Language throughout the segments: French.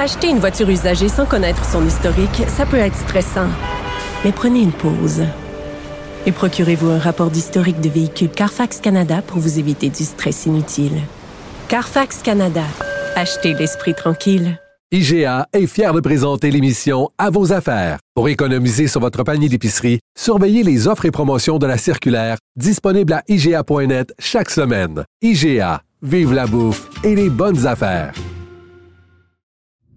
Acheter une voiture usagée sans connaître son historique, ça peut être stressant. Mais prenez une pause. Et procurez-vous un rapport d'historique de véhicule Carfax Canada pour vous éviter du stress inutile. Carfax Canada. Achetez l'esprit tranquille. IGA est fier de présenter l'émission À vos affaires. Pour économiser sur votre panier d'épicerie, surveillez les offres et promotions de la circulaire disponible à IGA.net chaque semaine. IGA, vive la bouffe et les bonnes affaires.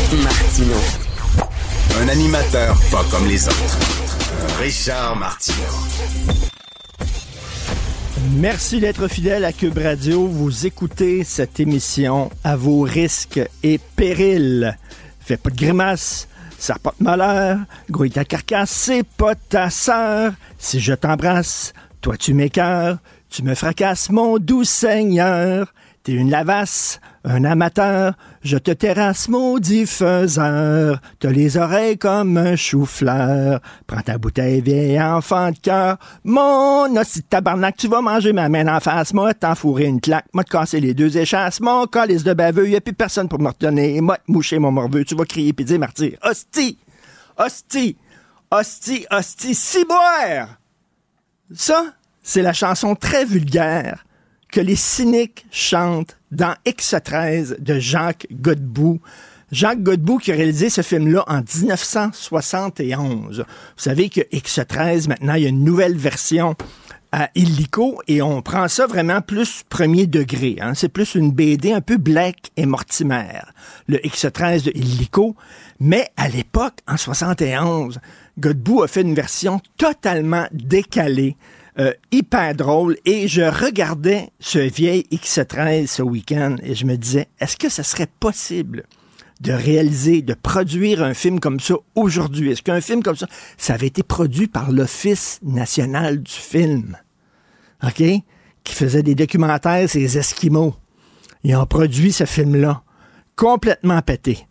Martino. Un animateur pas comme les autres. Richard Martineau. Merci d'être fidèle à Cube Radio. Vous écoutez cette émission à vos risques et périls. Fais pas de grimaces, ça porte malheur. Grouille ta carcasse, c'est pas ta sœur. Si je t'embrasse, toi tu m'écœures. Tu me fracasses, mon doux Seigneur. T'es une lavasse, un amateur. Je te terrasse, maudit faiseur. T'as les oreilles comme un chou-fleur. Prends ta bouteille, vieille enfant de cœur. Mon hostie de tabarnak, tu vas manger ma main en face. Moi, t'enfourrer une claque. Moi, te casser les deux échasses. Mon calice de baveux, y a plus personne pour me retenir. Moi, te moucher mon morveux. Tu vas crier pis dire martyr. Hostie! Hostie! Hostie! Hostie! Ciboire! Ça, c'est la chanson très vulgaire que les cyniques chantent dans X13 de Jacques Godbout. Jacques Godbout qui a réalisé ce film-là en 1971. Vous savez que X13, maintenant, il y a une nouvelle version à Illico et on prend ça vraiment plus premier degré. Hein. C'est plus une BD un peu Black et Mortimer, le X13 de Illico. Mais à l'époque, en 71, Godbout a fait une version totalement décalée euh, hyper drôle. Et je regardais ce vieil X13 ce week-end et je me disais, est-ce que ce serait possible de réaliser, de produire un film comme ça aujourd'hui? Est-ce qu'un film comme ça, ça avait été produit par l'Office national du film? Qui faisait des documentaires, ces Esquimaux? Ils ont produit ce film-là. Complètement pété.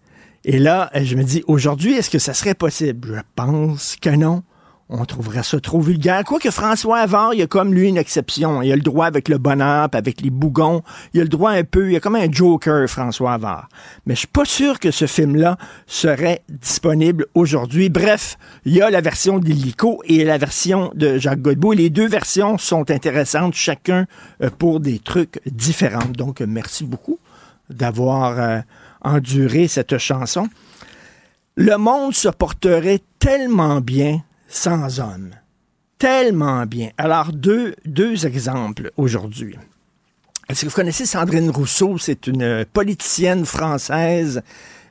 Et là, je me dis, aujourd'hui, est-ce que ça serait possible? Je pense que non on trouverait ça trop vulgaire. Quoique François Havard, il a comme lui une exception. Il a le droit avec le bonheur, puis avec les bougons. Il a le droit un peu, il a comme un joker, François Havard. Mais je suis pas sûr que ce film-là serait disponible aujourd'hui. Bref, il y a la version d'Illico et la version de Jacques Godbout. Les deux versions sont intéressantes, chacun euh, pour des trucs différents. Donc, merci beaucoup d'avoir euh, enduré cette chanson. Le monde se porterait tellement bien sans hommes. Tellement bien. Alors, deux, deux exemples aujourd'hui. Est-ce que vous connaissez Sandrine Rousseau? C'est une politicienne française.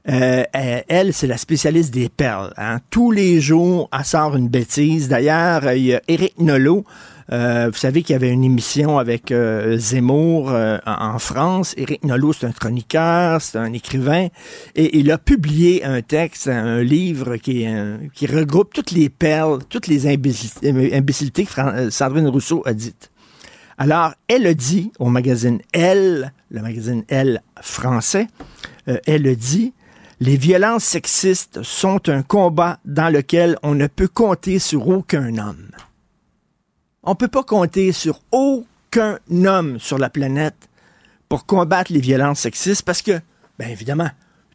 Euh, elle, c'est la spécialiste des perles. Hein. Tous les jours, elle sort une bêtise. D'ailleurs, il y a Éric Nolot, euh, vous savez qu'il y avait une émission avec euh, Zemmour euh, en France. Éric Nolot, c'est un chroniqueur, c'est un écrivain, et il a publié un texte, un livre qui, qui regroupe toutes les perles, toutes les imbécilités que Sandrine Rousseau a dites. Alors, elle a dit au magazine Elle, le magazine Elle français, elle a dit les violences sexistes sont un combat dans lequel on ne peut compter sur aucun homme. On ne peut pas compter sur aucun homme sur la planète pour combattre les violences sexistes parce que, bien évidemment,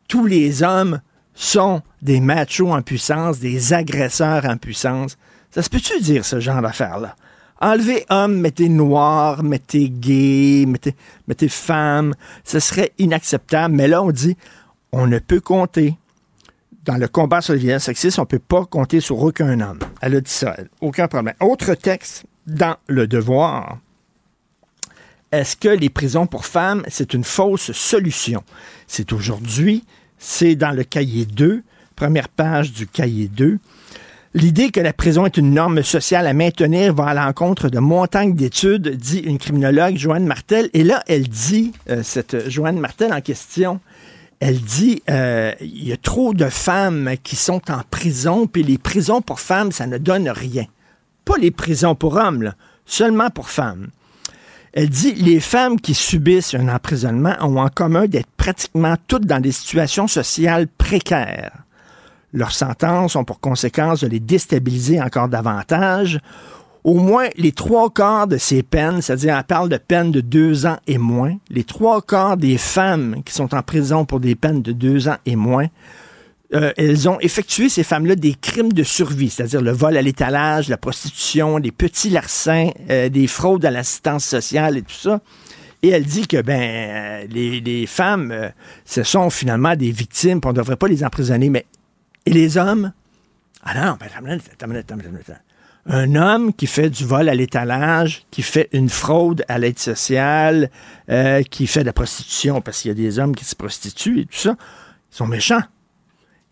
tous les hommes sont des machos en puissance, des agresseurs en puissance. Ça se peut-tu dire ce genre d'affaires-là? Enlevez homme, mettez noir, mettez gay, mettez, mettez femme, ce serait inacceptable. Mais là, on dit, on ne peut compter dans le combat sur les violences sexistes, on ne peut pas compter sur aucun homme. Elle a dit ça, aucun problème. Autre texte dans Le Devoir. Est-ce que les prisons pour femmes, c'est une fausse solution? C'est aujourd'hui, c'est dans le cahier 2, première page du cahier 2. L'idée que la prison est une norme sociale à maintenir va à l'encontre de montagnes d'études, dit une criminologue, Joanne Martel. Et là, elle dit, euh, cette Joanne Martel en question, elle dit euh, il y a trop de femmes qui sont en prison, puis les prisons pour femmes, ça ne donne rien. Pas les prisons pour hommes, seulement pour femmes. Elle dit les femmes qui subissent un emprisonnement ont en commun d'être pratiquement toutes dans des situations sociales précaires. Leurs sentences ont pour conséquence de les déstabiliser encore davantage. Au moins les trois quarts de ces peines, c'est-à-dire elle parle de peines de deux ans et moins, les trois quarts des femmes qui sont en prison pour des peines de deux ans et moins, euh, elles ont effectué, ces femmes-là, des crimes de survie, c'est-à-dire le vol à l'étalage, la prostitution, les petits larcins, euh, des fraudes à l'assistance sociale et tout ça. Et elle dit que ben euh, les, femmes, ce sont finalement des victimes, on ne devrait pas les emprisonner, mais et les hommes? Ah non, ben, un homme qui fait du vol à l'étalage, qui fait une fraude à l'aide sociale, qui fait de la prostitution, parce qu'il y a des hommes qui se prostituent et tout ça, ils sont méchants.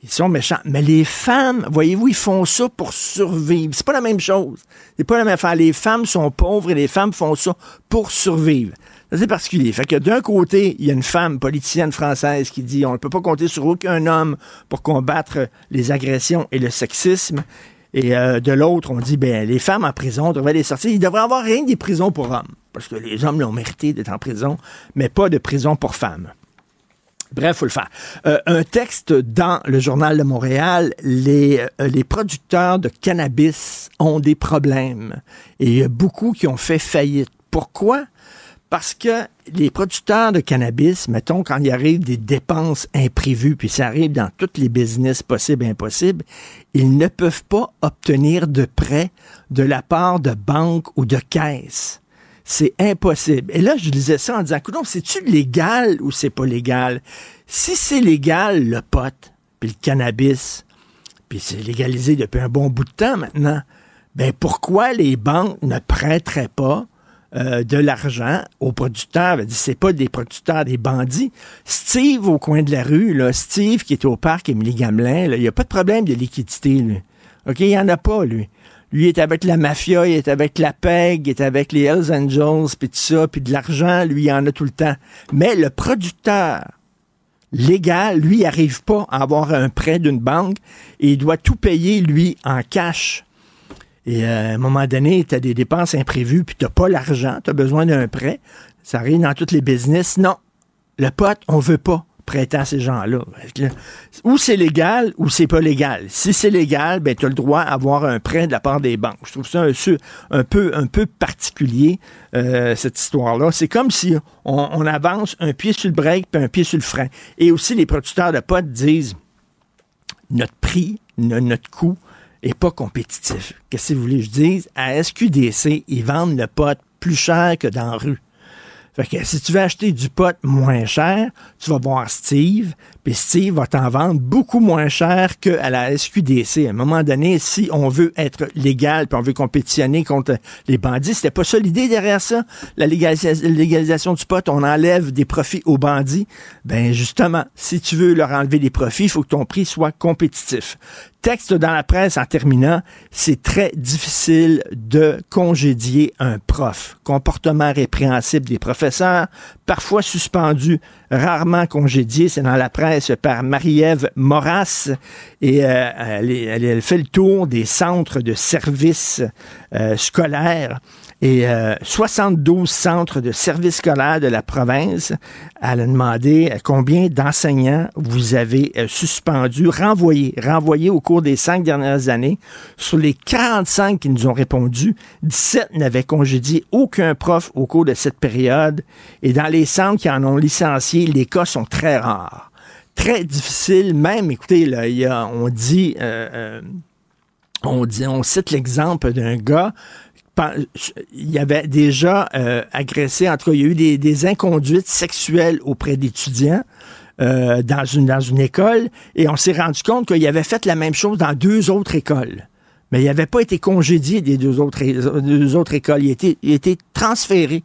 Ils sont méchants. Mais les femmes, voyez-vous, ils font ça pour survivre. C'est pas la même chose. C'est pas la même affaire. Les femmes sont pauvres et les femmes font ça pour survivre. C'est particulier. Fait que d'un côté, il y a une femme politicienne française qui dit on ne peut pas compter sur aucun homme pour combattre les agressions et le sexisme. Et euh, de l'autre, on dit ben les femmes en prison devraient les sortir. Il devrait avoir rien des prisons pour hommes. Parce que les hommes l'ont mérité d'être en prison, mais pas de prison pour femmes. Bref, faut le faire. Euh, un texte dans le journal de Montréal, les, euh, les producteurs de cannabis ont des problèmes. Et il y a beaucoup qui ont fait faillite. Pourquoi? Parce que les producteurs de cannabis, mettons, quand il arrive des dépenses imprévues, puis ça arrive dans tous les business possibles et impossibles, ils ne peuvent pas obtenir de prêts de la part de banques ou de caisses. C'est impossible. Et là, je disais ça en disant, non, c'est-tu légal ou c'est pas légal? Si c'est légal, le pot, puis le cannabis, puis c'est légalisé depuis un bon bout de temps maintenant, ben pourquoi les banques ne prêteraient pas euh, de l'argent aux producteurs? C'est pas des producteurs, des bandits. Steve au coin de la rue, là, Steve qui est au parc Émilie Gamelin, il n'y a pas de problème de liquidité. Lui. OK, il n'y en a pas, lui. Lui est avec la mafia, il est avec la PEG, il est avec les Hells Angels, puis tout ça, puis de l'argent, lui, il en a tout le temps. Mais le producteur légal, lui, il n'arrive pas à avoir un prêt d'une banque et il doit tout payer, lui, en cash. Et euh, à un moment donné, tu as des dépenses imprévues, puis tu n'as pas l'argent, tu as besoin d'un prêt. Ça arrive dans tous les business. Non, le pote, on veut pas prêter à ces gens-là. Ou c'est légal ou c'est pas légal. Si c'est légal, ben, tu as le droit d'avoir un prêt de la part des banques. Je trouve ça un, peu, particulier, euh, cette histoire-là. C'est comme si on, avance un pied sur le break puis un pied sur le frein. Et aussi, les producteurs de potes disent notre prix, notre coût, et pas compétitif. Qu'est-ce que vous voulez que je dise? À SQDC, ils vendent le pot plus cher que dans la rue. Fait que si tu veux acheter du pot moins cher, tu vas voir Steve, puis Steve va t'en vendre beaucoup moins cher qu'à la SQDC. À un moment donné, si on veut être légal, puis on veut compétitionner contre les bandits, c'était pas ça l'idée derrière ça. La légalisation du pot, on enlève des profits aux bandits. Ben justement, si tu veux leur enlever des profits, il faut que ton prix soit compétitif texte dans la presse en terminant, c'est très difficile de congédier un prof. Comportement répréhensible des professeurs, parfois suspendu, rarement congédié. C'est dans la presse par Marie-Ève Moras et euh, elle, fait le tour des centres de services euh, scolaires et 72 euh, centres de services scolaires de la province. Elle a demandé euh, combien d'enseignants vous avez euh, suspendus, renvoyés, renvoyés au cours des cinq dernières années. Sur les 45 qui nous ont répondu, 17 n'avaient congédié aucun prof au cours de cette période. Et dans les centres qui en ont licencié, les cas sont très rares. Très difficile, même, écoutez, là, y a, on dit... on, dit, on cite l'exemple d'un gars il y avait déjà euh, agressé, en tout cas, il y a eu des, inconduites sexuelles auprès d'étudiants. euh, dans, une, dans une école et on s'est rendu compte qu'il avait fait la même chose dans deux autres écoles. Mais il n'avait pas été congédié des deux autres, deux autres écoles. Il a, été, il transféré.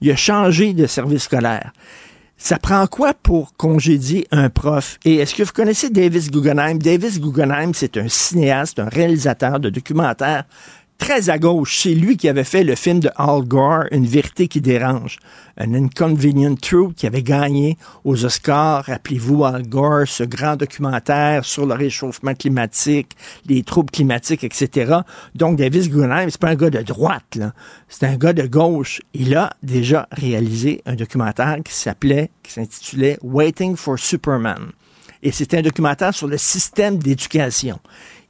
Il a changé de service scolaire. Ça prend quoi pour congédier un prof? Et est-ce que vous connaissez Davis Guggenheim? Davis Guggenheim, c'est un cinéaste, un réalisateur de documentaires très à gauche. C'est lui qui avait fait le film de Al Gore, Une vérité qui dérange. Un Inconvenient Truth qui avait gagné aux Oscars. Rappelez-vous Al Gore, ce grand documentaire sur le réchauffement climatique, les troubles climatiques, etc. Donc, Davis Guggenheim, c'est pas un gars de droite, là. C'est un gars de gauche. Il a déjà réalisé un documentaire qui s'appelait, qui s'intitulait Waiting for Superman. Et c'était un documentaire sur le système d'éducation.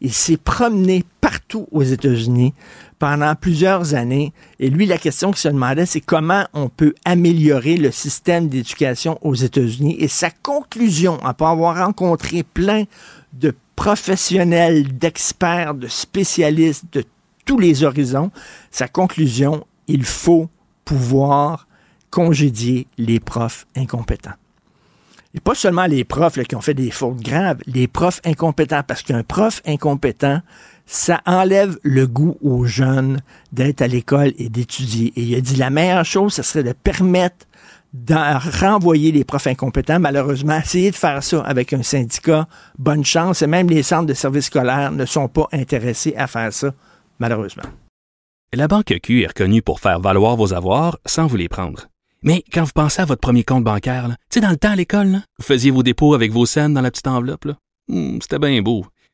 Il s'est promené partout aux États-Unis pendant plusieurs années. Et lui, la question qu'il se demandait, c'est comment on peut améliorer le système d'éducation aux États-Unis. Et sa conclusion, après avoir rencontré plein de professionnels, d'experts, de spécialistes de tous les horizons, sa conclusion, il faut pouvoir congédier les profs incompétents. Et pas seulement les profs qui ont fait des fautes graves, les profs incompétents, parce qu'un prof incompétent, ça enlève le goût aux jeunes d'être à l'école et d'étudier. Et il a dit la meilleure chose, ce serait de permettre de renvoyer les profs incompétents. Malheureusement, essayer de faire ça avec un syndicat, bonne chance. Et même les centres de services scolaires ne sont pas intéressés à faire ça, malheureusement. La Banque Q est reconnue pour faire valoir vos avoirs sans vous les prendre. Mais quand vous pensez à votre premier compte bancaire, tu dans le temps à l'école, vous faisiez vos dépôts avec vos scènes dans la petite enveloppe. Hmm, c'était bien beau.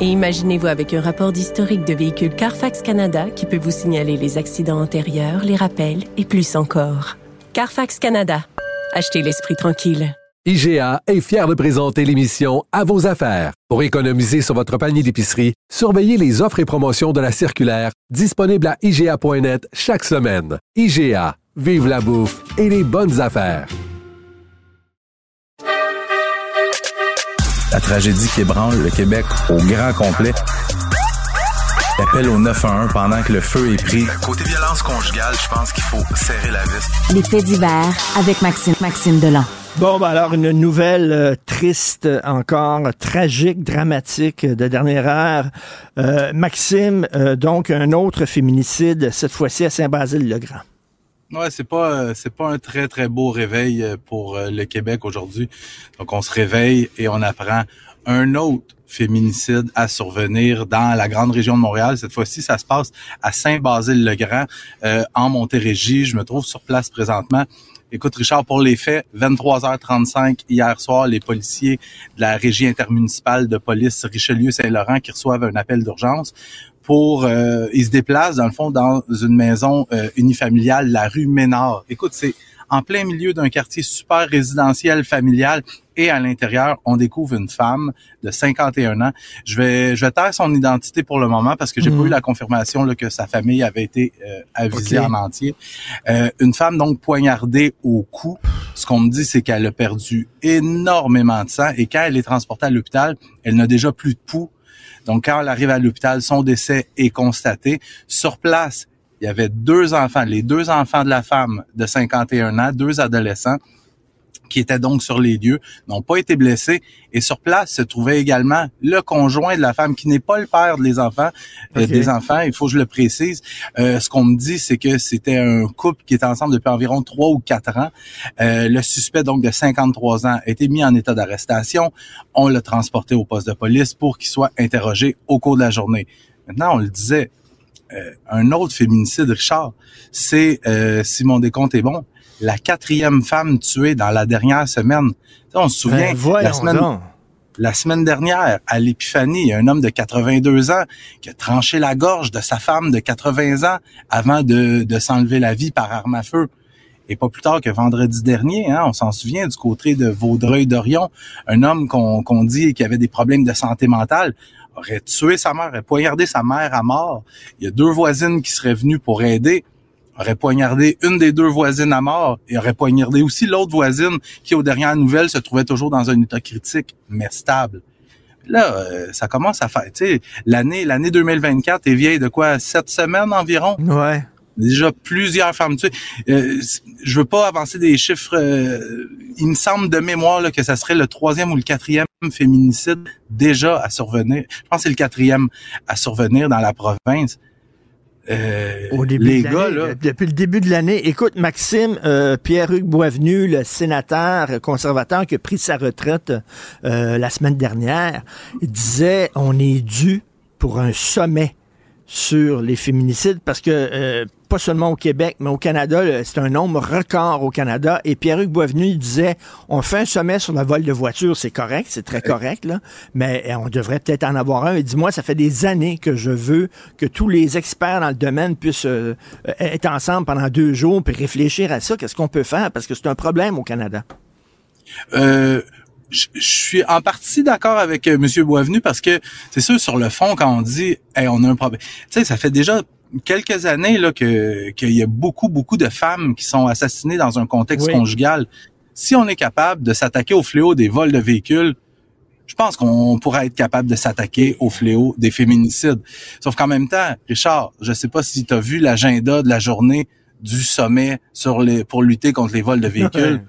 Et imaginez-vous avec un rapport d'historique de véhicule Carfax Canada qui peut vous signaler les accidents antérieurs, les rappels et plus encore. Carfax Canada. Achetez l'esprit tranquille. IGA est fier de présenter l'émission À vos affaires. Pour économiser sur votre panier d'épicerie, surveillez les offres et promotions de la circulaire disponible à IGA.net chaque semaine. IGA, vive la bouffe et les bonnes affaires. La tragédie qui ébranle le Québec au grand complet. L'appel au 911 pendant que le feu est pris. Côté violence conjugale, je pense qu'il faut serrer la vis. Les faits divers avec Maxime, Maxime Delan. Bon, ben alors une nouvelle euh, triste encore, tragique, dramatique de dernière heure. Euh, Maxime, euh, donc un autre féminicide, cette fois-ci à Saint-Basile-le-Grand. Ouais, c'est pas euh, c'est pas un très très beau réveil euh, pour euh, le Québec aujourd'hui. Donc on se réveille et on apprend un autre féminicide à survenir dans la grande région de Montréal. Cette fois-ci, ça se passe à Saint-Basile-le-Grand, en Montérégie. Je me trouve sur place présentement. Écoute, Richard, pour les faits, 23h35 hier soir, les policiers de la régie intermunicipale de police Richelieu-Saint-Laurent qui reçoivent un appel d'urgence pour euh, ils se déplacent dans le fond dans une maison euh, unifamiliale, la rue Ménard. Écoute, c'est en plein milieu d'un quartier super résidentiel familial et à l'intérieur, on découvre une femme de 51 ans. Je vais je vais taire son identité pour le moment parce que j'ai pas eu mhm. la confirmation là, que sa famille avait été euh, avisée en entier. Euh, une femme donc poignardée au cou. Ce qu'on me dit c'est qu'elle a perdu énormément de sang et quand elle est transportée à l'hôpital, elle n'a déjà plus de pouls donc, quand elle arrive à l'hôpital, son décès est constaté. Sur place, il y avait deux enfants, les deux enfants de la femme de 51 ans, deux adolescents qui étaient donc sur les lieux, n'ont pas été blessés. Et sur place se trouvait également le conjoint de la femme, qui n'est pas le père des enfants. Euh, des enfants, il faut que je le précise. Euh, ce qu'on me dit, c'est que c'était un couple qui était ensemble depuis environ trois ou quatre ans. Euh, le suspect, donc de 53 ans, a été mis en état d'arrestation. On l'a transporté au poste de police pour qu'il soit interrogé au cours de la journée. Maintenant, on le disait, un autre féminicide, Richard, c'est, si mon décompte est bon, la quatrième femme tuée dans la dernière semaine. on se souvient, ben, la, semaine, la semaine dernière, à l'Épiphanie, il y a un homme de 82 ans qui a tranché la gorge de sa femme de 80 ans avant de, de s'enlever la vie par arme à feu. Et pas plus tard que vendredi dernier, hein, on s'en souvient du côté de Vaudreuil-Dorion, un homme qu'on dit qui avait des problèmes de santé mentale aurait tué sa mère, aurait poignardé sa mère à mort. Il y a deux voisines qui seraient venues pour aider, aurait poignardé une des deux voisines à mort et aurait poignardé aussi l'autre voisine qui, aux dernières nouvelles, se trouvait toujours dans un état critique, mais stable. Là, euh, ça commence à faire, tu sais, l'année, l'année 2024 est vieille de quoi? Sept semaines environ? Ouais. Déjà plusieurs femmes tuées. Euh, je veux pas avancer des chiffres. euh, il me semble de mémoire là, que ça serait le troisième ou le quatrième féminicide déjà à survenir. Je pense que c'est le quatrième à survenir dans la province. Euh, Au début les de gars, là, depuis le début de l'année. Écoute, Maxime, euh, Pierre-Hugues Boisvenu, le sénateur conservateur qui a pris sa retraite euh, la semaine dernière, disait on est dû pour un sommet sur les féminicides parce que euh, pas seulement au Québec, mais au Canada, c'est un nombre record au Canada. Et Pierre-Hugues Boisvenu il disait on fait un sommet sur le vol de voiture, c'est correct, c'est très correct, là, mais euh, on devrait peut-être en avoir un. Et dis-moi, ça fait des années que je veux que tous les experts dans le domaine puissent euh, euh, être ensemble pendant deux jours puis réfléchir à ça. Qu'est-ce qu'on peut faire? Parce que c'est un problème au Canada. Euh, je je suis en partie d'accord avec euh, Monsieur Boisvenu parce que c'est sûr sur le fond quand on dit hey, on a un problème. Tu sais, ça fait déjà quelques années là que qu'il y a beaucoup beaucoup de femmes qui sont assassinées dans un contexte Oui. conjugal. Si on est capable de s'attaquer au fléau des vols de véhicules, je pense qu'on pourrait être capable de s'attaquer au fléau des féminicides. Sauf qu'en même temps, Richard, je sais pas si tu as vu l'agenda de la journée du sommet sur les pour lutter contre les vols de véhicules.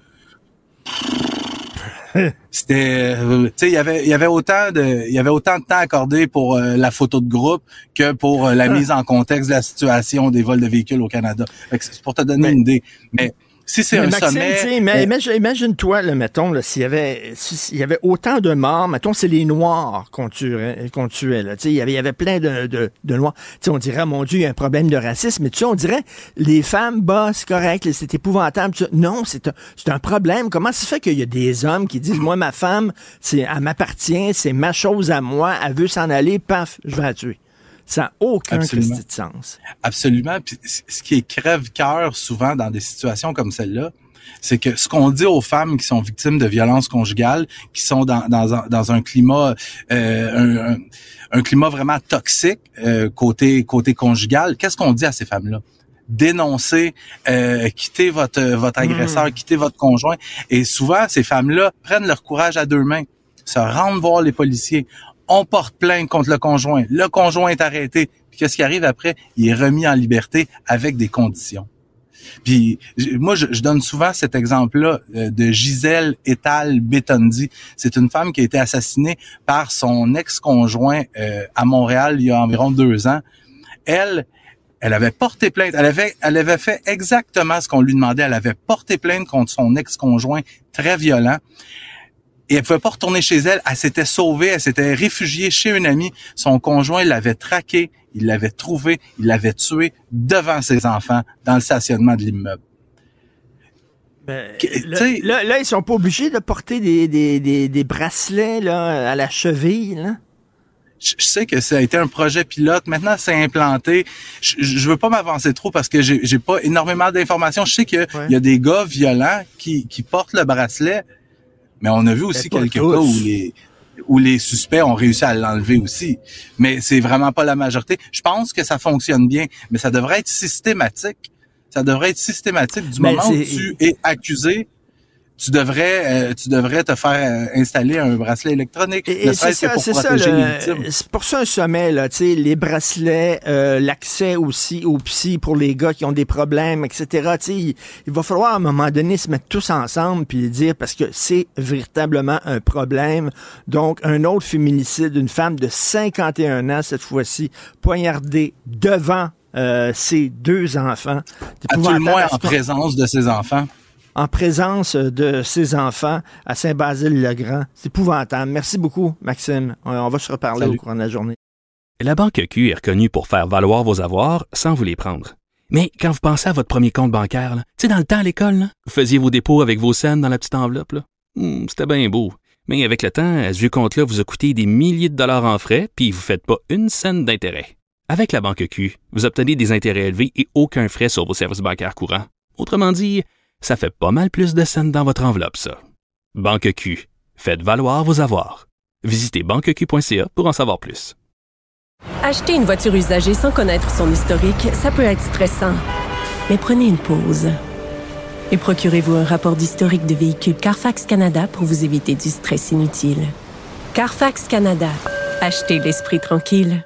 C'était, euh, tu sais, il y avait, il y avait autant de, il y avait autant de temps accordé pour euh, la photo de groupe que pour euh, la mise en contexte de la situation des vols de véhicules au Canada. C'est pour te donner une idée. Mais si c'est un Maxime, sommet, mais imagine- imagine-toi, là, mettons, là, s'il y avait, si- s'il y avait autant de morts, mettons, c'est les Noirs qu'on tuait, qu'on tuait, là. Il y avait, il y avait plein de, de, de Noirs. On dirait, mon Dieu, il y a un problème de racisme. Mais tu sais, on dirait, les femmes, bah, c'est correct, c'est épouvantable. Non, c'est un, c'est un problème. Comment ça se fait qu'il y a des hommes qui disent, moi, ma femme, c'est, elle m'appartient, c'est ma chose à moi, elle veut s'en aller, paf, je vais la tuer. Ça n'a aucun Absolument. De sens. Absolument. Puis ce qui est crève-cœur souvent dans des situations comme celle-là, c'est que ce qu'on dit aux femmes qui sont victimes de violences conjugales, qui sont dans, dans, un, dans un climat euh, un, un- un climat vraiment toxique euh, côté côté conjugal, qu'est-ce qu'on dit à ces femmes-là? Dénoncer, euh, quitter votre votre agresseur, quitter votre conjoint. Et souvent, ces femmes-là prennent leur courage à deux mains, se rendent voir les policiers. On porte plainte contre le conjoint. Le conjoint est arrêté. Puis qu'est-ce qui arrive après? Il est remis en liberté avec des conditions. Puis moi, je, je donne souvent cet exemple-là euh, de Gisèle Etal Betondi. C'est une femme qui a été assassinée par son ex-conjoint euh, à Montréal il y a environ deux ans. Elle, elle avait porté plainte. Elle avait, elle avait fait exactement ce qu'on lui demandait. Elle avait porté plainte contre son ex-conjoint très violent. Et elle pouvait pas retourner chez elle. Elle s'était sauvée. Elle s'était réfugiée chez une amie. Son conjoint l'avait traqué. Il l'avait trouvé. Il l'avait tué devant ses enfants dans le stationnement de l'immeuble. Ben, là, là, là, ils sont pas obligés de porter des, des, des, des bracelets là, à la cheville. Là. je je sais que ça a été un projet pilote. Maintenant, c'est implanté. Je, je veux pas m'avancer trop parce que j'ai j'ai pas énormément d'informations. Je sais qu'il Ouais. y a des gars violents qui, qui portent le bracelet, mais on a vu aussi quelques tous. cas où les où les suspects ont réussi à l'enlever aussi. Mais c'est vraiment pas la majorité. Je pense que ça fonctionne bien, mais ça devrait être systématique. Ça devrait être systématique du Mais moment où tu es accusé. Tu devrais, euh, tu devrais te faire euh, installer un bracelet électronique, Et, c'est ça, pour c'est ça. victimes. C'est pour ça un sommet, là, tu sais, les bracelets, euh, l'accès aussi au psy pour les gars qui ont des problèmes, etc. Tu sais, il, il va falloir à un moment donné se mettre tous ensemble puis dire parce que c'est véritablement un problème. Donc, un autre féminicide, une femme de 51 ans cette fois-ci, poignardée devant euh, ses deux enfants. À tout le moins en présence de ses enfants. En présence de ses enfants à Saint-Basile-le-Grand. C'est épouvantable. Merci beaucoup, Maxime. On on va se reparler Salut. au cours de la journée. La Banque Q est reconnue pour faire valoir vos avoirs sans vous les prendre. Mais quand vous pensez à votre premier compte bancaire, tu sais, dans le temps à l'école, vous faisiez vos dépôts avec vos scènes dans la petite enveloppe. Hmm, C'était bien beau. Mais avec le temps, à ce vieux compte-là vous a coûté des milliers de dollars en frais, puis vous ne faites pas une scène d'intérêt. Avec la Banque Q, vous obtenez des intérêts élevés et aucun frais sur vos services bancaires courants. Autrement dit, ça fait pas mal plus de scènes dans votre enveloppe, ça. Banque Q. Faites valoir vos avoirs. Visitez banqueq.ca pour en savoir plus. Acheter une voiture usagée sans connaître son historique, ça peut être stressant. Mais prenez une pause. Et procurez-vous un rapport d'historique de véhicule Carfax Canada pour vous éviter du stress inutile. Carfax Canada. Achetez l'esprit tranquille.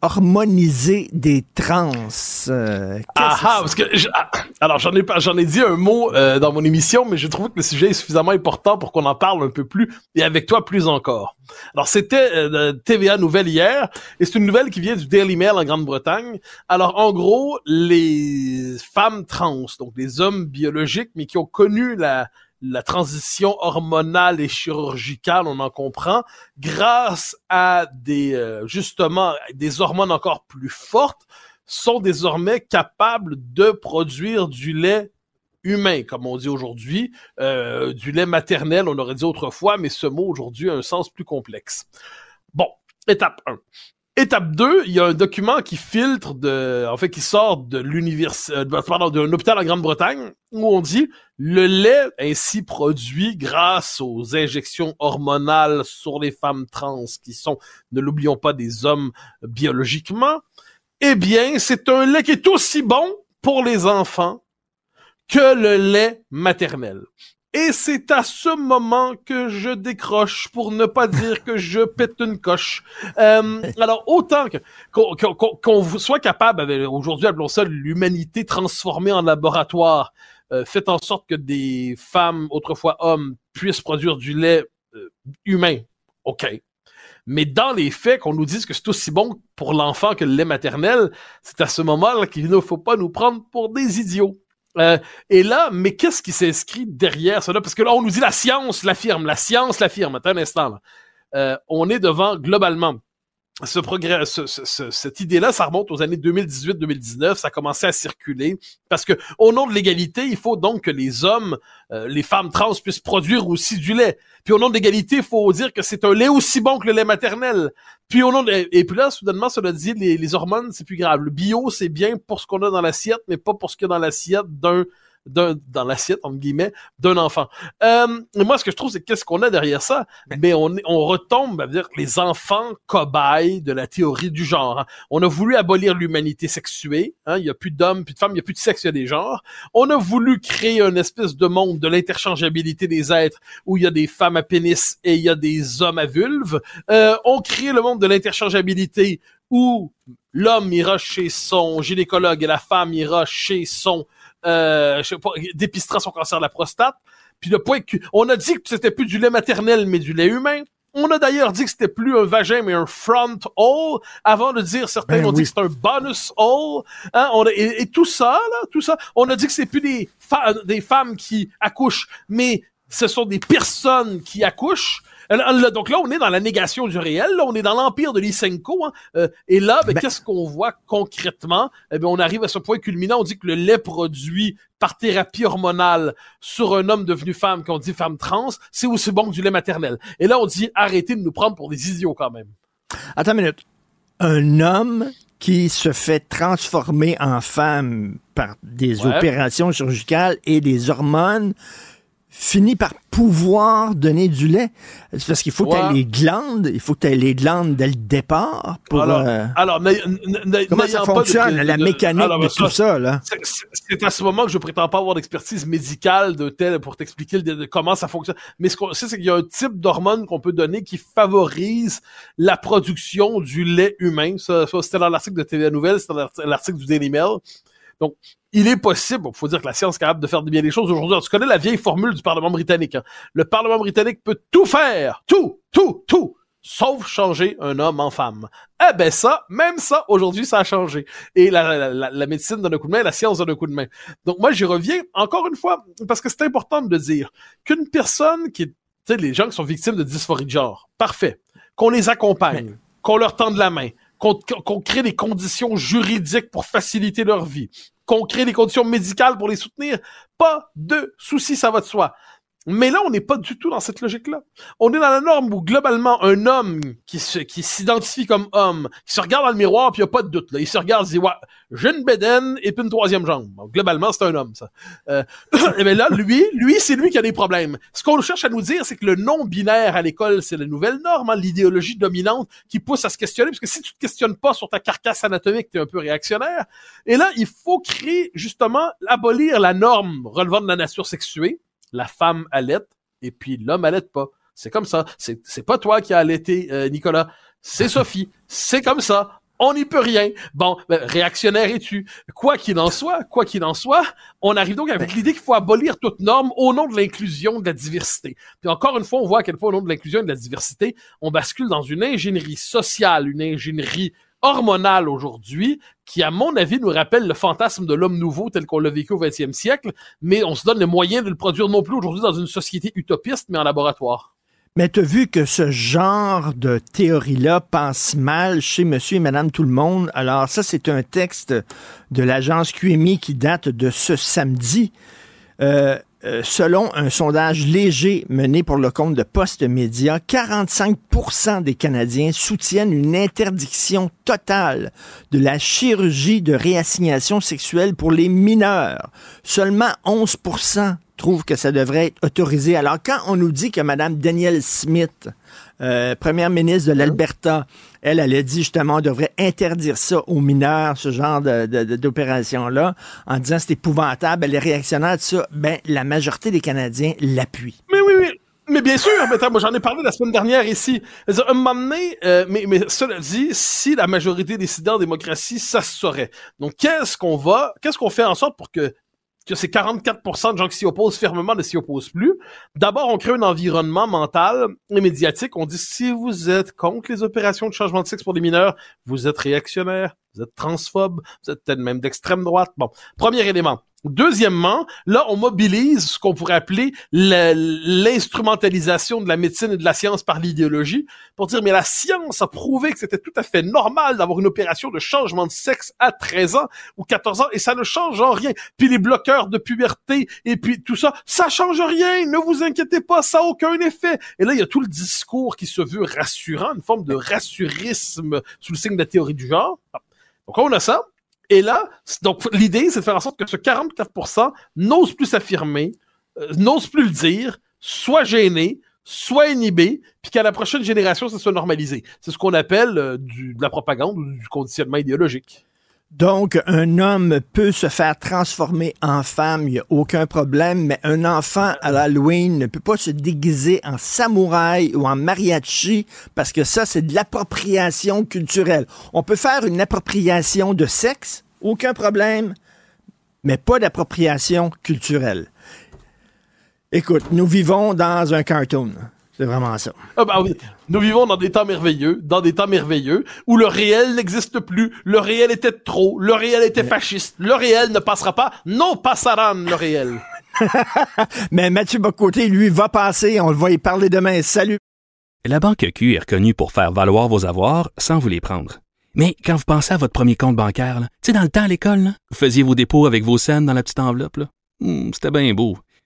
harmonisé des trans. Euh, ah ah, parce que je, ah, alors j'en ai pas, j'en ai dit un mot euh, dans mon émission, mais je trouve que le sujet est suffisamment important pour qu'on en parle un peu plus et avec toi plus encore. Alors c'était euh, TVA Nouvelle hier et c'est une nouvelle qui vient du Daily Mail en Grande-Bretagne. Alors en gros, les femmes trans, donc des hommes biologiques mais qui ont connu la la transition hormonale et chirurgicale, on en comprend, grâce à des euh, justement des hormones encore plus fortes, sont désormais capables de produire du lait humain, comme on dit aujourd'hui, euh, du lait maternel, on aurait dit autrefois, mais ce mot aujourd'hui a un sens plus complexe. Bon, étape 1. Étape 2, il y a un document qui filtre de, en fait, qui sort de l'université, euh, pardon, d'un hôpital en Grande-Bretagne, où on dit le lait ainsi produit grâce aux injections hormonales sur les femmes trans, qui sont, ne l'oublions pas, des hommes biologiquement, eh bien, c'est un lait qui est aussi bon pour les enfants que le lait maternel. Et c'est à ce moment que je décroche, pour ne pas dire que je pète une coche. Euh, alors, autant qu'on soit capable, aujourd'hui, appelons ça l'humanité transformée en laboratoire, euh, fait en sorte que des femmes, autrefois hommes, puissent produire du lait euh, humain. OK. Mais dans les faits, qu'on nous dise que c'est aussi bon pour l'enfant que le lait maternel, c'est à ce moment-là qu'il ne faut pas nous prendre pour des idiots. Euh, et là, mais qu'est-ce qui s'inscrit derrière cela? Parce que là, on nous dit la science l'affirme, la science l'affirme. Attends un instant. Là. Euh, on est devant, globalement, ce progrès, ce, cette idée-là, ça remonte aux années 2018-2019. Ça a commencé à circuler parce que au nom de l'égalité, il faut donc que les hommes, euh, les femmes trans puissent produire aussi du lait. Puis au nom de l'égalité, il faut dire que c'est un lait aussi bon que le lait maternel. Puis au nom de... et puis là, soudainement, cela dit, les, les hormones, c'est plus grave. Le bio, c'est bien pour ce qu'on a dans l'assiette, mais pas pour ce qu'il y a dans l'assiette d'un dans l'assiette, entre guillemets, d'un enfant. Euh, moi, ce que je trouve, c'est qu'est-ce qu'on a derrière ça? Mais on, on retombe à dire les enfants cobayes de la théorie du genre. Hein. On a voulu abolir l'humanité sexuée. Hein? Il n'y a plus d'hommes, plus de femmes, il n'y a plus de sexe, il y a des genres. On a voulu créer une espèce de monde de l'interchangeabilité des êtres où il y a des femmes à pénis et il y a des hommes à vulve. Euh, on crée le monde de l'interchangeabilité où l'homme ira chez son gynécologue et la femme ira chez son euh, je sais pas, dépistera son cancer de la prostate. Puis le point que, on a dit que c'était plus du lait maternel, mais du lait humain. On a d'ailleurs dit que c'était plus un vagin, mais un front hole. Avant de dire, certains ben ont dit que c'est un bonus hole. Hein, on et, tout ça, là, tout ça, on a dit que c'est plus des, des femmes qui accouchent, mais ce sont des personnes qui accouchent. Donc là, on est dans la négation du réel, là, on est dans l'empire de Lysenko. Hein. Euh, et là, ben, ben, qu'est-ce qu'on voit concrètement? Eh bien, on arrive à ce point culminant, on dit que le lait produit par thérapie hormonale sur un homme devenu femme, qu'on dit femme trans, c'est aussi bon que du lait maternel. Et là, on dit arrêtez de nous prendre pour des idiots quand même. Attends une minute. Un homme qui se fait transformer en femme par des opérations chirurgicales et des hormones finit par pouvoir donner du lait. C'est parce qu'il faut que tu aies les glandes, il faut que tu aies les glandes dès le départ pour... Alors, euh, alors comment ça fonctionne, la mécanique de, tout ça, là? C'est à ce moment que je prétends pas avoir d'expertise médicale de tel pour t'expliquer comment ça fonctionne. Mais ce qu'on sait, c'est qu'il y a un type d'hormone qu'on peut donner qui favorise la production du lait humain. Ça, c'était dans l'article de TV Nouvelle, c'était dans l'article du Daily Mail. Donc, il est possible, il faut dire que la science est capable de faire bien les choses aujourd'hui. Tu connais la vieille formule du Parlement britannique. Hein? Le Parlement britannique peut tout faire, tout, tout, tout, sauf changer un homme en femme. Eh ben ça, même ça, aujourd'hui, ça a changé. Et la, la, la, la, médecine donne un coup de main, la science donne un coup de main. Donc moi, j'y reviens encore une fois, parce que c'est important de dire qu'une personne qui est, tu sais, les gens qui sont victimes de dysphorie de genre, parfait, qu'on les accompagne, qu'on leur tende la main, qu'on qu'on crée des conditions juridiques pour faciliter leur vie, qu'on crée des conditions médicales pour les soutenir, pas de soucis, ça va de soi. Mais là, on n'est pas du tout dans cette logique-là. On est dans la norme où, globalement, un homme qui s'identifie comme homme, qui se regarde dans le miroir, puis il a pas de doute, là. Il se regarde, il dit, ouais, j'ai une bédaine et puis une troisième jambe. Globalement, c'est un homme, ça. Euh, bien là, lui, lui, c'est lui qui a des problèmes. Ce qu'on cherche à nous dire, c'est que le non-binaire à l'école, c'est la nouvelle norme, hein, l'idéologie dominante qui pousse à se questionner, parce que si tu te questionnes pas sur ta carcasse anatomique, tu es un peu réactionnaire. Et là, il faut créer, justement, abolir la norme relevant de la nature sexuée, la femme allait et puis l'homme allait pas. C'est comme ça. C'est, c'est pas toi qui as allaité, euh, Nicolas. C'est Sophie. C'est comme ça. On n'y peut rien. Bon, ben, réactionnaire es-tu? Quoi qu'il en soit, quoi qu'il en soit, on arrive donc avec l'idée qu'il faut abolir toute norme au nom de l'inclusion, de la diversité. Puis encore une fois, on voit à quel point au nom de l'inclusion de la diversité, on bascule dans une ingénierie sociale, une ingénierie hormonale aujourd'hui, qui, à mon avis, nous rappelle le fantasme de l'homme nouveau tel qu'on l'a vécu au 20e siècle, mais on se donne les moyens de le produire non plus aujourd'hui dans une société utopiste, mais en laboratoire. Mais tu as vu que ce genre de théorie-là passe mal chez monsieur et madame tout le monde? Alors ça, c'est un texte de l'agence QMI qui date de ce samedi. Euh, euh, selon un sondage léger mené pour le compte de Post Média, 45 des Canadiens soutiennent une interdiction totale de la chirurgie de réassignation sexuelle pour les mineurs. Seulement 11% trouvent que ça devrait être autorisé. Alors, quand on nous dit que Mme Danielle Smith, euh, première ministre de l'Alberta, elle, elle a dit justement, on devrait interdire ça aux mineurs, ce genre d'opération-là, en disant c'est épouvantable, elle est réactionnaire de ça. Ben, la majorité des Canadiens l'appuient. Mais oui, oui. Mais bien sûr, moi j'en ai parlé la semaine dernière ici. Un moment donné, euh, mais, mais cela dit, si la majorité décidait en démocratie, ça se saurait. Donc qu'est-ce qu'on va, qu'est-ce qu'on fait en sorte pour que que ces 44 de gens qui s'y opposent fermement ne s'y opposent plus. D'abord, on crée un environnement mental et médiatique. On dit si vous êtes contre les opérations de changement de sexe pour les mineurs, vous êtes réactionnaire, vous êtes transphobe, vous êtes peut-être même d'extrême droite. Bon, premier élément. Deuxièmement, là, on mobilise ce qu'on pourrait appeler l'instrumentalisation de la médecine et de la science par l'idéologie pour dire, mais la science a prouvé que c'était tout à fait normal d'avoir une opération de changement de sexe à 13 ans ou 14 ans et ça ne change en rien. Puis les bloqueurs de puberté et puis tout ça, ça change rien, ne vous inquiétez pas, ça n'a aucun effet. Et là, il y a tout le discours qui se veut rassurant, une forme de rassurisme sous le signe de la théorie du genre. Donc on a ça? Et là, donc l'idée, c'est de faire en sorte que ce 44% n'ose plus s'affirmer, euh, n'ose plus le dire, soit gêné, soit inhibé, puis qu'à la prochaine génération, ça soit normalisé. C'est ce qu'on appelle euh, du, de la propagande ou du conditionnement idéologique. Donc, un homme peut se faire transformer en femme, il n'y a aucun problème, mais un enfant à l'Halloween ne peut pas se déguiser en samouraï ou en mariachi parce que ça, c'est de l'appropriation culturelle. On peut faire une appropriation de sexe, aucun problème, mais pas d'appropriation culturelle. Écoute, nous vivons dans un cartoon. C'est vraiment ça. Ah bah. Nous vivons dans des temps merveilleux, dans des temps merveilleux où le réel n'existe plus, le réel était trop, le réel était fasciste, le réel ne passera pas, non passera le réel. Mais Mathieu Bocoté, lui, va passer, on le va y parler demain. Salut. La Banque Q est reconnue pour faire valoir vos avoirs sans vous les prendre. Mais quand vous pensez à votre premier compte bancaire, tu sais, dans le temps à l'école, vous faisiez vos dépôts avec vos scènes dans la petite enveloppe. Hmm, C'était bien beau.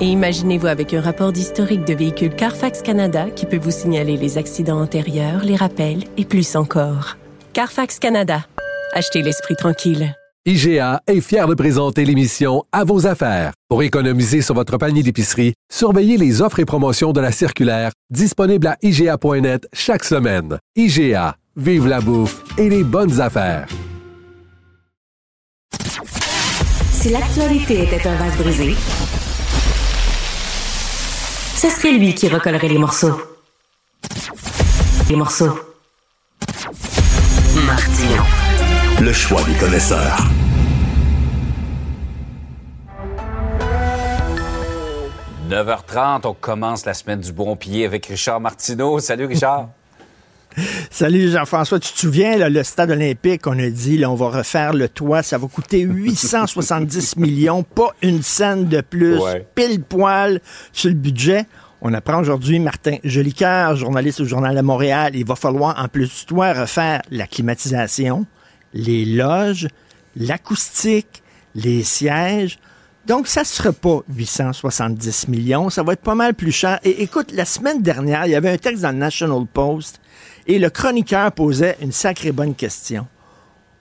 Et imaginez-vous avec un rapport d'historique de véhicule Carfax Canada qui peut vous signaler les accidents antérieurs, les rappels et plus encore. Carfax Canada. Achetez l'esprit tranquille. IGA est fier de présenter l'émission À vos affaires. Pour économiser sur votre panier d'épicerie, surveillez les offres et promotions de la circulaire disponible à IGA.net chaque semaine. IGA, vive la bouffe et les bonnes affaires. Si l'actualité était un vase brisé, ce serait lui qui recollerait les morceaux. Les morceaux. Martino. Le choix des connaisseurs. « 9h30, on commence la semaine du bon pied avec Richard Martineau. Salut Richard. Salut Jean-François, tu te souviens, là, le stade olympique, on a dit, là, on va refaire le toit, ça va coûter 870 millions, pas une scène de plus, Ouais. pile poil sur le budget. On apprend aujourd'hui, Martin Jolicoeur, journaliste au Journal de Montréal, il va falloir, en plus du toit, refaire la climatisation, les loges, l'acoustique, les sièges. Donc, ça ne sera pas 870 millions, ça va être pas mal plus cher. Et écoute, la semaine dernière, il y avait un texte dans le National Post et le chroniqueur posait une sacrée bonne question.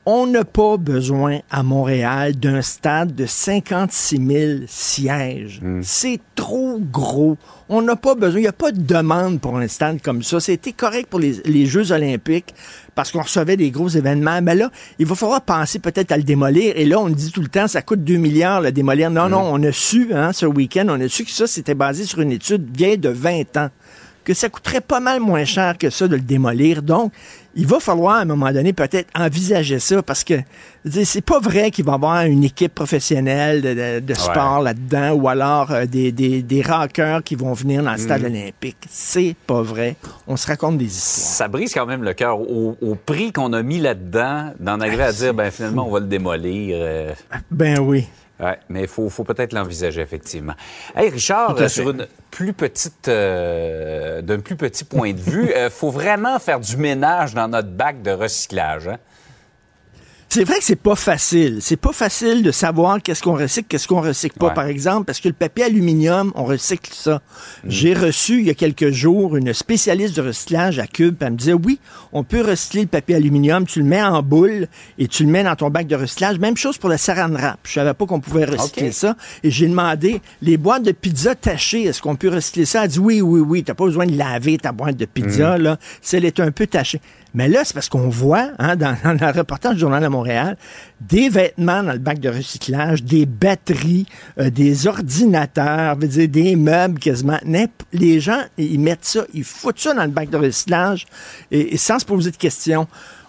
On n'a pas besoin à Montréal d'un stade de 56 000 sièges. C'est trop gros. On n'a pas besoin. Il n'y a pas de demande pour un stade comme ça. C'était correct pour les, les Jeux olympiques parce qu'on recevait des gros événements. Mais là, il va falloir penser peut-être à le démolir. Et là, on dit tout le temps, ça coûte 2 milliards le démolir. Non, non, on a su, hein, ce week-end, on a su que ça, c'était basé sur une étude vieille de 20 ans que ça coûterait pas mal moins cher que ça de le démolir. Donc, il va falloir à un moment donné peut-être envisager ça parce que c'est pas vrai qu'il va y avoir une équipe professionnelle de, de- de sport là-dedans ou alors euh, des, des, des rockers qui vont venir dans le stade Mm. olympique. C'est pas vrai. On se raconte des histoires. Ça brise quand même le cœur au, au prix qu'on a mis là-dedans, d'en arriver à dire, ben finalement, on va le démolir. euh. Ben oui. Ouais, mais il faut, faut peut-être l'envisager, effectivement. Hey, Richard, euh, sur une plus petite, euh, d'un plus petit point de vue, il faut vraiment faire du ménage dans notre bac de recyclage. Hein? C'est vrai que c'est pas facile. C'est pas facile de savoir qu'est-ce qu'on recycle, qu'est-ce qu'on recycle pas, Ouais. par exemple, parce que le papier aluminium, on recycle ça. J'ai reçu il y a quelques jours une spécialiste de recyclage à Cube, elle me disait oui, on peut recycler le papier aluminium, tu le mets en boule et tu le mets dans ton bac de recyclage. Même chose pour le saran wrap. Je savais pas qu'on pouvait recycler ça. Et j'ai demandé les boîtes de pizza tachées, est-ce qu'on peut recycler ça? Elle dit oui, oui, oui, t'as pas besoin de laver ta boîte de pizza, là, si elle est un peu tachée. Mais là, c'est parce qu'on voit, hein, dans, dans le reportage du Journal de Montréal, des vêtements dans le bac de recyclage, des batteries, euh, des ordinateurs, veut dire, des meubles quasiment. Les gens, ils mettent ça, ils foutent ça dans le bac de recyclage et, et sans se poser de questions.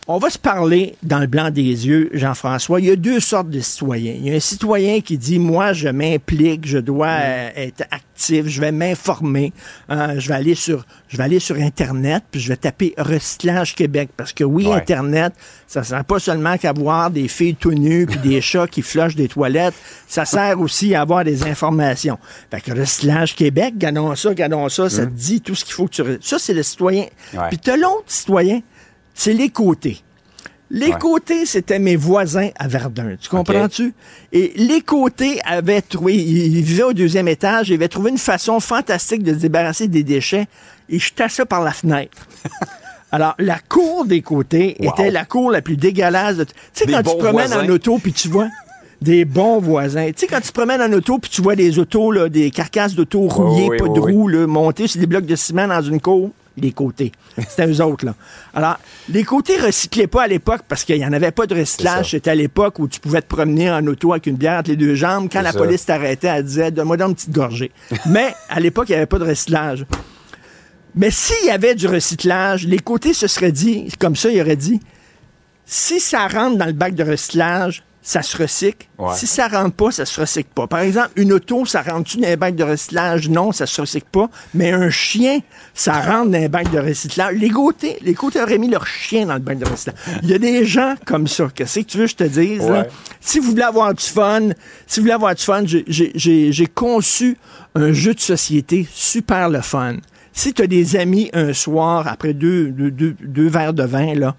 On va se parler dans le blanc des yeux, Jean-François. Il y a deux sortes de citoyens. Il y a un citoyen qui dit, moi, je m'implique, je dois euh, être actif, je vais m'informer, hein, je vais aller sur, je vais aller sur Internet, puis je vais taper Recyclage Québec. Parce que oui, Ouais. Internet, ça sert pas seulement qu'à voir des filles tout nues puis des chats qui flushent des toilettes. Ça sert aussi à avoir des informations. Fait que Recyclage Québec, gardons ça, gardons ça, ça te dit tout ce qu'il faut que tu... Ça, c'est le citoyen. Ouais. Puis t'as l'autre citoyen, c'est les côtés. Les Ouais. côtés, c'était mes voisins à Verdun. Tu comprends-tu? Et les côtés avaient trouvé, ils vivaient au deuxième étage, ils avaient trouvé une façon fantastique de se débarrasser des déchets. Ils jetaient ça par la fenêtre. Alors, la cour des côtés Wow. était la cour la plus dégueulasse. de- Tu sais, quand tu te promènes voisins. en auto, puis tu vois des bons voisins. Tu sais, quand tu te promènes en auto, puis tu vois des autos, là, des carcasses d'auto rouillées, oui, pas de oui. roues, là, montées sur des blocs de ciment dans une cour, les côtés. C'était eux autres, là. Alors, les côtés recyclaient pas à l'époque parce qu'il n'y en avait pas de recyclage. C'était à l'époque où tu pouvais te promener en auto avec une bière entre les deux jambes. Quand la ça. police t'arrêtait, elle disait, donne-moi donc une petite gorgée. Mais, à l'époque, il n'y avait pas de recyclage. Mais s'il y avait du recyclage, les côtés se seraient dit, comme ça, il aurait dit, si ça rentre dans le bac de recyclage, ça se recycle. Ouais. Si ça rentre pas, ça se recycle pas. Par exemple, une auto, ça rentre-tu dans un bac de recyclage? Non, ça se recycle pas. Mais un chien, ça rentre dans un bac de recyclage. Les côtés, les côtés auraient mis leur chien dans le bac de recyclage. Il y a des gens comme ça. Qu'est-ce que tu veux que je te dise? là? Si vous voulez avoir du fun, si vous voulez avoir du fun, j'ai conçu un jeu de société super le fun. Si tu as des amis un soir, après deux, deux, deux- deux verres de vin, là,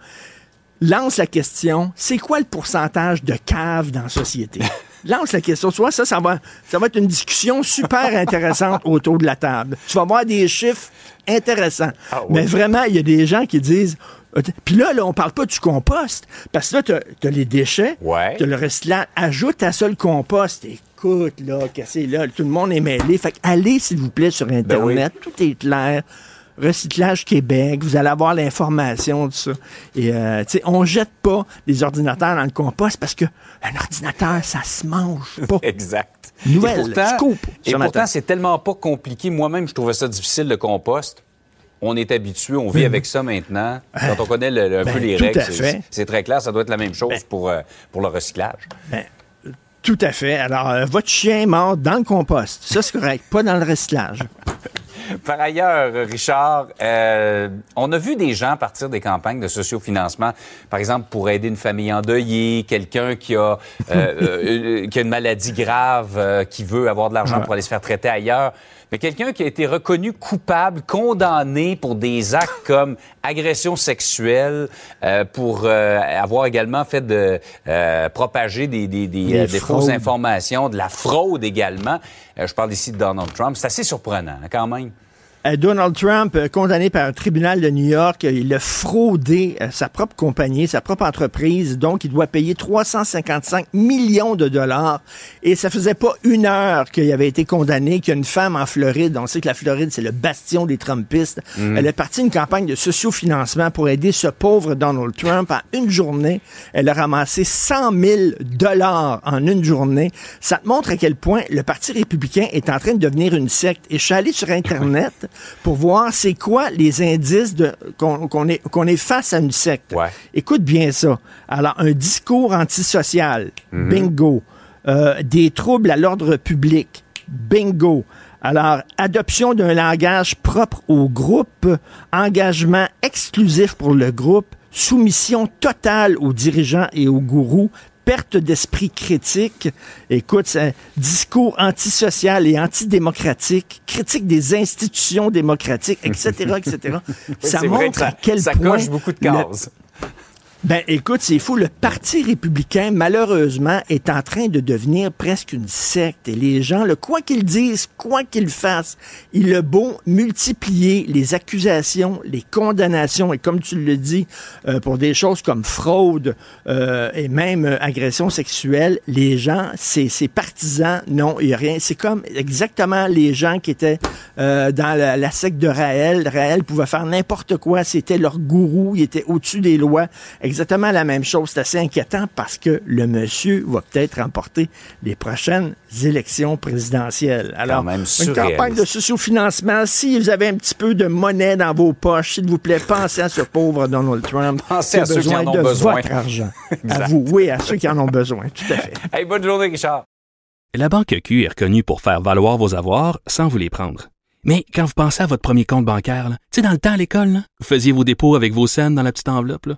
lance la question, c'est quoi le pourcentage de caves dans la société? Lance la question. Tu vois, ça, ça va, ça va être une discussion super intéressante autour de la table. Tu vas voir des chiffres intéressants. Ah oui. Mais vraiment, il y a des gens qui disent... Puis là, là, on parle pas du compost. Parce que là, tu as, les déchets, Ouais. tu as le recyclage. Ajoute à ça le compost. Écoute, là, c'est là? Tout le monde est mêlé. Fait que allez, s'il vous plaît, sur Internet. Ben oui. Tout est clair. Recyclage Québec, vous allez avoir l'information de ça. Et, euh, tu sais, on jette pas des ordinateurs dans le compost parce que un ordinateur, ça se mange pas. exact. Nouvelle, et pourtant, scoop, et pourtant, c'est tellement pas compliqué. Moi-même, je trouvais ça difficile, le compost. On est habitué, on vit avec ça maintenant. Quand on connaît le- le- un Ben, peu les tout règles, c'est- très clair. Ça doit être la même chose pour, euh, pour le recyclage. Ben, tout à fait. Alors, euh, votre chien est mort dans le compost. Ça, c'est correct. Pas dans le recyclage. Par ailleurs, Richard, euh, on a vu des gens partir des campagnes de sociofinancement, par exemple pour aider une famille endeuillée, quelqu'un qui a euh, euh, qui a une maladie grave, euh, qui veut avoir de l'argent Ouais. pour aller se faire traiter ailleurs, mais quelqu'un qui a été reconnu coupable, condamné pour des actes comme agression sexuelle, euh, pour euh, avoir également fait de euh, propager des, des, des, Des euh, fausses informations, de la fraude également. Euh, je parle ici de Donald Trump. C'est assez surprenant hein, quand même. Euh, Donald Trump, euh, condamné par un tribunal de New York, euh, il a fraudé sa propre compagnie, sa propre entreprise, donc il doit payer 355 millions de dollars. Et ça faisait pas une heure qu'il avait été condamné, qu'il y a une femme en Floride, on sait que la Floride, c'est le bastion des Trumpistes, Mhm. elle a parti une campagne de sociofinancement pour aider ce pauvre Donald Trump. En une journée, elle a ramassé 100 000 dollars en une journée. Ça te montre à quel point le Parti républicain est en train de devenir une secte. Et je suis allé sur Internet pour voir c'est quoi les indices de qu'on est, qu'on est face à une secte. Écoute bien ça. Alors, un discours antisocial, Mhm. bingo. Euh, des troubles à l'ordre public, bingo. Alors, adoption d'un langage propre au groupe, engagement exclusif pour le groupe, soumission totale aux dirigeants et aux gourous, perte d'esprit critique. Écoute, c'est un discours antisocial et antidémocratique, critique des institutions démocratiques, etc., etc. ça vrai montre à ça- quel ça point... coche beaucoup de le- cases. Ben, écoute, c'est fou. Le Parti républicain, malheureusement, est en train de devenir presque une secte. Et les gens, le quoi qu'ils disent, quoi qu'ils fassent, il a beau multiplier les accusations, les condamnations, et comme tu le dis, euh, pour des choses comme fraude euh, et même euh, agression sexuelle, les gens, c'est c'est partisans, non, il n'y a rien. C'est comme exactement les gens qui étaient euh, dans la, la secte de Raël. Raël pouvait faire n'importe quoi, c'était leur gourou, il était au-dessus des lois. Exactement la même chose. C'est assez inquiétant parce que le monsieur va peut-être remporter les prochaines élections présidentielles. Alors, même une campagne de sociofinancement, si vous avez un petit peu de monnaie dans vos poches, s'il vous plaît, pensez à ce pauvre Donald Trump Pensez qui a à ceux qui besoin en ont de besoin. votre argent. à Exact. vous, oui, à ceux qui en ont besoin, tout à fait. Hey, bonne journée, Richard. La Banque Q est reconnue pour faire valoir vos avoirs sans vous les prendre. Mais quand vous pensez à votre premier compte bancaire, tu sais, dans le temps à l'école, là, vous faisiez vos dépôts avec vos scènes dans la petite enveloppe. là.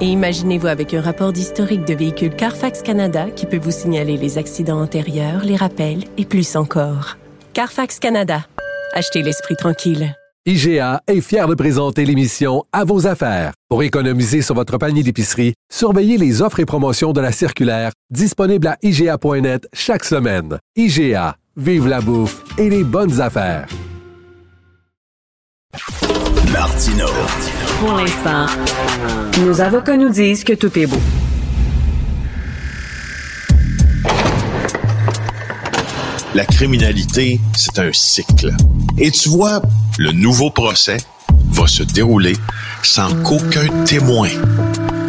Et imaginez-vous avec un rapport d'historique de véhicule Carfax Canada qui peut vous signaler les accidents antérieurs, les rappels et plus encore. Carfax Canada. Achetez l'esprit tranquille. IGA est fier de présenter l'émission À vos affaires. Pour économiser sur votre panier d'épicerie, surveillez les offres et promotions de la circulaire disponible à IGA.net chaque semaine. IGA, vive la bouffe et les bonnes affaires. Martino. Pour l'instant, nos avocats nous disent que tout est beau. La criminalité, c'est un cycle. Et tu vois, le nouveau procès va se dérouler sans qu'aucun témoin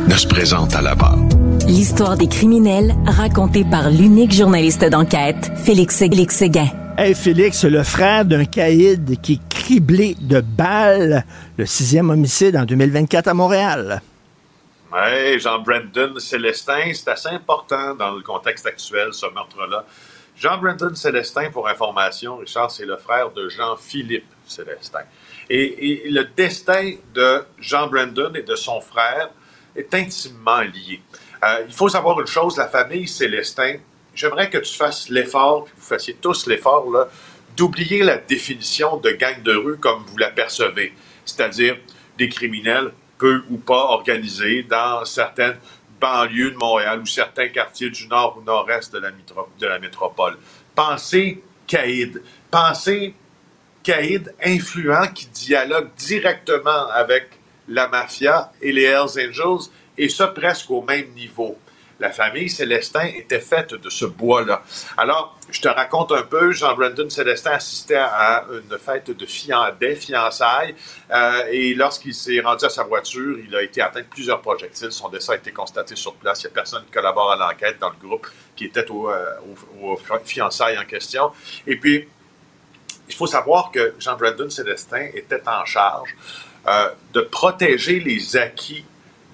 ne se présente à la barre. L'histoire des criminels racontée par l'unique journaliste d'enquête, Félix Félix Séguin. Hey Félix, le frère d'un caïd qui est criblé de balles, le sixième homicide en 2024 à Montréal. Oui, Jean-Brandon Célestin, c'est assez important dans le contexte actuel, ce meurtre-là. Jean-Brandon Célestin, pour information, Richard, c'est le frère de Jean-Philippe Célestin. Et, et le destin de Jean-Brandon et de son frère est intimement lié. Euh, il faut savoir une chose, la famille Célestin, j'aimerais que tu fasses l'effort, que vous fassiez tous l'effort, d'oublier la définition de gang de rue comme vous l'apercevez, c'est-à-dire des criminels peu ou pas organisés dans certaines banlieue de Montréal ou certains quartiers du nord ou nord-est de la, de la métropole. Pensez Caïd. Pensez Caïd influent qui dialogue directement avec la mafia et les Hells Angels, et ça presque au même niveau la famille Célestin était faite de ce bois-là. Alors, je te raconte un peu, Jean-Brandon Célestin assistait à une fête de fiançailles, euh, et lorsqu'il s'est rendu à sa voiture, il a été atteint de plusieurs projectiles. Son décès a été constaté sur place. Il n'y a personne qui collabore à l'enquête dans le groupe qui était au, euh, fiançailles en question. Et puis, il faut savoir que Jean-Brandon Célestin était en charge euh, de protéger les acquis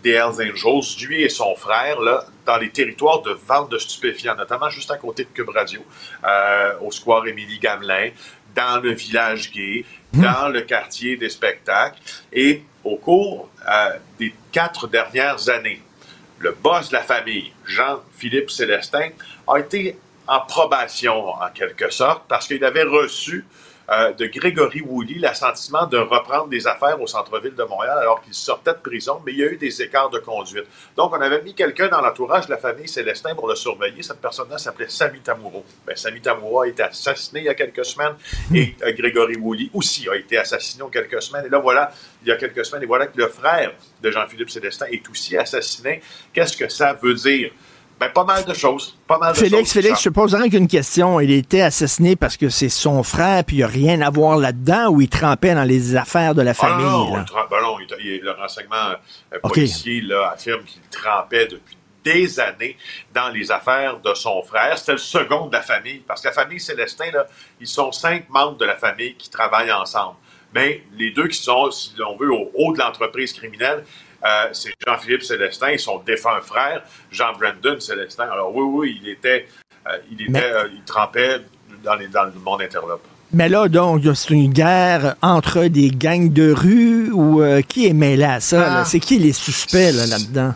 des Hells Angels, lui et son frère, là, dans les territoires de vente de stupéfiants, notamment juste à côté de Cube Radio, euh, au square Émilie Gamelin, dans le village gay, hmm. dans le quartier des spectacles. Et au cours euh, des quatre dernières années, le boss de la famille, Jean-Philippe Célestin, a été en probation en quelque sorte parce qu'il avait reçu euh, de Grégory Woolley l'assentiment de reprendre des affaires au centre-ville de Montréal alors qu'il sortait de prison, mais il y a eu des écarts de conduite. Donc, on avait mis quelqu'un dans l'entourage de la famille Célestin pour le surveiller. Cette personne-là s'appelait Samy Tamouro. Ben, Tamouro a été assassiné il y a quelques semaines et euh, Grégory Woolley aussi a été assassiné il y a quelques semaines. Et là, voilà, il y a quelques semaines, et voilà que le frère de Jean-Philippe Célestin est aussi assassiné. Qu'est-ce que ça veut dire? Ben, pas mal de choses. Pas mal de Félix, choses, Félix, je te poserai qu'une question. Il était assassiné parce que c'est son frère, puis il n'y a rien à voir là-dedans, ou il trempait dans les affaires de la famille? Ah non, ben non il, le renseignement euh, policier là, affirme qu'il trempait depuis des années dans les affaires de son frère. C'était le second de la famille, parce que la famille Célestin, là, ils sont cinq membres de la famille qui travaillent ensemble. Mais les deux qui sont, si l'on veut, au haut de l'entreprise criminelle, euh, c'est Jean-Philippe Célestin et son défunt frère, Jean-Brandon Célestin. Alors oui, oui, il était, euh, il, était euh, il trempait dans, les, dans le monde interlope. Mais là, donc, c'est une guerre entre des gangs de rue ou qui est mêlé à ça? Ah. C'est qui les suspects là-dedans?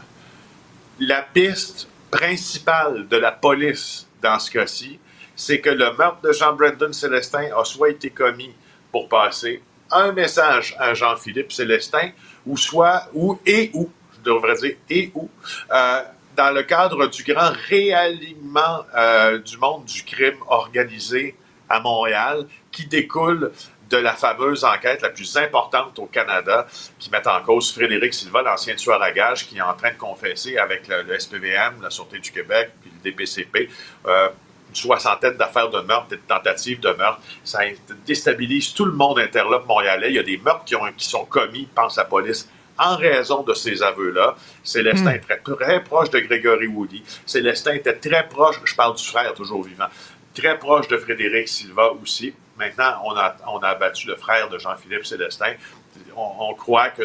la piste principale de la police dans ce cas-ci, c'est que le meurtre de Jean-Brandon Célestin a soit été commis pour passer un message à Jean-Philippe Célestin ou soit, ou et ou, je devrais dire et ou, euh, dans le cadre du grand réalignement euh, du monde du crime organisé à Montréal, qui découle de la fameuse enquête la plus importante au Canada, qui met en cause Frédéric Silva, l'ancien tueur à gages, qui est en train de confesser avec le, SPVM, la Sûreté du Québec, puis le DPCP, soixantaine d'affaires de meurtre et de tentatives de meurtre. Ça déstabilise tout le monde interlope montréalais. Il y a des meurtres qui, ont, qui sont commis, pense la police, en raison de ces aveux-là. Célestin est hmm. très, proche de Grégory Woody. Célestin était très proche, je parle du frère toujours vivant, très proche de Frédéric Silva aussi. Maintenant, on a, on a abattu le frère de Jean-Philippe Célestin on, croit que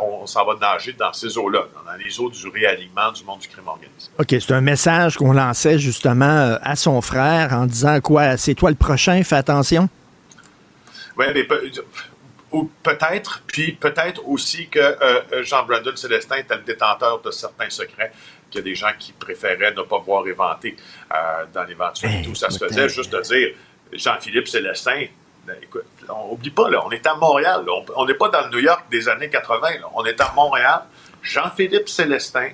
on, s'en va nager dans ces eaux-là, dans les eaux du réalignement du monde du crime organisé. OK, c'est un message qu'on lançait justement euh, à son frère en disant quoi, c'est toi le prochain, fais attention. Oui, mais peut-être, puis peut-être aussi que euh, Jean-Brandon Célestin était le détenteur de certains secrets qu'il y a des gens qui préféraient ne pas voir éventer euh, dans l'éventualité où ça se faisait, juste de dire Jean-Philippe Célestin, écoute, on oublie pas, là, on est à Montréal. On n'est pas dans le New York des années 80. On est à Montréal. Jean-Philippe Célestin,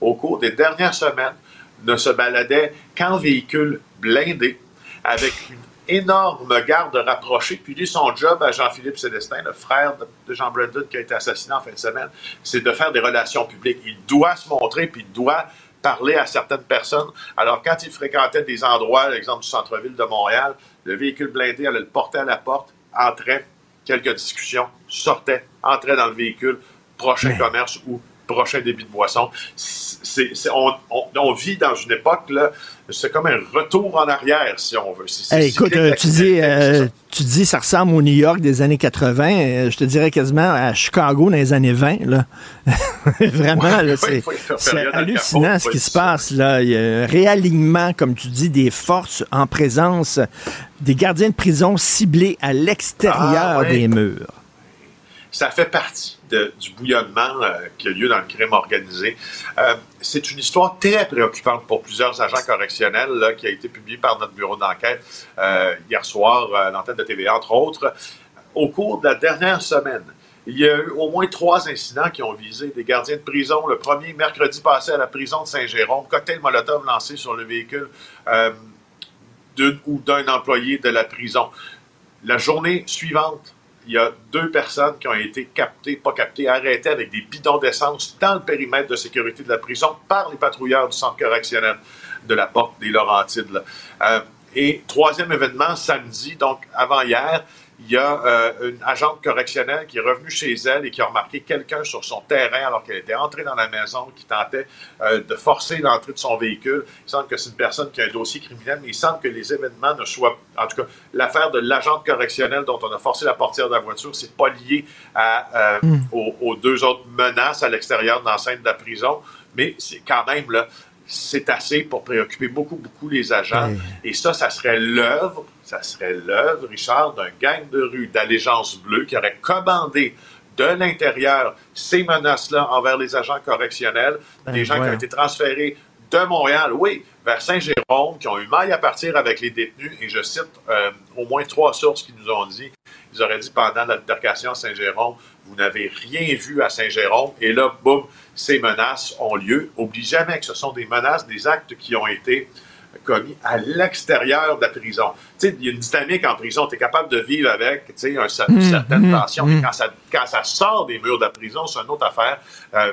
au cours des dernières semaines, ne se baladait qu'en véhicule blindé, avec une énorme garde rapprochée. Puis lui, son job à Jean-Philippe Célestin, le frère de Jean Brandon qui a été assassiné en fin de semaine, c'est de faire des relations publiques. Il doit se montrer, puis il doit parler à certaines personnes. Alors, quand il fréquentait des endroits, l'exemple du centre-ville de Montréal, le véhicule blindé allait le porter à la porte, entrait, quelques discussions, sortait, entrait dans le véhicule, prochain commerce ou prochain débit de boisson. C'est, on, vit dans une époque, là, c'est comme un retour en arrière, si on veut. écoute, euh, tu, dis, euh, tu dis ça ressemble au New York des années 80. Euh, je te dirais quasiment à Chicago dans les années 20. Là. Vraiment, c'est, hallucinant ce qui se passe. Là. Il y a un réalignement, comme tu dis, des forces en présence des gardiens de prison ciblés à l'extérieur ah, des murs. Ça fait partie du bouillonnement euh, qui a lieu dans le crime organisé. Euh, c'est une histoire très préoccupante pour plusieurs agents correctionnels là, qui a été publiée par notre bureau d'enquête euh, hier soir, l'antenne de TVA, entre autres. Au cours de la dernière semaine, Il y a eu au moins trois incidents qui ont visé des gardiens de prison. Le premier, mercredi passé, à la prison de Saint-Jérôme, cocktail Molotov lancé sur le véhicule d'une ou d'un employé de la prison. La journée suivante, il y a deux personnes qui ont été captées, pas captées, arrêtées avec des bidons d'essence dans le périmètre de sécurité de la prison par les patrouilleurs du centre correctionnel de la porte des Laurentides. Euh, et troisième événement, samedi, donc avant-hier, il y a euh, une agente correctionnelle qui est revenue chez elle et qui a remarqué quelqu'un sur son terrain alors qu'elle était entrée dans la maison, qui tentait euh, de forcer l'entrée de son véhicule. Il semble que c'est une personne qui a un dossier criminel, mais il semble que les événements ne soient, en tout cas, l'affaire de l'agente correctionnelle dont on a forcé la portière de la voiture, c'est pas lié à, euh, aux, deux autres menaces à l'extérieur de l'enceinte de la prison, mais c'est quand même là c'est assez pour préoccuper beaucoup, beaucoup les agents. Et ça, ça serait l'œuvre ça serait l'œuvre, Richard, d'un gang de rue d'allégeance bleue qui aurait commandé de l'intérieur ces menaces-là envers les agents correctionnels, Ben, des gens qui ont été transférés de Montréal, oui, vers Saint-Jérôme, qui ont eu maille à partir avec les détenus, et je cite euh, au moins trois sources qui nous ont dit, ils auraient dit pendant l'altercation à Saint-Jérôme, vous n'avez rien vu à Saint-Jérôme, et là, boum, ces menaces ont lieu. Oublie jamais que ce sont des menaces, des actes qui ont été commis à l'extérieur de la prison. Tu sais, il y a une dynamique en prison, tu es capable de vivre avec, tu sais, une Mm, certaine mm, tension, mm. mais quand ça, quand ça sort des murs de la prison, c'est une autre affaire. Euh,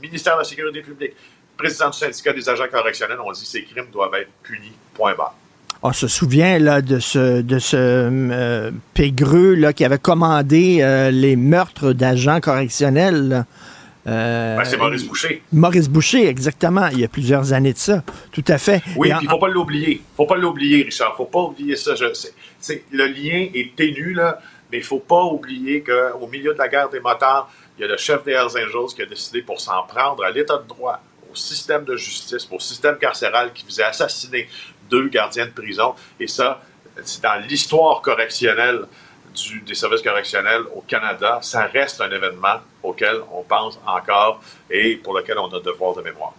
ministère de la Sécurité publique, président du syndicat des agents correctionnels ont dit que ces crimes doivent être punis, point barre. On se souvient là, de ce, de ce euh, pégreux là, qui avait commandé euh, les meurtres d'agents correctionnels. là. Euh, Ben, c'est Maurice Boucher. Maurice Boucher, exactement. Il y a plusieurs années de ça. Tout à fait. Oui, il ne faut pas l'oublier. faut pas l'oublier, Richard. faut pas oublier ça. Je, le lien est ténu, là, mais il faut pas oublier qu'au milieu de la guerre des motards, il y a le chef des Hells Angels qui a décidé pour s'en prendre à l'état de droit, au système de justice, au système carcéral qui faisait assassiner deux gardiens de prison. Et ça, c'est dans l'histoire correctionnelle du- des services correctionnels au Canada. Ça reste un événement auquel on pense encore et pour lequel on a devoir de mémoire.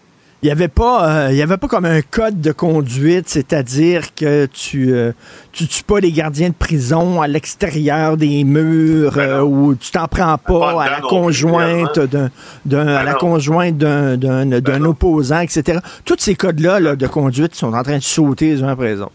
Il n'y avait pas, euh, il y avait pas comme un code de conduite, c'est-à-dire que tu, euh, tu tues pas les gardiens de prison à l'extérieur des murs euh, ou tu t'en prends pas, Pas à la conjointe d'un, d'un- à Ben la conjointe d'un, d'un, d'un opposant, etc. Tous ces codes-là là, de conduite sont en train de sauter les uns après les autres.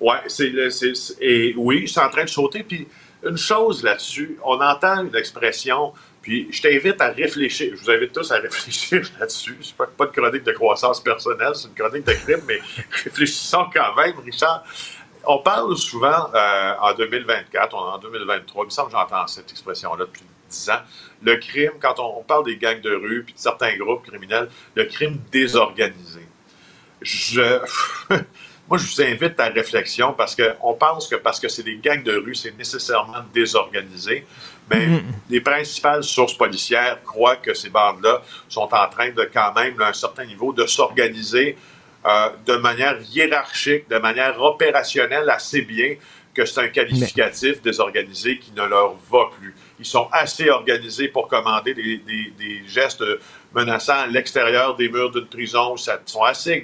Oui, c'est, c'est, c'est- et oui, c'est en train de sauter. Puis une chose là-dessus, on entend une expression, puis je t'invite à réfléchir. Je vous invite tous à réfléchir là-dessus. C'est pas, pas une chronique de croissance personnelle, c'est une chronique de crime, mais réfléchissons quand même, Richard. On parle souvent euh, en 2024, on est en 2023, il me semble que j'entends cette expression-là depuis 10 ans. Le crime, quand on, on parle des gangs de rue puis de certains groupes criminels, le crime désorganisé. Je, moi, je vous invite à la réflexion parce qu'on pense que parce que c'est des gangs de rue, c'est nécessairement désorganisé. Mais les principales sources policières croient que ces bandes-là sont en train de quand même, à un certain niveau, de s'organiser euh, de manière hiérarchique, de manière opérationnelle assez bien, que c'est un qualificatif désorganisé qui ne leur va plus. Ils sont assez organisés pour commander des, des- des gestes menaçants à l'extérieur des murs d'une prison. Ils sont assez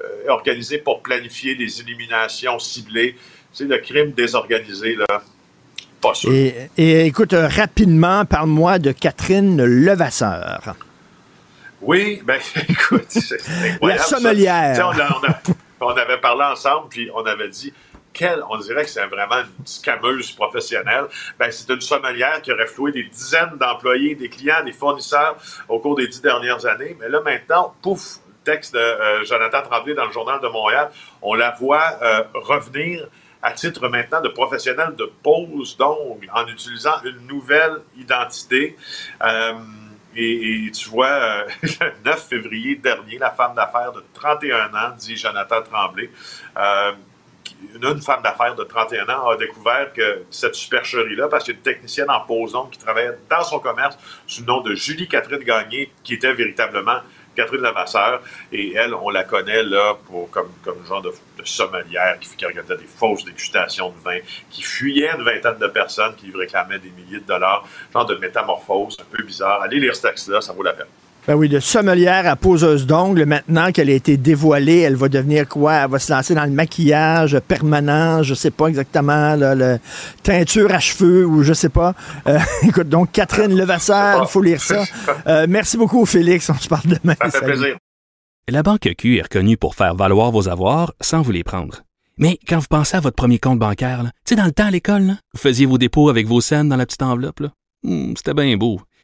euh, organisés pour planifier des éliminations ciblées. C'est le crime désorganisé, là. Pas sûr. Et, et écoute, euh, rapidement, parle-moi de Catherine Levasseur. Oui, ben écoute, c'est La sommelière. Tu sais, On, a- on a- on avait parlé ensemble, puis on avait dit, quelle, on dirait que c'est vraiment une scameuse professionnelle. Ben, c'est une sommelière qui aurait floué des dizaines d'employés, des clients, des fournisseurs au cours des dix dernières années. Mais là, maintenant, pouf, texte de euh, Jonathan Tremblay dans le Journal de Montréal, on la voit euh, revenir à titre maintenant de professionnel de pose d'ongles en utilisant une nouvelle identité. Euh, et, tu vois, le 9 février dernier, la femme d'affaires de 31 ans, dit Jonathan Tremblay, une, femme d'affaires de 31 ans a découvert que cette supercherie-là, parce qu'il y a une technicienne en pose d'ongles qui travaillait dans son commerce sous le nom de Julie Catherine Gagné, qui était véritablement Catherine Lavasseur, et elle, on la connaît là pour, comme, comme genre de, sommelière qui, qui des fausses dégustations de vin, qui fuyait une vingtaine de personnes qui lui réclamaient des milliers de dollars, genre de métamorphose un peu bizarre. Allez lire ce texte-là, ça vaut la peine. Ben oui, de sommelière à poseuse d'ongles, maintenant qu'elle a été dévoilée, elle va devenir quoi? Elle va se lancer dans le maquillage permanent, je sais pas exactement, là, le teinture à cheveux ou je sais pas. Euh, écoute, donc Catherine Levasseur, il faut lire ça. Euh, merci beaucoup, Félix. On se parle demain. Ça fait Salut. plaisir. La Banque Q est reconnue pour faire valoir vos avoirs sans vous les prendre. Mais quand vous pensez à votre premier compte bancaire, là, tu sais, dans le temps à l'école, là, vous faisiez vos dépôts avec vos scènes dans la petite enveloppe. là. Hmm, C'était bien beau.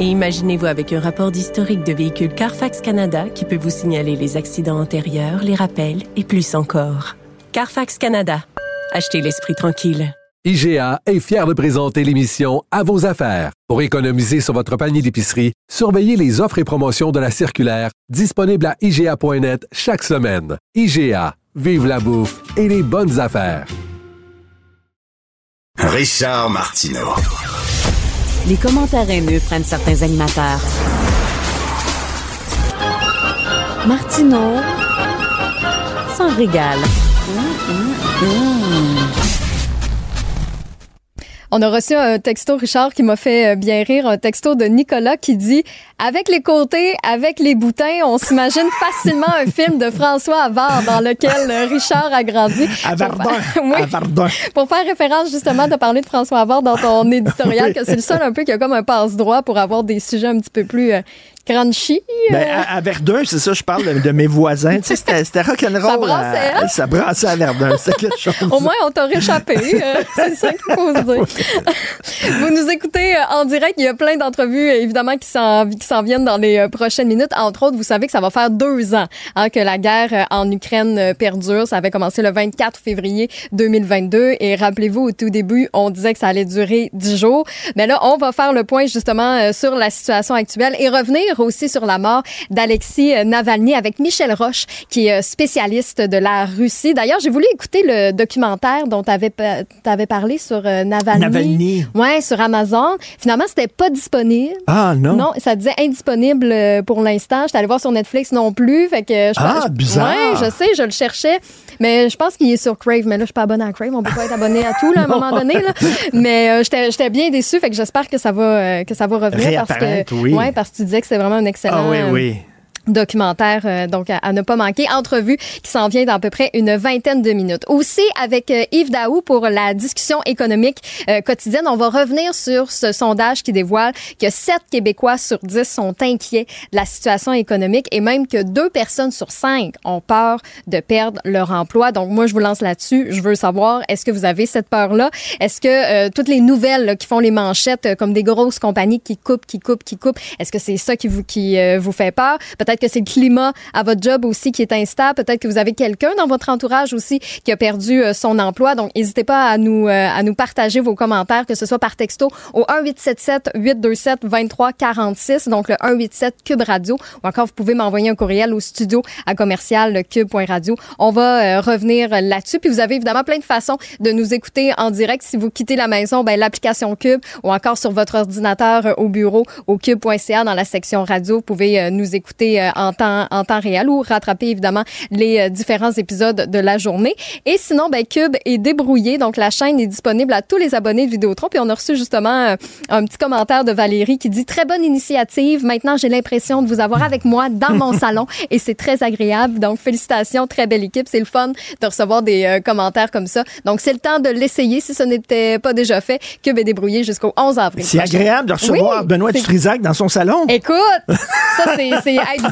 Et imaginez-vous avec un rapport d'historique de véhicule Carfax Canada qui peut vous signaler les accidents antérieurs, les rappels et plus encore. Carfax Canada. Achetez l'esprit tranquille. IGA est fier de présenter l'émission À vos affaires. Pour économiser sur votre panier d'épicerie, surveillez les offres et promotions de la circulaire disponible à IGA.net chaque semaine. IGA, vive la bouffe et les bonnes affaires. Richard Martineau. Les commentaires haineux prennent certains animateurs. Martineau s'en régale. On a reçu un texto, Richard, qui m'a fait euh, bien rire, un texto de Nicolas qui dit Avec les côtés, avec les boutins, on s'imagine facilement un film de François Havard dans lequel euh, Richard a grandi. Oui. Pour faire référence justement de parler de François Havard dans ton éditorial, que c'est le seul un peu qui a comme un passe-droit pour avoir des sujets un petit peu plus euh, crunchy. euh. Ben, à, à Verdun, c'est ça, je parle de, de mes voisins. Tu sais, c'était, c'était rock'n'roll. Ça brassait, à- hein? Ça brassait à Verdun. C'était quelque chose. Au moins, on t'a réchappé. euh, c'est ça qu'il faut se dire. Vous nous écoutez euh, en direct. Il y a plein d'entrevues, euh, évidemment, qui s'en, qui s'en viennent dans les euh, prochaines minutes. Entre autres, vous savez que ça va faire deux ans hein, que la guerre euh, en Ukraine euh, perdure. Ça avait commencé le 24 février 2022. Et rappelez-vous, au tout début, on disait que ça allait durer dix jours. Mais là, on va faire le point justement euh, sur la situation actuelle et revenir aussi sur la mort d'Alexis euh, Navalny avec Michel Roche, qui est euh, spécialiste de la Russie. D'ailleurs, j'ai voulu écouter le documentaire dont tu avais, parlé sur euh, Navalny. Navalny. Ouais, sur Amazon. Finalement, c'était pas disponible. Ah, non. Non, ça disait indisponible pour l'instant. J'étais allée voir sur Netflix non plus. Fait que je Ah, pense- bizarre. Ouais, je sais, je le cherchais. Mais je pense qu'il est sur Crave. Mais là, je suis pas abonnée à Crave. On peut pas être abonné à tout, là, à un moment donné, là. Mais euh, j'étais bien déçue. Fait que j'espère que ça va, euh, que ça va revenir. Parce que, oui. ouais, parce que tu disais que c'était vraiment un excellent. Ah oui, euh, oui. Documentaire euh, donc à, ne pas manquer. Entrevue qui s'en vient dans peu près une vingtaine de minutes. Aussi avec euh, Yves Daou pour la discussion économique euh, quotidienne. On va revenir sur ce sondage qui dévoile que 7 Québécois sur 10 sont inquiets de la situation économique et même que deux personnes sur cinq ont peur de perdre leur emploi. Donc moi je vous lance là-dessus. Je veux savoir est-ce que vous avez cette peur là est-ce que euh, toutes les nouvelles qui font les manchettes comme des grosses compagnies qui coupent qui coupent qui coupent est-ce que c'est ça qui vous qui vous fait peur? Que c'est le climat à votre job aussi qui est instable. Peut-être que vous avez quelqu'un dans votre entourage aussi qui a perdu euh, son emploi. Donc n'hésitez pas à nous euh, à nous partager vos commentaires que ce soit par texto au 1877 827 23 46 donc le 187 cube radio. Ou encore vous pouvez m'envoyer un courriel au studio à commercial cube.radio on va euh, revenir là-dessus. Puis vous avez évidemment plein de façons de nous écouter en direct. Si vous quittez la maison ben l'application Cube ou encore sur votre ordinateur au bureau au cube.ca dans la section radio. Vous pouvez nous écouter en temps en temps réel ou rattraper évidemment les euh, différents épisodes de la journée. Et sinon ben Cube est débrouillé. Donc la chaîne est disponible à tous les abonnés de Vidéotron. Puis on a reçu justement euh, un petit commentaire de Valérie qui dit très bonne initiative. Maintenant j'ai l'impression de vous avoir avec moi dans mon salon. Et c'est très agréable. Donc félicitations. Très belle équipe. C'est le fun de recevoir des euh, commentaires comme ça. Donc c'est le temps de l'essayer si ce n'était pas déjà fait. Cube est débrouillé jusqu'au 11 avril C'est agréable de recevoir Oui, Benoît Dutrisac dans son salon. Écoute, ça c'est c'est être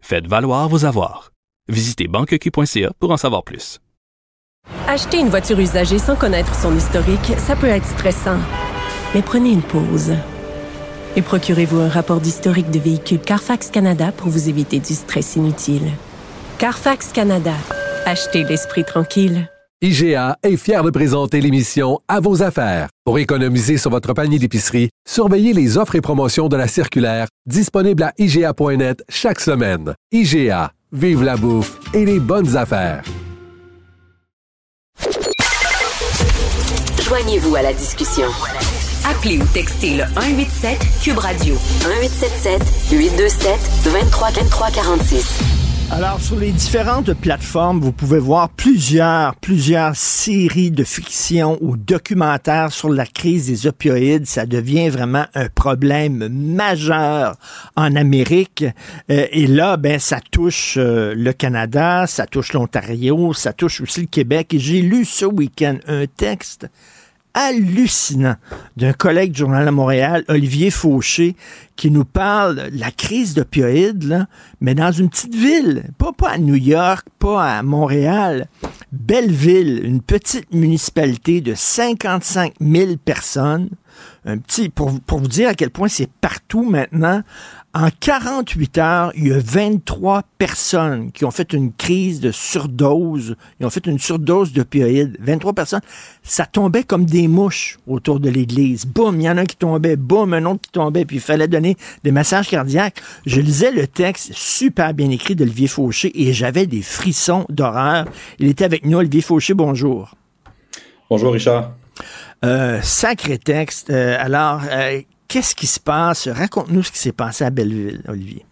Faites valoir vos avoirs. Visitez banqueq.ca pour en savoir plus. Acheter une voiture usagée sans connaître son historique, ça peut être stressant. Mais prenez une pause. Et procurez-vous un rapport d'historique de véhicule Carfax Canada pour vous éviter du stress inutile. Carfax Canada. Achetez l'esprit tranquille. IGA est fier de présenter l'émission À vos affaires. Pour économiser sur votre panier d'épicerie, surveillez les offres et promotions de la circulaire disponible à IGA.net chaque semaine. IGA, vive la bouffe et les bonnes affaires. Joignez-vous à la discussion. Appelez ou textez le 187 Cube Radio 1877 827 23 46. Alors, sur les différentes plateformes, vous pouvez voir plusieurs, plusieurs séries de fiction ou documentaires sur la crise des opioïdes. Ça devient vraiment un problème majeur en Amérique. Euh, et là, ben, ça touche euh, le Canada, ça touche l'Ontario, ça touche aussi le Québec. Et j'ai lu ce week-end un texte hallucinant d'un collègue du Journal de Montréal, Olivier Fauché, qui nous parle de la crise d'opioïdes, mais dans une petite ville, pas, pas à New York, pas à Montréal, Belleville, une petite municipalité de 55 000 personnes, un petit, pour, vous dire à quel point c'est partout maintenant, en 48 heures, il y a 23 personnes qui ont fait une crise de surdose. Ils ont fait une surdose d'opioïdes. 23 personnes. Ça tombait comme des mouches autour de l'église. Boum, il y en a un qui tombait. Boum, un autre qui tombait. Puis il fallait donner des massages cardiaques. Je lisais le texte super bien écrit d'Olivier Fauché et j'avais des frissons d'horreur. Il était avec nous. Olivier Fauché, bonjour. Bonjour, Richard. Euh, sacré texte. Euh, alors, euh, Qu'est-ce qui se passe? Raconte-nous ce qui s'est passé à Belleville, Olivier.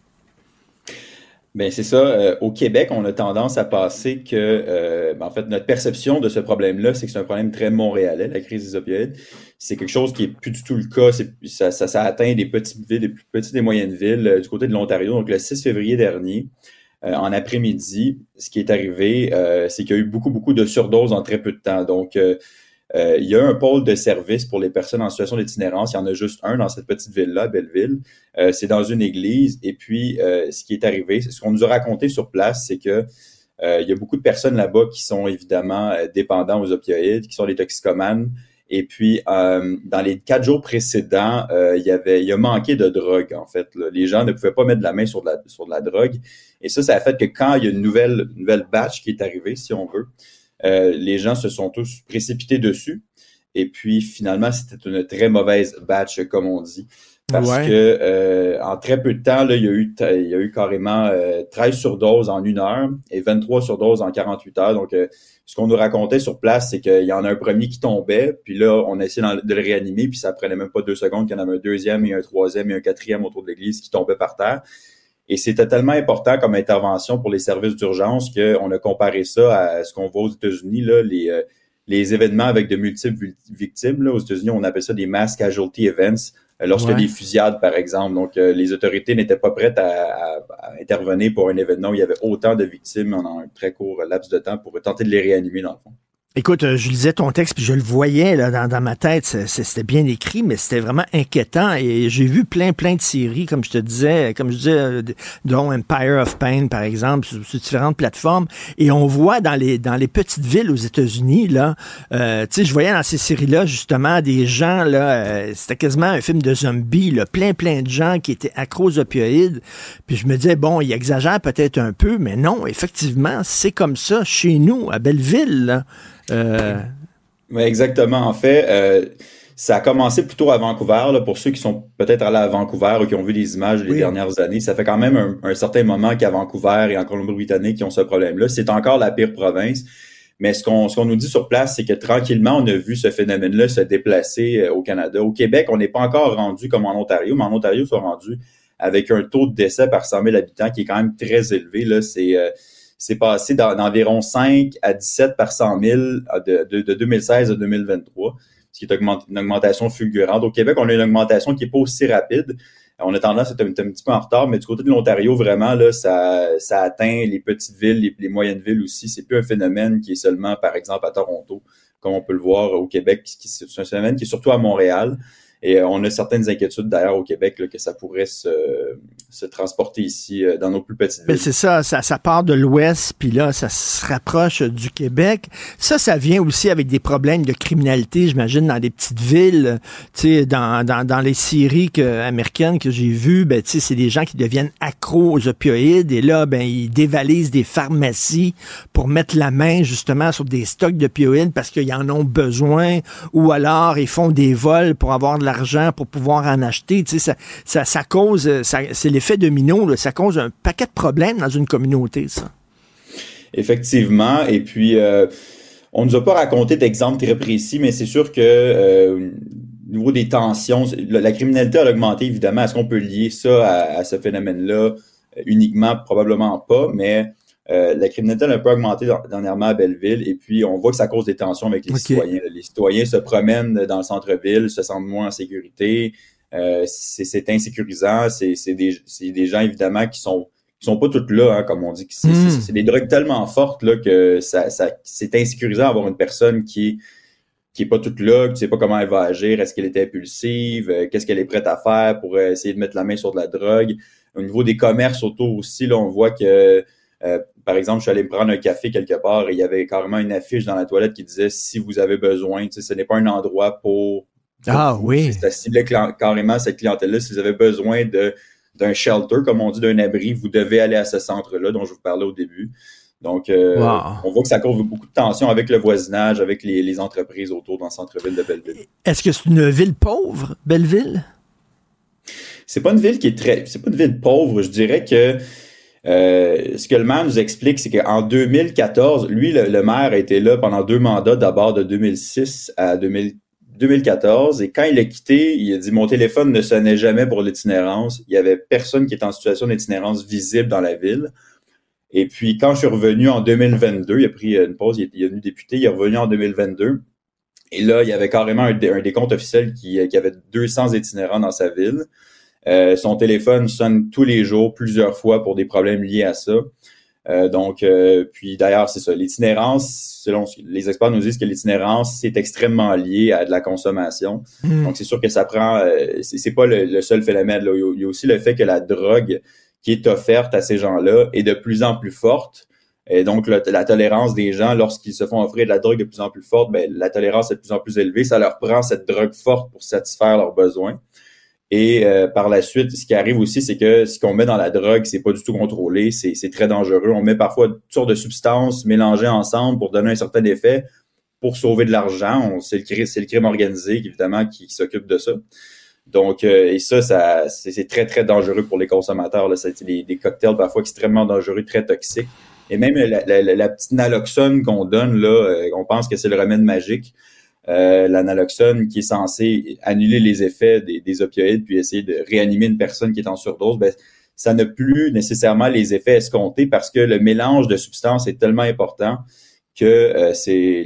Bien, c'est ça. Au Québec, on a tendance à penser que, ben, en fait, notre perception de ce problème-là, c'est que c'est un problème très montréalais, la crise des opioïdes. C'est quelque chose qui est plus du tout le cas. Ça, ça, ça, atteint des petites villes, des plus petites et moyennes villes du côté de l'Ontario. Donc, le 6 février dernier, en après-midi, ce qui est arrivé, c'est qu'il y a eu beaucoup, beaucoup de surdoses en très peu de temps. Donc, il y a un pôle de service pour les personnes en situation d'itinérance. Il y en a juste un dans cette petite ville-là, Belleville. Euh, c'est dans une église. Et puis, euh, ce qui est arrivé, ce qu'on nous a raconté sur place, c'est que il y a beaucoup de personnes là-bas qui sont évidemment dépendants aux opioïdes, qui sont des toxicomanes. Et puis, dans les quatre jours précédents, il y avait, il y a manqué de drogue en fait. Les gens ne pouvaient pas mettre la main sur de la, sur de la drogue. Et ça, ça a fait que quand il y a une nouvelle, nouvelle batch qui est arrivée, si on veut, euh, les gens se sont tous précipités dessus. Et puis finalement, c'était une très mauvaise batch, comme on dit. Parce que euh, en très peu de temps, là, il, y a eu, il y a eu carrément euh, 13 surdoses en une heure et 23 surdoses en 48 heures. Donc, euh, ce qu'on nous racontait sur place, c'est qu'il y en a un premier qui tombait, puis là, on a essayé de le réanimer, puis ça prenait même pas deux secondes qu'il y en avait un deuxième et un troisième et un quatrième autour de l'église qui tombait par terre. Et c'était tellement important comme intervention pour les services d'urgence qu'on a comparé ça à ce qu'on voit aux États-Unis, là, les, euh, les événements avec de multiples victimes. Là. Aux États-Unis, on appelle ça des mass casualty events euh, lorsque des fusillades, par exemple. Donc, euh, les autorités n'étaient pas prêtes à, intervenir pour un événement où il y avait autant de victimes en un très court laps de temps pour tenter de les réanimer, dans le fond. Écoute, euh, je lisais ton texte, puis je le voyais là, dans, ma tête. C'était bien écrit, mais c'était vraiment inquiétant. Et j'ai vu plein, plein de séries, comme je te disais, comme je disais, euh, dont Empire of Pain, par exemple, sur, différentes plateformes. Et on voit dans les, dans les petites villes aux États-Unis, là, euh, tu sais, je voyais dans ces séries-là, justement, des gens, là, c'était quasiment un film de zombies, là, plein, plein de gens qui étaient accros aux opioïdes. Puis je me disais, bon, il exagère peut-être un peu, mais non, effectivement, c'est comme ça chez nous, à Belleville, là. Euh... Oui, exactement. En fait, euh, ça a commencé plutôt à Vancouver. Là, pour ceux qui sont peut-être allés à Vancouver ou qui ont vu des images les dernières années, ça fait quand même un, certain moment qu'à Vancouver et en Colombie-Britannique qui ont ce problème-là. C'est encore la pire province. Mais ce qu'on ce qu'on nous dit sur place, c'est que tranquillement, on a vu ce phénomène-là se déplacer euh, au Canada. Au Québec, on n'est pas encore rendu comme en Ontario, mais en Ontario, ils sont rendus avec un taux de décès par 100 000 habitants qui est quand même très élevé. Là, c'est euh, c'est passé d'environ 5 à 17 par 100 000 de, de, 2016 à 2023, ce qui est une augmentation fulgurante. Au Québec, on a une augmentation qui n'est pas aussi rapide. On a tendance à être un, petit peu en retard, mais du côté de l'Ontario, vraiment, là, ça, ça atteint les petites villes, les, moyennes villes aussi. C'est plus un phénomène qui est seulement, par exemple, à Toronto, comme on peut le voir au Québec. C'est un phénomène qui est surtout à Montréal. Et euh, on a certaines inquiétudes d'ailleurs au Québec là, que ça pourrait se, se transporter ici euh, dans nos plus petites villes. c'est ça, ça, ça part de l'ouest, puis là, ça se rapproche du Québec. Ça, ça vient aussi avec des problèmes de criminalité, j'imagine, dans des petites villes. Tu sais, dans, dans, dans les séries que, américaines que j'ai vues, ben, tu sais, c'est des gens qui deviennent accros aux opioïdes, et là, ben, ils dévalisent des pharmacies pour mettre la main, justement, sur des stocks d'opioïdes parce qu'ils en ont besoin, ou alors ils font des vols pour avoir de pour pouvoir en acheter. Tu sais, ça, cause, ça, c'est l'effet domino, ça cause un paquet de problèmes dans une communauté, ça. Effectivement. Et puis, euh, on nous a pas raconté d'exemples très précis, mais c'est sûr que euh, au niveau des tensions, la, criminalité a augmenté, évidemment. Est-ce qu'on peut lier ça à, ce phénomène-là euh, uniquement? Probablement pas, mais euh, la criminalité a un peu augmenté dernièrement à Belleville. Et puis, on voit que ça cause des tensions avec les citoyens. Les citoyens se promènent dans le centre-ville, se sentent moins en sécurité. Euh, c'est insécurisant. C'est des, des gens, évidemment, qui sont qui sont pas toutes là, hein, comme on dit. C'est Mm. c'est- c'est des drogues tellement fortes là, que ça, ça, c'est insécurisant d'avoir une personne qui est qui est pas toute là, que tu sais pas comment elle va agir, est-ce qu'elle est impulsive, euh, qu'est-ce qu'elle est prête à faire pour euh, essayer de mettre la main sur de la drogue. Au niveau des commerces autour aussi, là, on voit que, euh, par exemple, je suis allé me prendre un café quelque part et il y avait carrément une affiche dans la toilette qui disait si vous avez besoin, ce n'est pas un endroit pour. Ah vous. oui. Ça ciblait carrément cette clientèle-là. Si vous avez besoin de d'un shelter, comme on dit, d'un abri, vous devez aller à ce centre-là dont je vous parlais au début. Donc, euh, Wow. on voit que ça cause beaucoup de tensions avec le voisinage, avec les, les entreprises autour dans le centre-ville de Belleville. Est-ce que c'est une ville pauvre, Belleville? C'est pas une ville qui est très, c'est pas une ville pauvre. Je dirais que euh, ce que le maire nous explique, c'est qu'en 2014, lui, le, maire a été là pendant deux mandats, d'abord de 2006 à 2000 2014. Et quand il a quitté, il a dit mon téléphone ne sonnait jamais pour l'itinérance. Il y avait personne qui était en situation d'itinérance visible dans la ville. Et puis quand je suis revenu en 2022, il a pris une pause, il est, il est devenu député, il est revenu en 2022. Et là, il y avait carrément un décompte officiel qui, qui avait 200 itinérants dans sa ville. Euh, son téléphone sonne tous les jours, plusieurs fois, pour des problèmes liés à ça. Euh, donc, euh, puis d'ailleurs, c'est ça. L'itinérance, selon ce- les experts nous disent que l'itinérance, c'est extrêmement lié à de la consommation. Hmm. Donc, c'est sûr que ça prend. euh, c'est pas le, le seul phénomène. Là. Il, y a, aussi le fait que la drogue qui est offerte à ces gens-là est de plus en plus forte. Et donc, le- la tolérance des gens, lorsqu'ils se font offrir de la drogue de plus en plus forte, ben, la tolérance est de plus en plus élevée. Ça leur prend cette drogue forte pour satisfaire leurs besoins. Et euh, par la suite, ce qui arrive aussi, c'est que ce qu'on met dans la drogue, c'est pas du tout contrôlé, c'est très dangereux. On met parfois toutes sortes de substances mélangées ensemble pour donner un certain effet, pour sauver de l'argent. C'est le, le crime organisé, évidemment, qui, s'occupe de ça. Donc, euh, et ça, ça c'est très, très dangereux pour les consommateurs. Là. C'est des, des cocktails parfois extrêmement dangereux, très toxiques. Et même la, la- la- la petite naloxone qu'on donne, là, euh, on pense que c'est le remède magique. Euh, la naloxone qui est censée annuler les effets des, des opioïdes puis essayer de réanimer une personne qui est en surdose, ben, ça n'a plus nécessairement les effets escomptés parce que le mélange de substances est tellement important que euh, c'est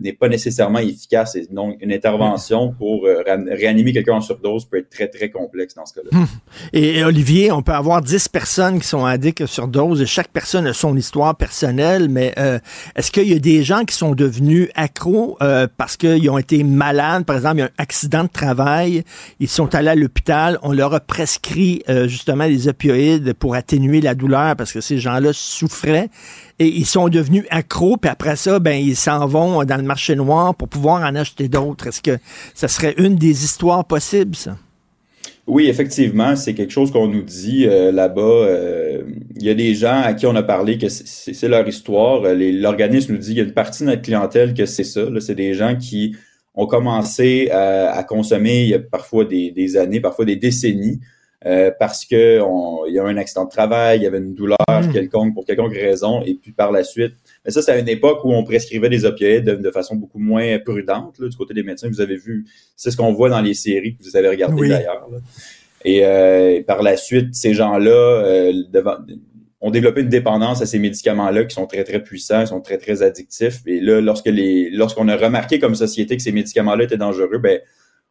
n'est pas nécessairement efficace. Donc, une intervention pour euh, réanimer quelqu'un en surdose peut être très, très complexe dans ce cas-là. Hum. Et, Olivier, on peut avoir 10 personnes qui sont addicts sur dose et chaque personne a son histoire personnelle, mais euh, est-ce qu'il y a des gens qui sont devenus accros euh, parce qu'ils ont été malades, par exemple, il y a un accident de travail, ils sont allés à l'hôpital, on leur a prescrit euh, justement des opioïdes pour atténuer la douleur parce que ces gens-là souffraient et ils sont devenus accros, puis après ça, ben ils s'en vont dans le marché noir pour pouvoir en acheter d'autres. Est-ce que ça serait une des histoires possibles, ça? Oui, effectivement, c'est quelque chose qu'on nous dit euh, là-bas. Euh, il y a des gens à qui on a parlé que c'est- leur histoire. Euh, L'organisme nous dit qu'il y a une partie de notre clientèle que c'est ça. C'est des gens qui ont commencé à, consommer il y a parfois des années, parfois des décennies, euh, parce que on- il y a eu un accident de travail, il y avait une douleur Mm. quelconque pour quelconque raison, et puis par la suite. Mais ça, c'est à une époque où on prescrivait des opioïdes de, de façon beaucoup moins prudente là, du côté des médecins. Vous avez vu, c'est ce qu'on voit dans les séries que vous avez regardées Oui. d'ailleurs. Et euh, par la suite, ces gens-là euh, ont développé une dépendance à ces médicaments-là qui sont très, très puissants, sont très, très addictifs. Et là, lorsque les, lorsqu'on a remarqué comme société que ces médicaments-là étaient dangereux, ben,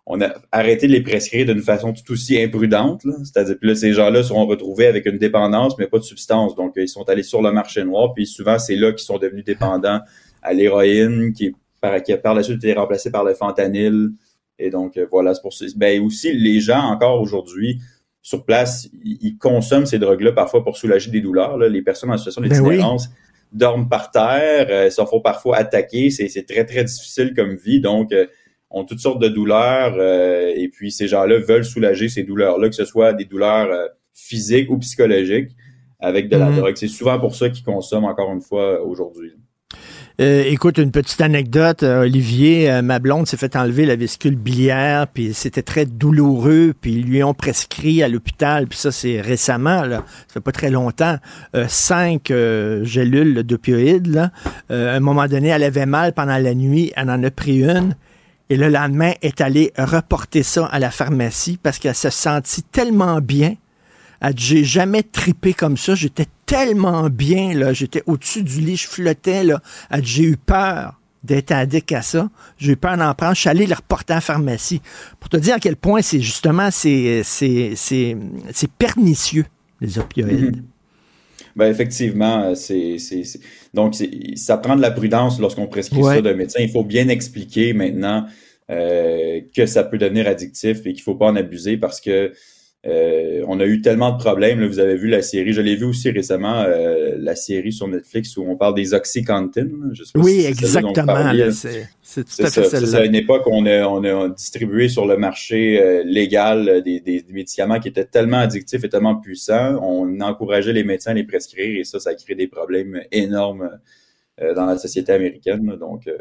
on a arrêté de les prescrire d'une façon tout aussi imprudente. C'est-à-dire que là, ces gens-là seront retrouvés avec une dépendance, mais pas de substance. Donc, ils sont allés sur le marché noir, puis souvent, c'est là qu'ils sont devenus dépendants à l'héroïne, qui, par, qui a par la suite été remplacée par le fentanyl, Et donc, euh, voilà, c'est pour ça. Ben, aussi, les gens, encore aujourd'hui, sur place, ils, consomment ces drogues-là parfois pour soulager des douleurs. là. Les personnes en situation Ben d'itinérance dorment par terre, euh, se font parfois attaquer. C'est c'est très, très difficile comme vie. Donc, euh, ont toutes sortes de douleurs. euh, et puis, ces gens-là veulent soulager ces douleurs-là, que ce soit des douleurs euh, physiques ou psychologiques, avec de la Mhm. drogue. C'est souvent pour ça qu'ils consomment, encore une fois, aujourd'hui. Euh, écoute, une petite anecdote. euh, Olivier, euh, ma blonde s'est fait enlever la vésicule biliaire, puis c'était très douloureux, puis ils lui ont prescrit à l'hôpital, puis ça c'est récemment, là, ça fait pas très longtemps, euh, cinq gélules d'opioïdes. Euh, à un moment donné, elle avait mal pendant la nuit, elle en a pris une. Et le lendemain, est allée reporter ça à la pharmacie parce qu'elle se sentit tellement bien. Elle dit, j'ai jamais tripé comme ça. J'étais tellement bien, là. J'étais au-dessus du lit, je flottais, là. Elle j'ai eu peur d'être addict à ça. J'ai eu peur d'en prendre. Je suis allé le reporter la pharmacie. Pour te dire à quel point c'est justement, c'est, c'est, c'est, c'est pernicieux, les opioïdes. Mhm. Ben effectivement, euh, c'est donc c'est- ça prend de la prudence lorsqu'on prescrit Ouais. ça de médecin. Il faut bien expliquer maintenant euh, que ça peut devenir addictif et qu'il faut pas en abuser parce que euh, on a eu tellement de problèmes. Là, vous avez vu la série, je l'ai vu aussi récemment, euh, la série sur Netflix où on parle des OxyContin. là. Je sais pas Oui, si exactement. C'est, tout à fait celle-là. À une époque, on a, on a distribué sur le marché euh, légal des, des- médicaments qui étaient tellement addictifs et tellement puissants. On encourageait les médecins à les prescrire et ça, ça crée des problèmes énormes dans la société américaine. Donc, euh,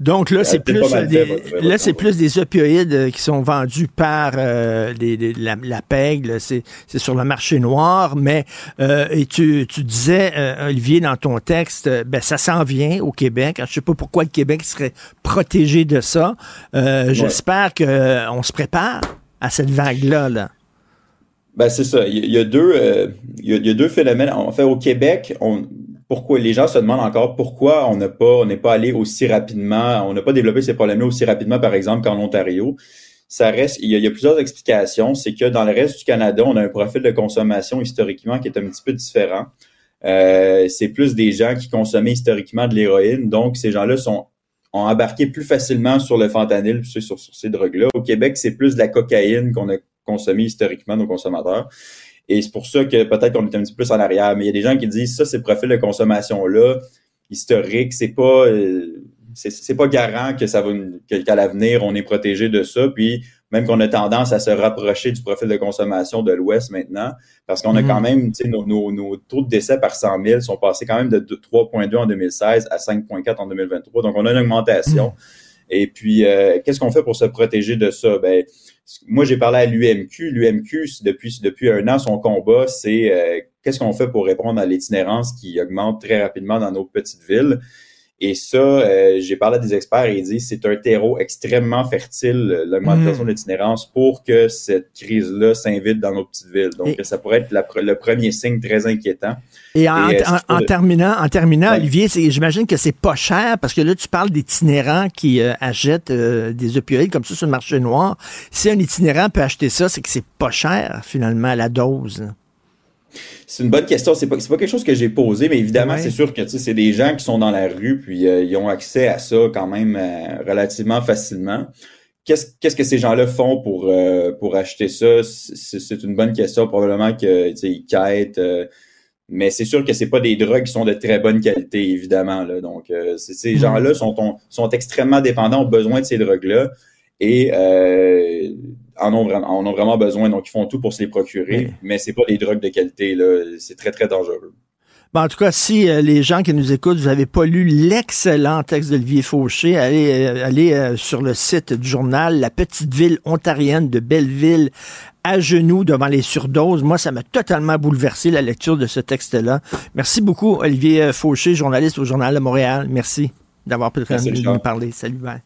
Donc là, c'est plus des, votre- là, c'est plus des opioïdes euh, qui sont vendus par euh, les- les- la, la PEG. C'est, sur le marché noir. Mais euh, et tu, tu disais, euh, Olivier, dans ton texte, euh, ben ça s'en vient au Québec. Je sais pas pourquoi le Québec serait protégé de ça. Euh, J'espère que euh, on se prépare à cette vague-là. Là. Ben c'est ça. Il y, a- il y a deux, euh, il y a, il y a deux phénomènes. En fait, au Québec, on, pourquoi les gens se demandent encore pourquoi on n'a pas, n'est pas allé aussi rapidement, on n'a pas développé ces problèmes-là aussi rapidement, par exemple, qu'en Ontario. Ça reste, il y, a, plusieurs explications. C'est que dans le reste du Canada, on a un profil de consommation historiquement qui est un petit peu différent. Euh, c'est plus des gens qui consommaient historiquement de l'héroïne, donc ces gens-là sont ont embarqué plus facilement sur le fentanyl, sur, sur, ces drogues-là. Au Québec, c'est plus de la cocaïne qu'on a consommé historiquement, nos consommateurs. Et c'est pour ça que peut-être qu'on est un petit peu plus en arrière. Mais il y a des gens qui disent ça, c'est le profil de consommation-là, historique, c'est pas euh, c'est pas garant que ça va qu'à l'avenir on est protégé de ça. Puis même qu'on a tendance à se rapprocher du profil de consommation de l'Ouest maintenant, parce qu'on a Mhm. quand même, tu sais, nos, nos, nos taux de décès par 100 000 sont passés quand même de 2 3,2 en 2016 à 5,4 en 2023. Donc on a une augmentation. Et puis, euh, qu'est-ce qu'on fait pour se protéger de ça? Ben, moi, j'ai parlé à l'UMQ. L'UMQ, depuis, depuis un an, son combat, c'est euh, qu'est-ce qu'on fait pour répondre à l'itinérance qui augmente très rapidement dans nos petites villes? Et ça, euh, j'ai parlé à des experts et ils disent c'est un terreau extrêmement fertile, l'augmentation Mm. de l'itinérance, pour que cette crise-là s'invite dans nos petites villes. Donc, Et- ça pourrait être la le premier signe très inquiétant. Et en, Et, euh, en- en terminant, en terminant, Ouais. Olivier, j'imagine que c'est pas cher parce que là, tu parles d'itinérants qui euh, achètent euh, des opioïdes comme ça sur le marché noir. Si un itinérant peut acheter ça, c'est que c'est pas cher, finalement, la dose. C'est une bonne question. C'est pas, c'est pas quelque chose que j'ai posé, mais évidemment, Ouais. c'est sûr que tu sais, c'est des gens qui sont dans la rue, puis euh, ils ont accès à ça quand même euh, relativement facilement. Qu'est-ce, qu'est-ce que ces gens-là font pour, euh, pour acheter ça? C'est, c'est une bonne question. Probablement que tu sais, ils quêtent. euh, mais c'est sûr que c'est pas des drogues qui sont de très bonne qualité, évidemment. Là. Donc, euh, c'est- ces Mhm. gens-là sont, ont- sont extrêmement dépendants, ont besoin de ces drogues-là et euh, en, ont vraiment, en ont vraiment besoin. Donc, ils font tout pour se les procurer. Oui. Mais c'est pas des drogues de qualité. Là. C'est très, très dangereux. Bon, en tout cas, si euh, les gens qui nous écoutent, vous n'avez pas lu l'excellent texte d'Olivier Fauché, allez, euh, allez euh, sur le site du journal La petite ville ontarienne de Belleville à genoux devant les surdoses. Moi, ça m'a totalement bouleversé la lecture de ce texte-là. Merci beaucoup, Olivier Fauché, journaliste au Journal de Montréal. Merci d'avoir pris le temps Merci, de Richard. nous parler. Salut, bye.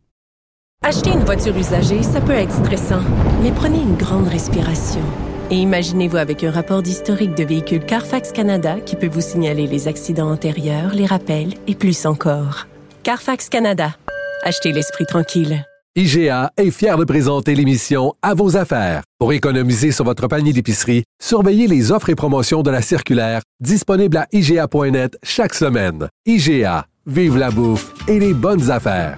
Acheter une voiture usagée, ça peut être stressant, mais prenez une grande respiration. Et imaginez-vous avec un rapport d'historique de véhicule Carfax Canada qui peut vous signaler les accidents antérieurs, les rappels et plus encore. Carfax Canada. Achetez l'esprit tranquille. IGA est fier de présenter l'émission À vos affaires. Pour économiser sur votre panier d'épicerie, surveillez les offres et promotions de la circulaire disponible à IGA.net chaque semaine. IGA, vive la bouffe et les bonnes affaires.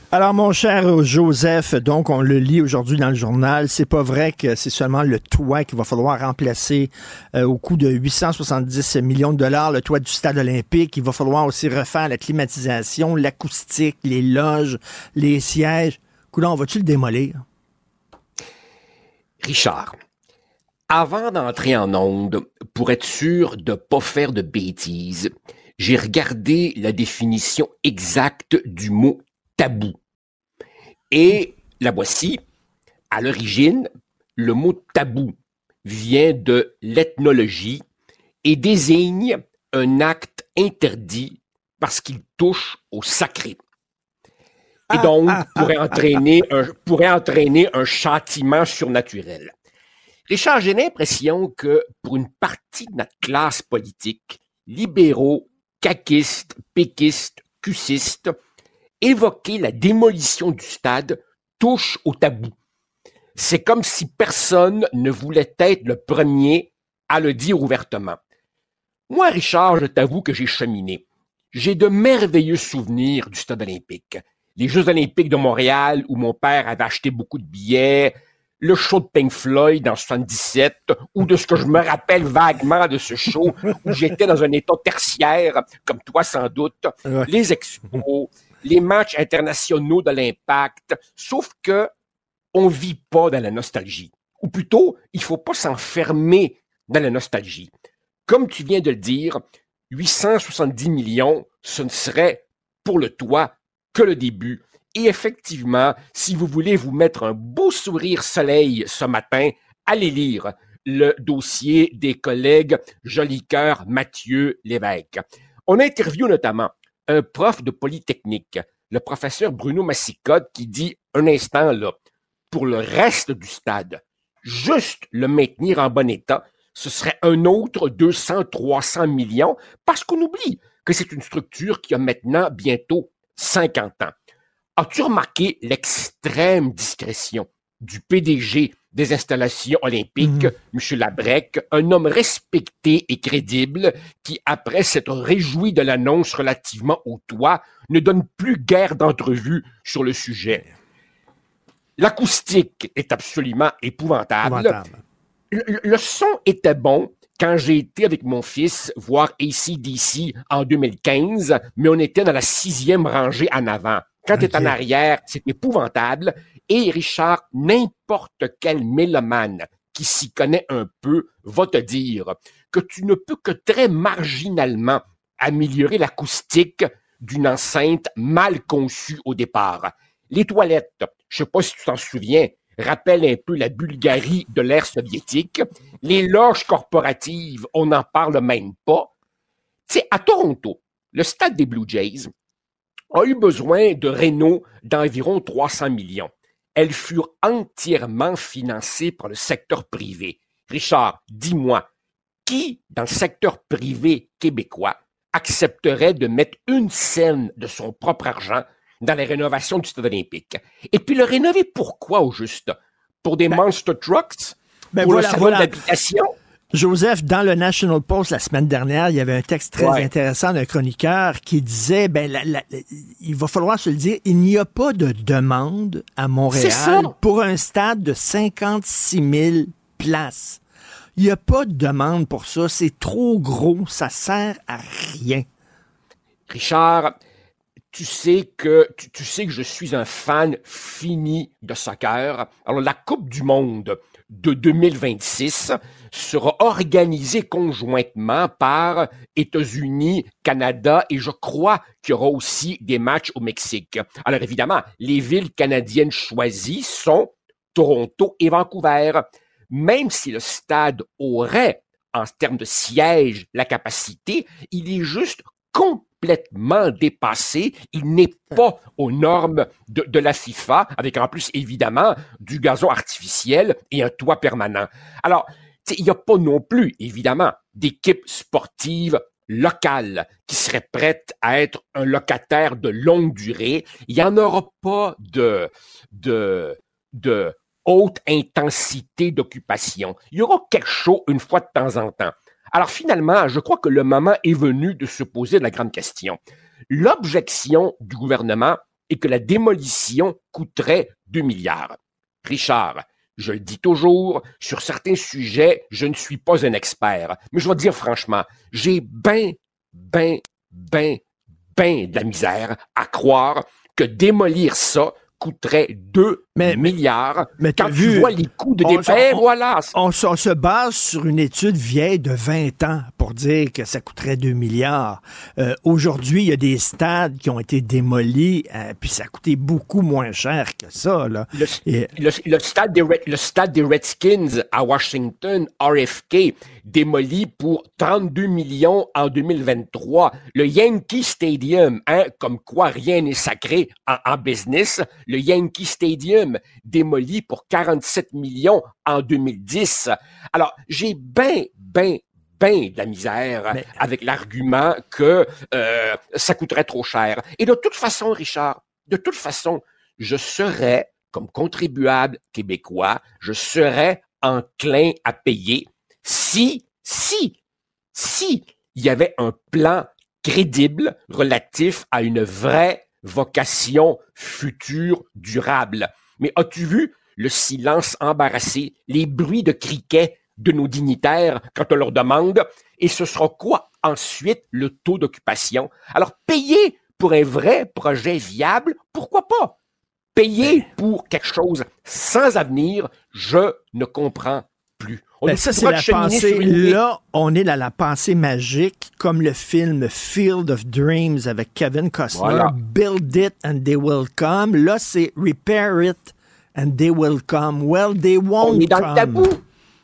Alors, mon cher Joseph, donc, on le lit aujourd'hui dans le journal. C'est pas vrai que c'est seulement le toit qu'il va falloir remplacer euh, au coût de 870 millions de dollars, le toit du stade olympique. Il va falloir aussi refaire la climatisation, l'acoustique, les loges, les sièges. Coudon, vas-tu le démolir? Richard, avant d'entrer en onde, pour être sûr de pas faire de bêtises, j'ai regardé la définition exacte du mot tabou. Et la voici. À l'origine, le mot tabou vient de l'ethnologie et désigne un acte interdit parce qu'il touche au sacré. Et donc pourrait entraîner un, pourrait entraîner un châtiment surnaturel. Richard, j'ai l'impression que pour une partie de notre classe politique, libéraux, caquistes, péquistes, cussistes, évoquer la démolition du stade touche au tabou. C'est comme si personne ne voulait être le premier à le dire ouvertement. Moi, Richard, je t'avoue que j'ai cheminé. J'ai de merveilleux souvenirs du stade olympique. Les Jeux olympiques de Montréal où mon père avait acheté beaucoup de billets, le show de Pink Floyd en 77, ou de ce que je me rappelle vaguement de ce show où j'étais dans un état tertiaire, comme toi sans doute, les expos, les matchs internationaux de l'impact, sauf que on vit pas dans la nostalgie. Ou plutôt, il faut pas s'enfermer dans la nostalgie. Comme tu viens de le dire, 870 millions, ce ne serait pour le toit que le début. Et effectivement, si vous voulez vous mettre un beau sourire soleil ce matin, allez lire le dossier des collègues Jolicoeur, Mathieu, Lévesque. On interview notamment un prof de Polytechnique, le professeur Bruno Massicotte, qui dit un instant là, pour le reste du stade, juste le maintenir en bon état, ce serait un autre 200-300 millions, parce qu'on oublie que c'est une structure qui a maintenant bientôt 50 ans. As-tu remarqué l'extrême discrétion du PDG des installations olympiques, M. Labrec, un homme respecté et crédible qui, après s'être réjoui de l'annonce relativement au toit, ne donne plus guère d'entrevue sur le sujet. L'acoustique est absolument épouvantable. Le, le, son était bon quand j'ai été avec mon fils voir ACDC en 2015, mais on était dans la sixième rangée en avant. Quand tu es en arrière, c'est épouvantable. Et Richard, n'importe quel mélomane qui s'y connaît un peu va te dire que tu ne peux que très marginalement améliorer l'acoustique d'une enceinte mal conçue au départ. Les toilettes, je sais pas si tu t'en souviens, rappellent un peu la Bulgarie de l'ère soviétique. Les loges corporatives, on n'en parle même pas. Tu sais, à Toronto, le stade des Blue Jays a eu besoin de rénaux d'environ 300 millions elles furent entièrement financées par le secteur privé. Richard, dis-moi, qui dans le secteur privé québécois accepterait de mettre une scène de son propre argent dans la rénovation du stade olympique? Et puis le rénover pourquoi au juste? Pour des ben, monster trucks? Ben pour voilà, le salon voilà. d'habitation? Joseph, dans le National Post la semaine dernière, il y avait un texte très Ouais. intéressant d'un chroniqueur qui disait, ben, la- la- il va falloir se le dire, il n'y a pas de demande à Montréal pour un stade de 56 000 places. Il n'y a pas de demande pour ça. C'est trop gros. Ça sert à rien. Richard, tu sais que tu, sais que je suis un fan fini de soccer. Alors la Coupe du monde de 2026 sera organisée conjointement par États-Unis, Canada et je crois qu'il y aura aussi des matchs au Mexique. Alors évidemment, les villes canadiennes choisies sont Toronto et Vancouver. Même si le stade aurait en termes de siège la capacité, il est juste complètement dépassé. Il n'est pas aux normes de, de, la FIFA, avec en plus évidemment du gazon artificiel et un toit permanent. Alors, il n'y a pas non plus, évidemment, d'équipe sportive locale qui serait prête à être un locataire de longue durée. Il n'y en aura pas de, de, de haute intensité d'occupation. Il y aura quelque chose une fois de temps en temps. Alors finalement, je crois que le moment est venu de se poser la grande question. L'objection du gouvernement est que la démolition coûterait 2 milliards. Richard, je le dis toujours, sur certains sujets, je ne suis pas un expert. Mais je vais dire franchement, j'ai ben, ben, ben, ben de la misère à croire que démolir ça coûterait 2 milliards. Mais quand tu vois les coûts de départ, voilà. On, se base sur une étude vieille de 20 ans pour dire que ça coûterait 2 milliards. Euh, aujourd'hui, il y a des stades qui ont été démolis, euh, puis ça a coûté beaucoup moins cher que ça. Là. Le, le, stade des, le stade des Redskins à Washington, RFK, démoli pour 32 millions en 2023. Le Yankee Stadium, hein, comme quoi rien n'est sacré en, en business, le Yankee Stadium démoli pour 47 millions en 2010. Alors, j'ai ben, ben, ben de la misère avec l'argument que euh, ça coûterait trop cher. Et de toute façon, Richard, de toute façon, je serais, comme contribuable québécois, je serais enclin à payer si, si, si il y avait un plan crédible relatif à une vraie vocation future durable. Mais as-tu vu le silence embarrassé, les bruits de criquets de nos dignitaires quand on leur demande et ce sera quoi ensuite le taux d'occupation? Alors, payer pour un vrai projet viable, pourquoi pas? Payer pour quelque chose sans avenir, je ne comprends plus. On ben ça, c'est la pensée. Là, on est dans la pensée magique, comme le film Field of Dreams avec Kevin Costner. Build it and they will come. Là, c'est Repair it and they will come. Well, they won't On est dans come. le tabou.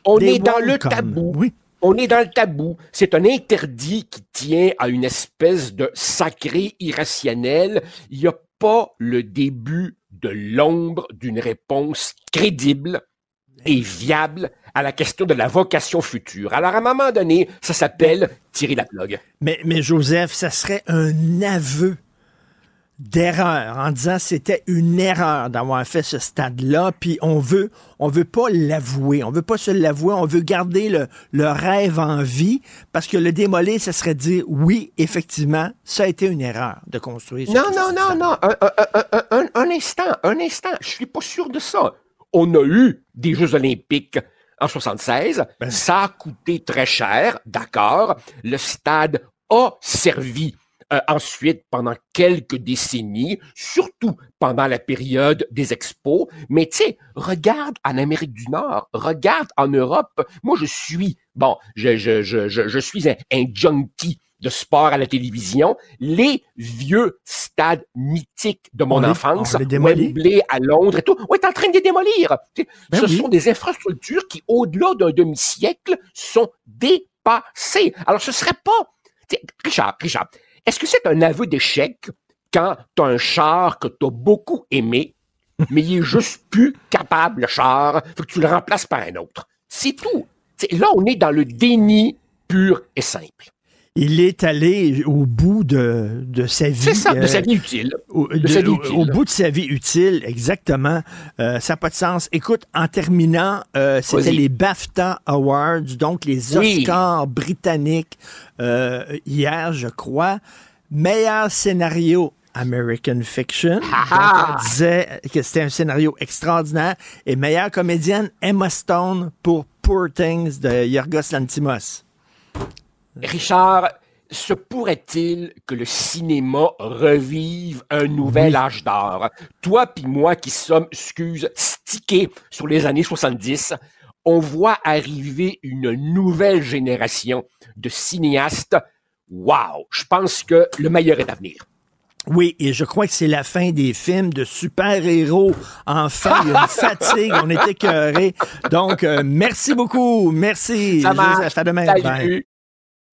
On They est dans le come. tabou. Oui. On est dans le tabou. C'est un interdit qui tient à une espèce de sacré irrationnel. Il n'y a pas le début de l'ombre d'une réponse crédible et viable à la question de la vocation future. Alors, à un moment donné, ça s'appelle tirer la plug. Mais, mais Joseph, ça serait un aveu d'erreur en disant c'était une erreur d'avoir fait ce stade-là, puis on veut on veut pas l'avouer, on veut pas se l'avouer, on veut garder le, le rêve en vie parce que le démolir, ça serait dire oui, effectivement, ça a été une erreur de construire. ce Non, non, non, non. Un- un instant, un instant. Je suis pas sûr de ça. On a eu des Jeux olympiques en 76. Ça a coûté très cher, d'accord. Le stade a servi euh, ensuite pendant quelques décennies, surtout pendant la période des expos. Mais tu sais, regarde en Amérique du Nord, regarde en Europe. Moi, je suis, bon, je, je, je, je, je suis un, un junkie de sport à la télévision. Les vieux stades mythiques de mon On enfance. Wembley à Londres et tout, on est en train de les démolir. Ben Ce oui. sont des infrastructures qui, au-delà d'un demi-siècle, sont dépassées. Alors, ce serait pas... Richard, Richard, est-ce que c'est un aveu d'échec quand tu as un char que tu as beaucoup aimé, mais il est juste plus capable, le char, faut que tu le remplaces par un autre? C'est tout. Là, on est dans le déni pur et simple. Il est allé au bout de, de sa vie. C'est ça, de euh, sa vie utile. Au, De de- sa vie au- utile. au bout de sa vie utile, exactement. Euh, ça n'a pas de sens. Écoute, en terminant, euh, c'était les BAFTA Awards, donc les Oui. Oscars britanniques, hier, je crois. Meilleur scénario. American Fiction. ah. Donc, on disait que c'était un scénario extraordinaire. Et meilleure comédienne, Emma Stone pour Poor Things de Yorgos Lantimos. Richard, se pourrait-il que le cinéma revive un nouvel âge d'or? Toi puis moi qui sommes, excuse, stickés sur les années 70, on voit arriver une nouvelle génération de cinéastes. Wow! Je pense que le meilleur est à venir. Oui, et je crois que c'est la fin des films de super-héros. Enfin, il y a une fatigue, on est écœurés. Donc, euh, merci beaucoup. Merci. Ça. À demain. Salut. Bye.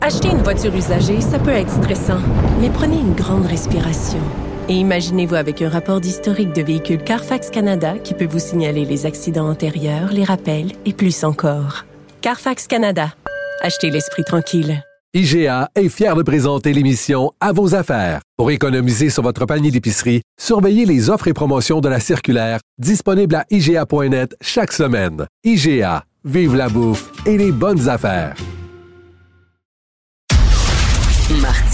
Acheter une voiture usagée, ça peut être stressant, mais prenez une grande respiration. Et imaginez-vous avec un rapport d'historique de véhicule Carfax Canada qui peut vous signaler les accidents antérieurs, les rappels et plus encore. Carfax Canada. Achetez l'esprit tranquille. IGA est fier de présenter l'émission À vos affaires. Pour économiser sur votre panier d'épicerie, surveillez les offres et promotions de la circulaire disponible à IGA.net chaque semaine. IGA, vive la bouffe et les bonnes affaires.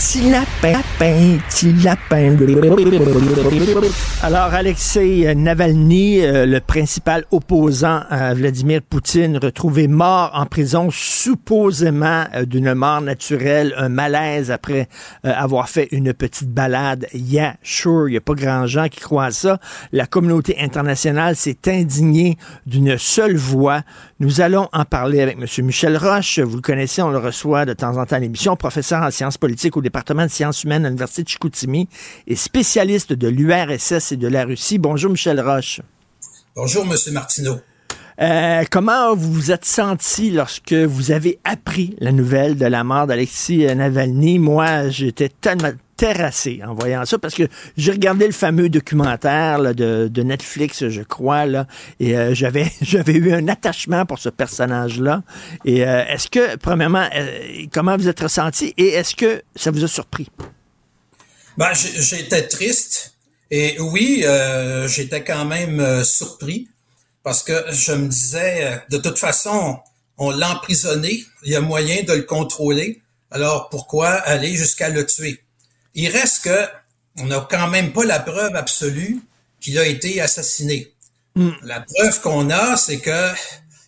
Petit lapin, lapin, petit lapin. Alors, Alexei Navalny, euh, le principal opposant à Vladimir Poutine, retrouvé mort en prison, supposément euh, d'une mort naturelle, un malaise après euh, avoir fait une petite balade. Yeah, sure, il n'y a pas grand gens qui croient à ça. La communauté internationale s'est indignée d'une seule voix. Nous allons en parler avec M. Michel Roche. Vous le connaissez, on le reçoit de temps en temps à l'émission, professeur en sciences politiques au département de sciences humaines à l'Université de Chicoutimi et spécialiste de l'URSS et de la Russie. Bonjour, Michel Roche. Bonjour, Monsieur Martineau. Euh, comment vous vous êtes senti lorsque vous avez appris la nouvelle de la mort d'Alexis Navalny? Moi, j'étais tellement terrassé en voyant ça parce que j'ai regardé le fameux documentaire de, Netflix, je crois, là, et euh, j'avais eu un attachement pour ce personnage-là. Et euh, est-ce que, premièrement, euh, comment vous êtes ressenti et est-ce que ça vous a surpris? Ben, j'étais triste et oui, j'étais quand même surpris parce que je me disais, de toute façon, on l'a emprisonné, il y a moyen de le contrôler, alors pourquoi aller jusqu'à le tuer? Il reste que on n'a quand même pas la preuve absolue qu'il a été assassiné. La preuve qu'on a, c'est que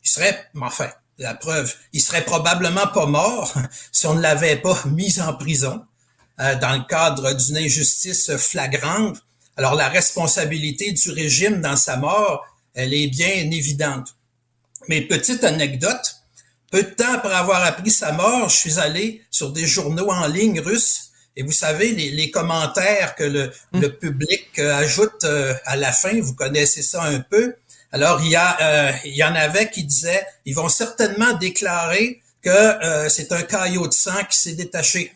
il serait, enfin, la preuve, il serait probablement pas mort si on ne l'avait pas mis en prison euh, dans le cadre d'une injustice flagrante. Alors la responsabilité du régime dans sa mort, elle est bien évidente. Mais petite anecdote, peu de temps après avoir appris sa mort, je suis allé sur des journaux en ligne russes et vous savez, les, les commentaires que le, le public euh, ajoute euh, à la fin, vous connaissez ça un peu. Alors, il y, a, euh, il y en avait qui disaient, ils vont certainement déclarer que euh, c'est un caillot de sang qui s'est détaché.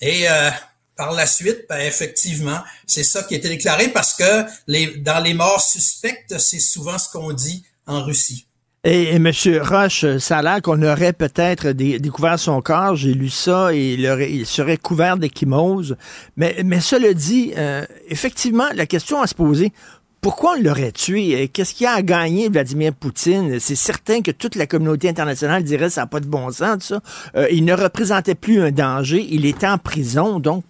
Et euh, par la suite, ben, effectivement, c'est ça qui a été déclaré parce que les, dans les morts suspectes, c'est souvent ce qu'on dit en Russie. Et, M. Roche, ça a l'air qu'on aurait peut-être dé- découvert son corps. J'ai lu ça et il, serait couvert d'échymose. Mais, mais cela dit, euh, effectivement, la question à se poser, pourquoi on l'aurait tué? Qu'est-ce qu'il a à gagner, Vladimir Poutine? C'est certain que toute la communauté internationale dirait que ça n'a pas de bon sens. Euh, il ne représentait plus un danger. Il était en prison. Donc,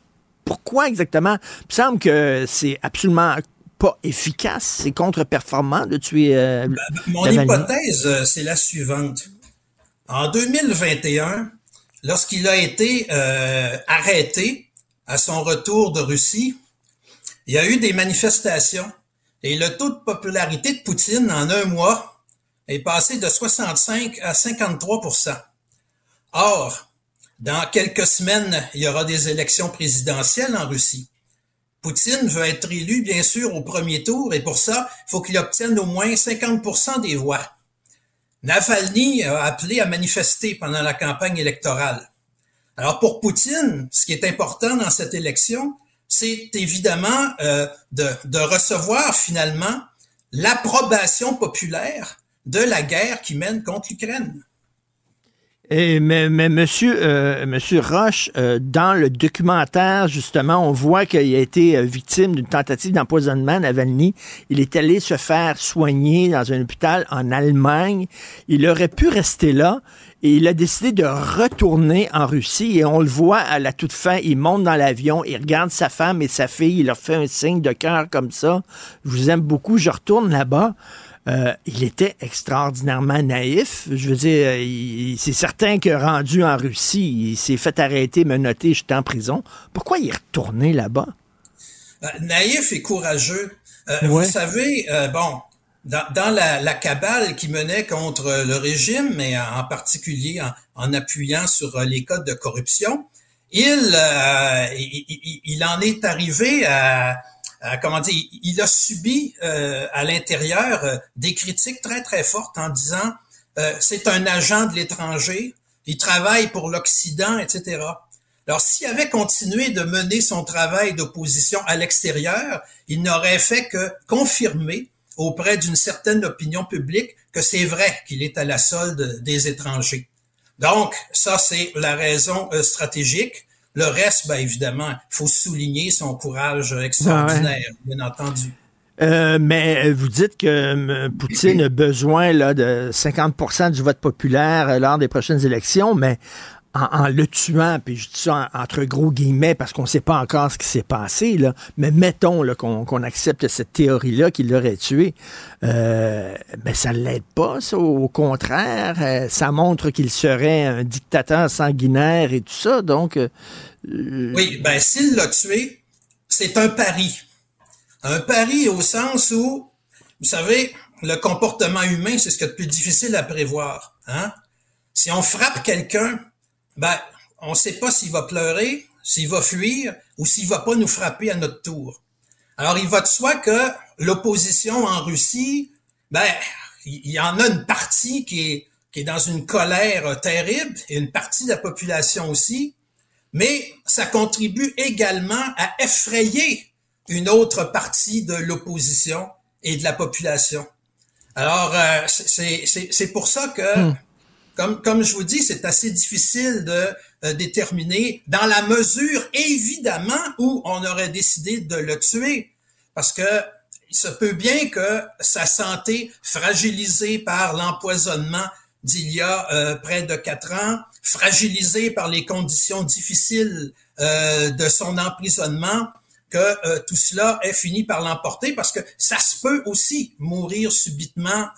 pourquoi exactement? Il me semble que c'est absolument pas efficace, c'est contre-performant de tuer euh, Mon Navalny. hypothèse, euh, c'est la suivante. En 2021, lorsqu'il a été euh, arrêté à son retour de Russie, il y a eu des manifestations et le taux de popularité de Poutine en un mois est passé de 65 à 53% Or, dans quelques semaines, il y aura des élections présidentielles en Russie. Poutine veut être élu, bien sûr, au premier tour, et pour ça, il faut qu'il obtienne au moins 50% des voix. Navalny a appelé à manifester pendant la campagne électorale. Alors pour Poutine, ce qui est important dans cette élection, c'est évidemment euh, de, de recevoir finalement l'approbation populaire de la guerre qui mène contre l'Ukraine. Et, mais, mais monsieur, euh, monsieur Roche, euh, dans le documentaire, justement, on voit qu'il a été euh, victime d'une tentative d'empoisonnement, Navalny. Il est allé se faire soigner dans un hôpital en Allemagne. Il aurait pu rester là et il a décidé de retourner en Russie. Et on le voit à la toute fin, il monte dans l'avion, il regarde sa femme et sa fille, il leur fait un signe de cœur comme ça. Je vous aime beaucoup, je retourne là-bas. Euh, il était extraordinairement naïf. Je veux dire, c'est certain que rendu en Russie, il s'est fait arrêter, menotter, j'étais en prison. Pourquoi il est retourné là-bas? Euh, naïf et courageux. Euh, vous savez, bon, dans, la, cabale qui menait contre le régime, mais en particulier en, appuyant sur les codes de corruption, il, il en est arrivé à euh, comment dire, il a subi euh, à l'intérieur euh, des critiques très très fortes en disant c'est un agent de l'étranger, il travaille pour l'Occident, etc. Alors s'il avait continué de mener son travail d'opposition à l'extérieur, il n'aurait fait que confirmer auprès d'une certaine opinion publique que c'est vrai qu'il est à la solde des étrangers. Donc, ça, c'est la raison stratégique. Le reste, ben, évidemment, il faut souligner son courage extraordinaire, ah bien entendu. Euh, mais vous dites que euh, Poutine a besoin là, de 50% du vote populaire euh, lors des prochaines élections, mais en, le tuant, puis je dis ça entre gros guillemets parce qu'on ne sait pas encore ce qui s'est passé, là, mais mettons qu'on accepte cette théorie-là qu'il l'aurait tué, euh, ben ça ne l'aide pas, ça, au contraire, euh, ça montre qu'il serait un dictateur sanguinaire et tout ça, donc... Euh, oui, ben s'il l'a tué, c'est un pari. Un pari au sens où, vous savez, le comportement humain, c'est ce qui est le plus difficile à prévoir. Hein? Si on frappe quelqu'un, ben, on ne sait pas s'il va pleurer, s'il va fuir ou s'il va pas nous frapper à notre tour. Alors, il va de soi que l'opposition en Russie, ben, il y en a une partie qui est, qui est dans une colère terrible et une partie de la population aussi, mais ça contribue également à effrayer une autre partie de l'opposition et de la population. Alors, euh, c'est pour ça que hmm comme, comme je vous dis, c'est assez difficile de euh, déterminer dans la mesure, évidemment, où on aurait décidé de le tuer. Parce que il se peut bien que sa santé, fragilisée par l'empoisonnement d'il y a euh, près de quatre ans, fragilisée par les conditions difficiles euh, de son emprisonnement, que tout cela ait fini par l'emporter parce que ça se peut aussi mourir subitement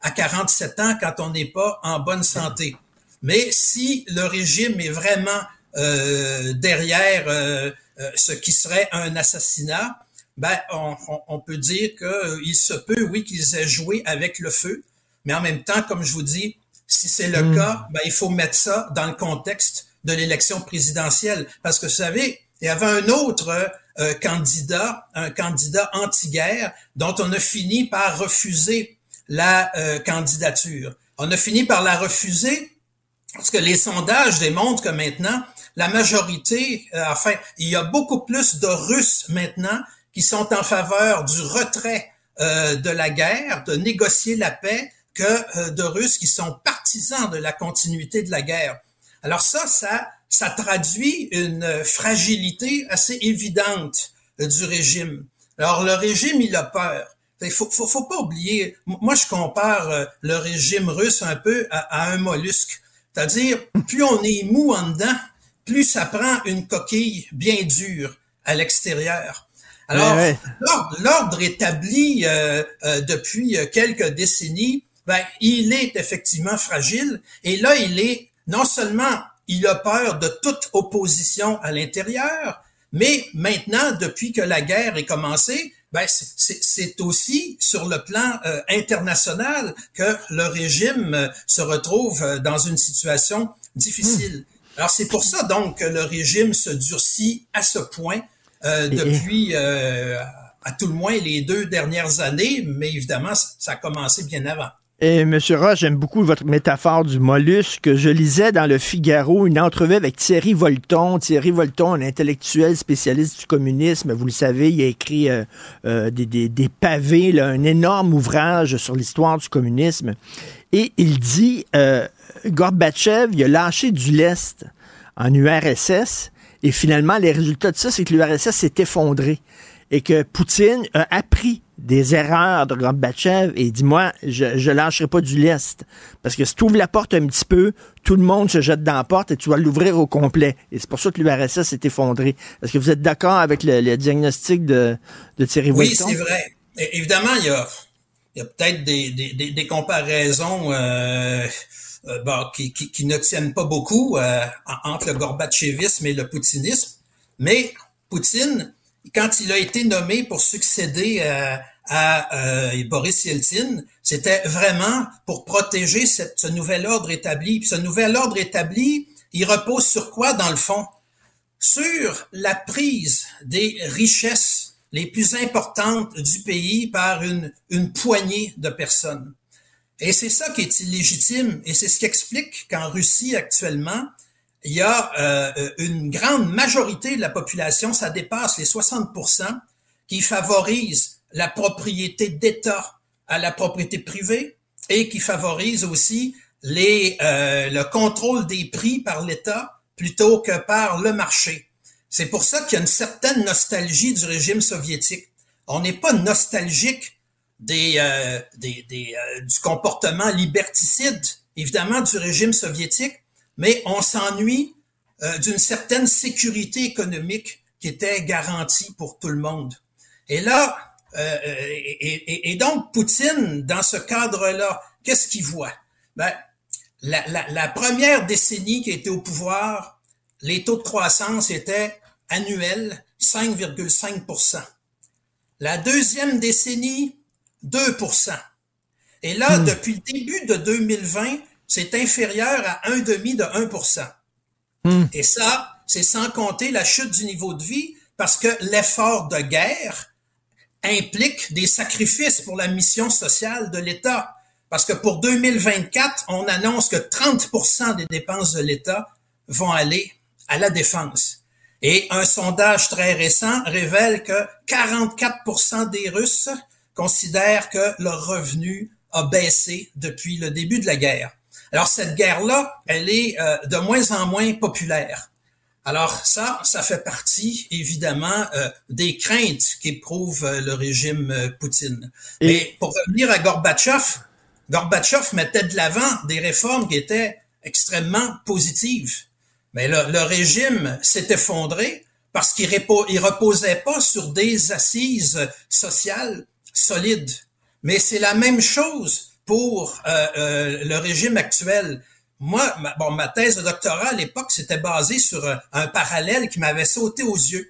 à 47 ans quand on n'est pas en bonne santé. Mais si le régime est vraiment euh, derrière euh, euh, ce qui serait un assassinat, ben on, on, peut dire qu'il se peut, oui, qu'ils aient joué avec le feu, mais en même temps, comme je vous dis, si c'est le hmm. cas, ben, il faut mettre ça dans le contexte de l'élection présidentielle. Parce que vous savez, il y avait un autre candidat, un candidat anti-guerre, dont on a fini par refuser la euh, candidature. On a fini par la refuser parce que les sondages démontrent que maintenant, la majorité, euh, enfin, il y a beaucoup plus de Russes maintenant qui sont en faveur du retrait euh, de la guerre, de négocier la paix, que de Russes qui sont partisans de la continuité de la guerre. Alors ça, ça, ça traduit une fragilité assez évidente du régime. Alors le régime, il a peur. Il faut, faut, faut, pas oublier. Moi, je compare euh, le régime russe un peu à, un mollusque. C'est-à-dire, plus on est mou en dedans, plus ça prend une coquille bien dure à l'extérieur. Alors, l'ordre établi euh, euh, depuis quelques décennies, ben, il est effectivement fragile. Et là, il est non seulement il a peur de toute opposition à l'intérieur, mais maintenant, depuis que la guerre est commencée, ben c'est aussi sur le plan euh, international que le régime euh, se retrouve euh, dans une situation difficile. Hmm. Alors c'est pour ça donc que le régime se durcit à ce point depuis à tout le moins les deux dernières années, mais évidemment ça a commencé bien avant. Et M. Roche, j'aime beaucoup votre métaphore du mollusque. Je lisais dans le Figaro une entrevue avec Thierry Volton. Thierry Volton, un intellectuel spécialiste du communisme. Vous le savez, il a écrit euh, euh, des, des, pavés, là, un énorme ouvrage sur l'histoire du communisme. Et il dit, euh, Gorbatchev, il a lâché du lest en URSS. Et finalement, les résultats de ça, c'est que l'URSS s'est effondré et que Poutine a appris des erreurs de Gorbatchev et dit moi je ne lâcherai pas du lest. Parce que si tu ouvres la porte un petit peu tout le monde se jette dans la porte et tu vas l'ouvrir au complet. Et c'est pour ça que l'URSS s'est effondré. Est-ce que vous êtes d'accord avec le, le, diagnostic de, de Thierry Oui, c'est vrai. Évidemment, il y a, y a peut-être des, des, des, comparaisons euh, euh, bon, qui, qui, qui, ne tiennent pas beaucoup euh, entre le gorbatchevisme et le poutinisme, mais Poutine quand il a été nommé pour succéder euh, à euh, Boris Yeltsin, c'était vraiment pour protéger ce nouvel ordre établi. Puis ce nouvel ordre établi, il repose sur quoi dans le fond? Sur la prise des richesses les plus importantes du pays par une poignée de personnes. Et c'est ça qui est illégitime, et c'est ce qui explique qu'en Russie actuellement, il y a euh, une grande majorité de la population, ça dépasse les 60% qui favorise la propriété d'État à la propriété privée et qui favorise aussi les, euh, le contrôle des prix par l'État plutôt que par le marché. C'est pour ça qu'il y a une certaine nostalgie du régime soviétique. On n'est pas nostalgique des, euh, des, des euh, du comportement liberticide, évidemment, du régime soviétique, mais on s'ennuie euh, d'une certaine sécurité économique qui était garantie pour tout le monde. Et là, euh, et, et, donc Poutine, dans ce cadre-là, qu'est-ce qu'il voit? Ben, la, la, la, première décennie qui était au pouvoir, les taux de croissance étaient annuels 5,5% La deuxième décennie, 2% Et là, hmm. depuis le début de 2020, c'est inférieur à un demi de 1% hmm. Et ça, c'est sans compter la chute du niveau de vie parce que l'effort de guerre implique des sacrifices pour la mission sociale de l'État. Parce que pour 2024, on annonce que 30% des dépenses de l'État vont aller à la défense. Et un sondage très récent révèle que 44% des Russes considèrent que leur revenu a baissé depuis le début de la guerre. Alors cette guerre-là, elle est euh, de moins en moins populaire. Alors ça, ça fait partie évidemment euh, des craintes qu'éprouve euh, le régime Poutine. Et... Mais pour revenir à Gorbatchev, Gorbatchev mettait de l'avant des réformes qui étaient extrêmement positives. Mais le, le régime s'est effondré parce qu'il ne reposait pas sur des assises sociales solides. Mais c'est la même chose pour euh, euh, le régime actuel. Moi, ma, bon, ma thèse de doctorat à l'époque, c'était basé sur un, un parallèle qui m'avait sauté aux yeux.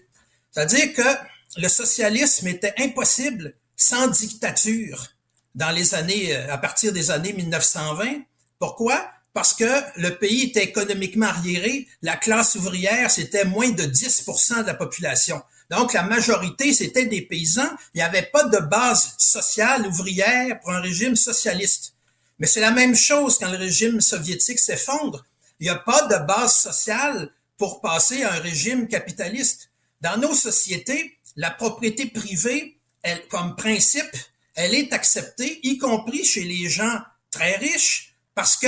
C'est-à-dire que le socialisme était impossible sans dictature dans les années, euh, à partir des années 1920. Pourquoi? Parce que le pays était économiquement arriéré, la classe ouvrière, c'était moins de 10% de la population. Donc, la majorité, c'était des paysans. Il n'y avait pas de base sociale ouvrière pour un régime socialiste. Mais c'est la même chose quand le régime soviétique s'effondre. Il n'y a pas de base sociale pour passer à un régime capitaliste. Dans nos sociétés, la propriété privée, elle, comme principe, elle est acceptée, y compris chez les gens très riches, parce que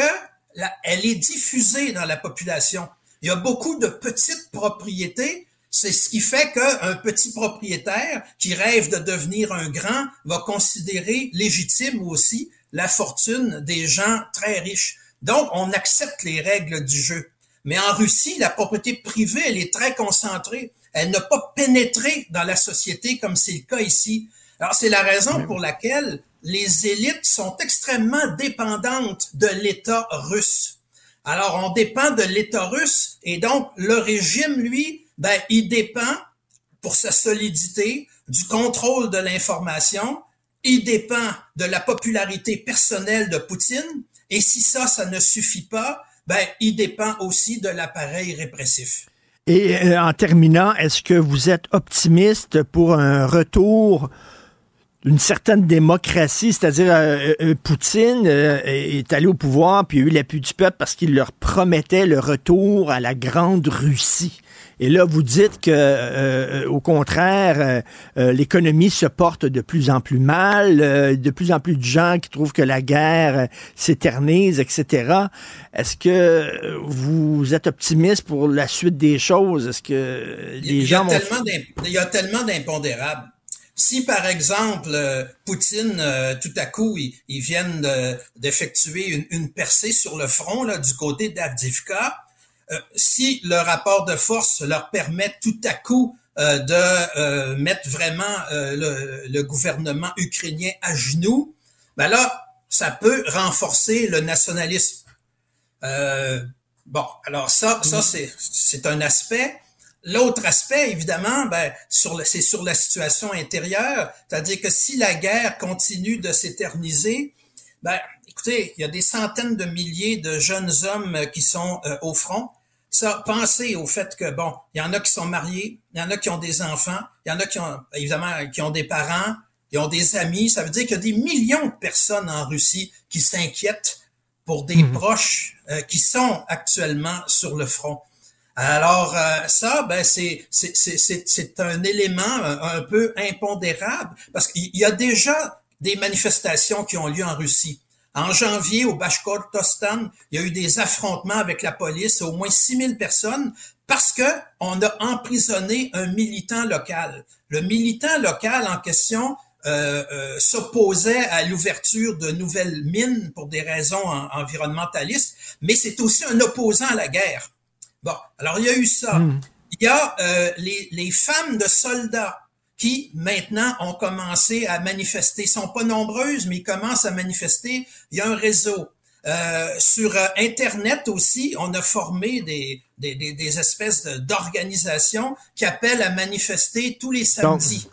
elle est diffusée dans la population. Il y a beaucoup de petites propriétés c'est ce qui fait qu'un petit propriétaire qui rêve de devenir un grand va considérer légitime aussi la fortune des gens très riches. Donc, on accepte les règles du jeu. Mais en Russie, la propriété privée, elle est très concentrée. Elle n'a pas pénétré dans la société comme c'est le cas ici. Alors, c'est la raison pour laquelle les élites sont extrêmement dépendantes de l'État russe. Alors, on dépend de l'État russe et donc le régime, lui, ben, il dépend, pour sa solidité, du contrôle de l'information, il dépend de la popularité personnelle de Poutine, et si ça, ça ne suffit pas, ben, il dépend aussi de l'appareil répressif. Et euh, en terminant, est-ce que vous êtes optimiste pour un retour d'une certaine démocratie, c'est-à-dire euh, euh, Poutine est allé au pouvoir puis a eu l'appui du peuple parce qu'il leur promettait le retour à la grande Russie. Et là, vous dites que, au contraire, l'économie se porte de plus en plus mal, de plus en plus de gens qui trouvent que la guerre s'éternise, etc. Est-ce que vous êtes optimiste pour la suite des choses? Est-ce que les gens Il y a tellement d'impondérables. Si par exemple euh, Poutine, euh, tout à coup, ils, viennent d'effectuer une, percée sur le front là, du côté d'Avdivka, euh, si le rapport de force leur permet tout à coup de mettre vraiment le, gouvernement ukrainien à genoux, ben là, ça peut renforcer le nationalisme. bon, alors ça, ça c'est un aspect. L'autre aspect, évidemment, ben, c'est sur la situation intérieure, c'est-à-dire que si la guerre continue de s'éterniser, ben, écoutez, il y a des centaines de milliers de jeunes hommes qui sont euh, au front. Ça, pensez au fait que bon, il y en a qui sont mariés, il y en a qui ont des enfants, il y en a qui ont évidemment qui ont des parents, qui ont des amis. Ça veut dire qu'il y a des millions de personnes en Russie qui s'inquiètent pour des mmh. proches euh, qui sont actuellement sur le front. Alors euh, ça, ben c'est c'est un élément un, peu impondérable parce qu'il y a déjà des manifestations qui ont lieu en Russie. En janvier, au Bashkortostan, il y a eu des affrontements avec la police, au moins 6000 personnes, parce que on a emprisonné un militant local. Le militant local en question euh, euh, s'opposait à l'ouverture de nouvelles mines pour des raisons environnementalistes, mais c'est aussi un opposant à la guerre. Bon, alors il y a eu ça. Hmm. Il y a euh, les, les, femmes de soldats qui maintenant ont commencé à manifester. Ils sont pas nombreuses, mais ils commencent à manifester. Il y a un réseau. Euh, sur euh, Internet aussi, on a formé des, des, des, espèces d'organisations qui appellent à manifester tous les samedis.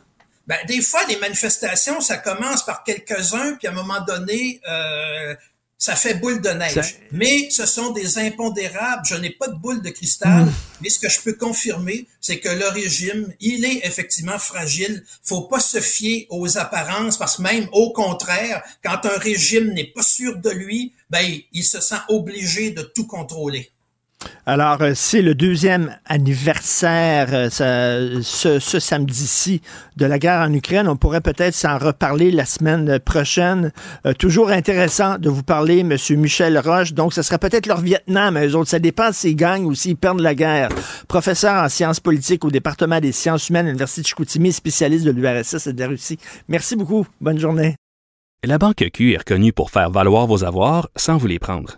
Ben, des fois, les manifestations, ça commence par quelques-uns, puis à un moment donné, euh, ça fait boule de neige. Mais ce sont des impondérables. Je n'ai pas de boule de cristal. Mm. Mais ce que je peux confirmer, c'est que le régime, il est effectivement fragile. Faut pas se fier aux apparences parce que même au contraire, quand un régime n'est pas sûr de lui, ben, il se sent obligé de tout contrôler. Alors, euh, c'est le deuxième anniversaire euh, ce, samedi-ci de la guerre en Ukraine. On pourrait peut-être s'en reparler la semaine prochaine. Euh, toujours intéressant de vous parler, M. Michel Roche. Donc, ce serait peut-être leur Vietnam, eux autres. Ça dépend s'ils gagnent ou s'ils perdent la guerre. Professeur en sciences politiques au département des sciences humaines à l'Université de Chicoutimi, spécialiste de l'URSS et de la Russie. Merci beaucoup. Bonne journée. La Banque Q est reconnue pour faire valoir vos avoirs sans vous les prendre.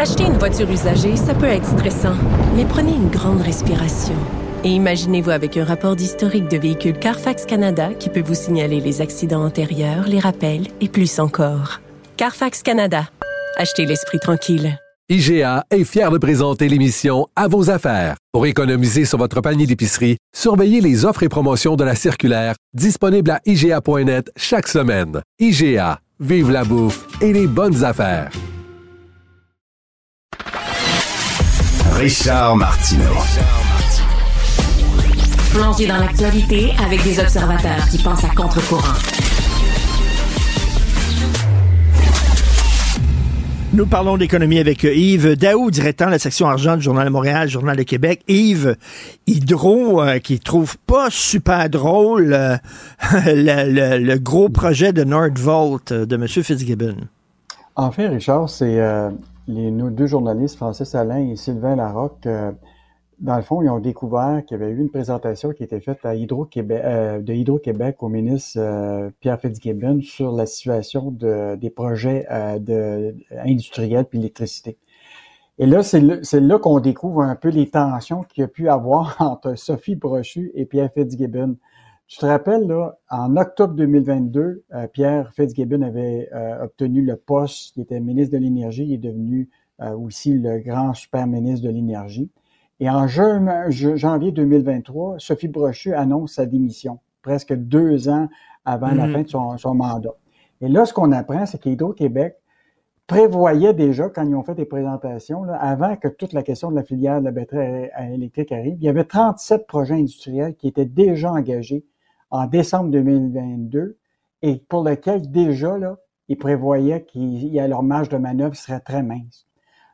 Acheter une voiture usagée, ça peut être stressant, mais prenez une grande respiration. Et imaginez-vous avec un rapport d'historique de véhicule Carfax Canada qui peut vous signaler les accidents antérieurs, les rappels et plus encore. Carfax Canada. Achetez l'esprit tranquille. IGA est fier de présenter l'émission À vos affaires. Pour économiser sur votre panier d'épicerie, surveillez les offres et promotions de la circulaire disponible à IGA.net chaque semaine. IGA, vive la bouffe et les bonnes affaires. Richard Martineau. Plongé dans l'actualité avec des observateurs qui pensent à contre-courant. Nous parlons d'économie avec Yves Daou, directeur de la section argent du Journal de Montréal, Journal de Québec. Yves, Hydro, euh, qui trouve pas super drôle euh, le, gros projet de Nordvolt de M. Fitzgibbon. En fait, Richard, c'est euh, les, nos deux journalistes, Francis Alain et Sylvain Larocque, euh, dans le fond, ils ont découvert qu'il y avait eu une présentation qui était faite à Hydro-Québec, euh, de Hydro-Québec au ministre euh, Pierre Fitzgibbon sur la situation de, des projets industriels puis l'électricité. Et là, c'est là, qu'on découvre un peu les tensions qu'il y a pu avoir entre Sophie Brochu et Pierre Fitzgibbon. Tu te rappelles, là, en octobre 2022, euh, Pierre Fitzgibbon avait euh, obtenu le poste, il était ministre de l'Énergie, il est devenu euh, aussi le grand super ministre de l'Énergie. Et en janvier 2023, Sophie Brochu annonce sa démission, presque deux ans avant la Mhm. fin de son, son mandat. Et là, ce qu'on apprend, c'est qu'Hydro-Québec prévoyait déjà, quand ils ont fait des présentations, là, avant que toute la question de la filière de la batterie électrique arrive, il y avait 37 projets industriels qui étaient déjà engagés en décembre 2022 et pour lesquels déjà, là, ils prévoyaient qu'il y a leur marge de manœuvre serait très mince.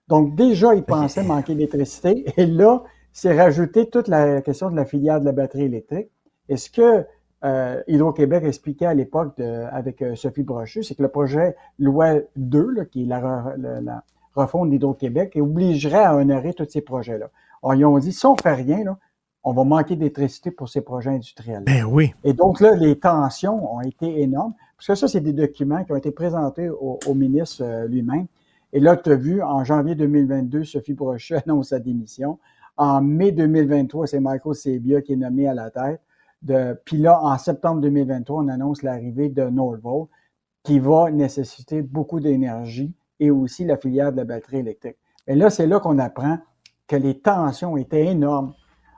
Donc déjà, ils pensaient manquer d'électricité et là, c'est rajouté toute la question de la filière de la batterie électrique. Et ce que euh, Hydro-Québec expliquait à l'époque avec euh, Sophie Brochu, c'est que le projet Loi 2, là, qui est la, la- la refonte d'Hydro-Québec, obligerait à honorer tous ces projets-là. Alors, ils ont dit, si on fait rien, là, on va manquer d'électricité pour ces projets industriels. Ben oui. Et donc là, les tensions ont été énormes, parce que ça, c'est des documents qui ont été présentés au, au ministre euh, lui-même. Et là, tu as vu, en janvier 2022, Sophie Brochu annonce sa démission. En mai 2023, c'est Michael Sebia qui est nommé à la tête. De, puis là, en septembre 2023, on annonce l'arrivée de Nordvolt, qui va nécessiter beaucoup d'énergie et aussi la filière de la batterie électrique. Et là, c'est là qu'on apprend que les tensions étaient énormes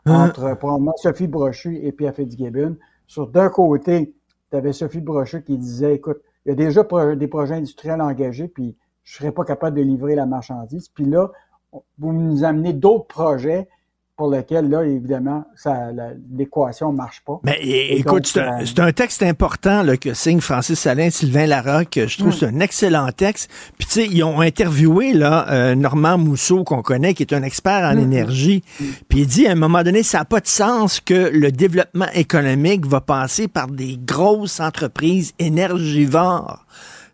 entre probablement Sophie Brochu et Pierre Fitzgibbon. Sur d'un côté, tu avais Sophie Brochu qui disait, écoute, il y a déjà des projets industriels engagés, puis je ne serais pas capable de livrer la marchandise. Puis là, vous nous amenez d'autres projets pour lesquels, là, évidemment, l'équation ne marche pas. Mais Et écoute, c'est un, euh, un texte important là, que signe Francis Salin, Sylvain Larocque. Je trouve que c'est un excellent texte. Puis tu sais, ils ont interviewé là euh, Normand Mousseau qu'on connaît, qui est un expert en énergie. Puis il dit à un moment donné, ça n'a pas de sens que le développement économique va passer par des grosses entreprises énergivores.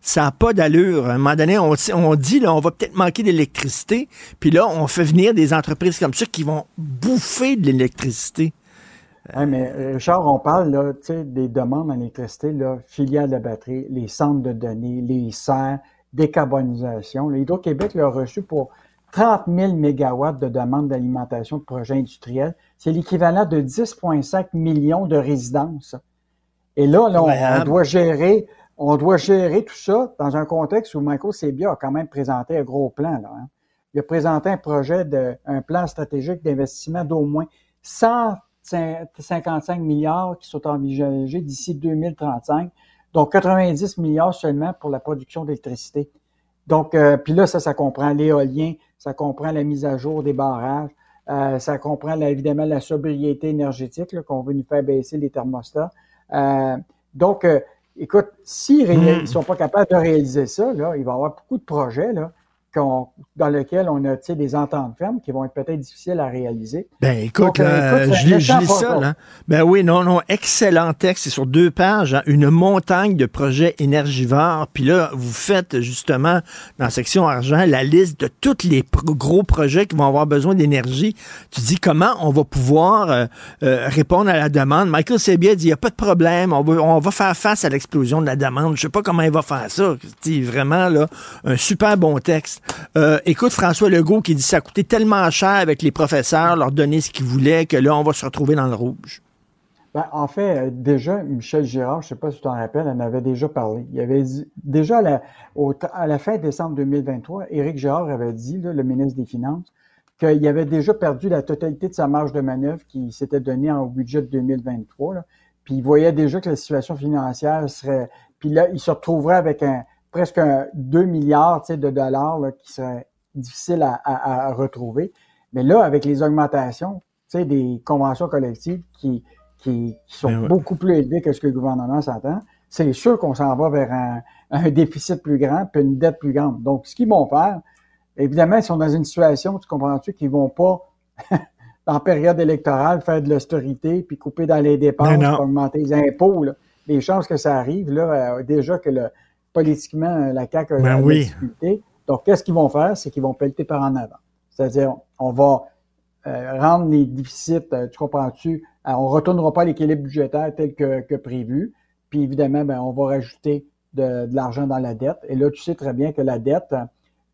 Ça n'a pas d'allure. À un moment donné, on, on dit, là, on va peut-être manquer d'électricité, puis là, on fait venir des entreprises comme ça qui vont bouffer de l'électricité. Ouais, mais euh, Richard, on parle là, des demandes en électricité, là, filiales de batterie, les centres de données, les serres, décarbonisation. Le Hydro-Québec l'a reçu pour 30 000 mégawatts de demandes d'alimentation de projets industriels. C'est l'équivalent de 10,5 millions de résidences. Et là, là on- doit gérer, on doit gérer tout ça dans un contexte où Michael Sebia a quand même présenté un gros plan. Là, hein. Il a présenté un projet de, un plan stratégique d'investissement d'au moins 155 milliards qui sont envisagés d'ici 2035, donc 90 milliards seulement pour la production d'électricité. Donc, euh, puis là, ça, ça comprend l'éolien, ça comprend la mise à jour des barrages, euh, ça comprend évidemment la sobriété énergétique, qu'on veut nous faire baisser les thermostats. Euh, donc, euh, écoute, s'ils ne Mm. sont pas capables de réaliser ça, là, il va y avoir beaucoup de projets là, dans lesquels on a des ententes fermes qui vont être peut-être difficiles à réaliser. Ben écoute, Donc, euh, écoute, je pas ça, ça. là. Ben oui, non, non, excellent texte. C'est sur deux pages, hein, une montagne de projets énergivores. Puis là, vous faites justement, dans la section argent, la liste de tous les pro- gros projets qui vont avoir besoin d'énergie. Tu dis comment on va pouvoir euh, euh, répondre à la demande. Michael Sebia dit, il n'y a pas de problème, on va, on va faire face à l'explosion de la demande. Je sais pas comment il va faire ça. C'est vraiment, là, un super bon texte. Euh, écoute, François Legault qui dit, ça a coûté tellement cher avec les professeurs, leur donner ce qu'ils voulaient, que là, on va se retrouver dans le rouge. Ben, en fait, euh, déjà, Michel Girard, je ne sais pas si tu t'en rappelles, en avait déjà parlé. Il avait dit, déjà à la, fin décembre 2023, Éric Girard avait dit, le ministre des Finances, qu'il avait déjà perdu la totalité de sa marge de manœuvre qui s'était donnée en budget de 2023. là. Puis il voyait déjà que la situation financière serait... Puis là, il se retrouverait avec un, presque un 2 milliards de dollars là, qui serait difficile à, à- à retrouver. Mais là, avec les augmentations des conventions collectives qui, qui, qui sont Ben ouais. beaucoup plus élevées que ce que le gouvernement s'entend, c'est sûr qu'on s'en va vers un, un déficit plus grand puis une dette plus grande. Donc, ce qu'ils vont faire, évidemment, ils sont dans une situation, tu comprends-tu, qu'ils vont pas, en période électorale, faire de l'austérité puis couper dans les dépenses, puis augmenter les impôts. Là. Les chances que ça arrive, là, euh, déjà que le, politiquement, euh, la CAQ a Ben a de la oui. difficulté. Donc, qu'est-ce qu'ils vont faire? C'est qu'ils vont pelleter par en avant. C'est-à-dire, on va euh, rendre les déficits, euh, tu comprends-tu, on retournera pas à l'équilibre budgétaire tel que, que prévu. Puis évidemment, ben, on va rajouter de, de l'argent dans la dette. Et là, tu sais très bien que la dette euh,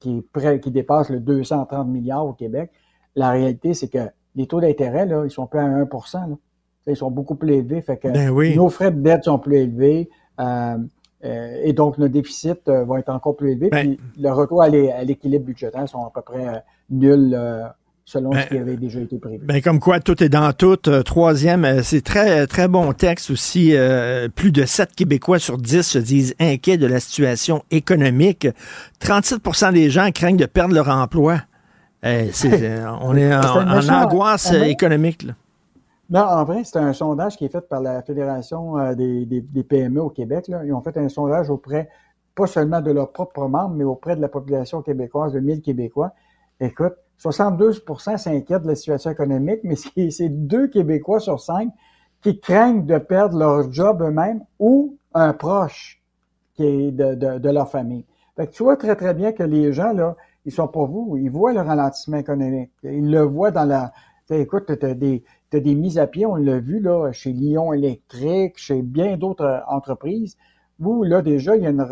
qui est près, qui dépasse le 230 milliards au Québec, la réalité, c'est que les taux d'intérêt, là, ils sont plus à 1 là. Ils sont beaucoup plus élevés. Fait que Ben oui. nos frais de dette sont plus élevés. euh, euh, et donc, nos déficits euh, vont être encore plus élevés. Ben- puis le retour à l'é- à l'équilibre budgétaire sont à peu près euh, nuls selon Ben- ce qui avait déjà été prévu. Ben, comme quoi, tout est dans tout. Troisième, c'est très, très bon texte aussi. Plus de 7 Québécois sur 10 se disent inquiets de la situation économique. 37% des gens craignent de perdre leur emploi. Euh, on est en, angoisse économique. là. Non, en vrai, c'est un sondage qui est fait par la Fédération euh, des, PME au Québec. Là. Ils ont fait un sondage auprès, pas seulement de leurs propres membres, mais auprès de la population québécoise, de 1000 Québécois. Écoute, 72% s'inquiètent de la situation économique, mais c'est deux Québécois sur cinq qui craignent de perdre leur job eux-mêmes ou un proche qui est de, leur famille. Fait que tu vois très, très bien que les gens, là, ils sont pas vous, ils voient le ralentissement économique. Ils le voient dans la... Écoute, tu as des, t'as des mises à pied, on l'a vu là, chez Lyon Électrique, chez bien d'autres euh, entreprises, où là déjà, il y a une,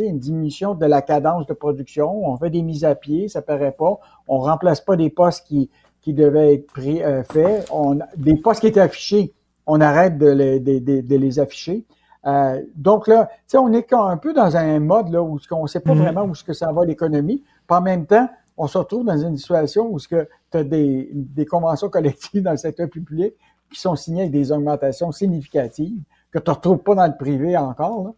une diminution de la cadence de production. On fait des mises à pied, ça paraît pas. On remplace pas des postes qui, qui devaient être pris, euh, faits. On, des postes qui étaient affichés, on arrête de les, de, de- de les afficher. Euh, donc là, tu sais, on est quand- un peu dans un mode là où on ne sait pas Mhm. vraiment où ce que ça va l'économie. Puis en même temps, on se retrouve dans une situation où tu as des, des conventions collectives dans le secteur public qui sont signées avec des augmentations significatives que tu ne retrouves pas dans le privé encore. là.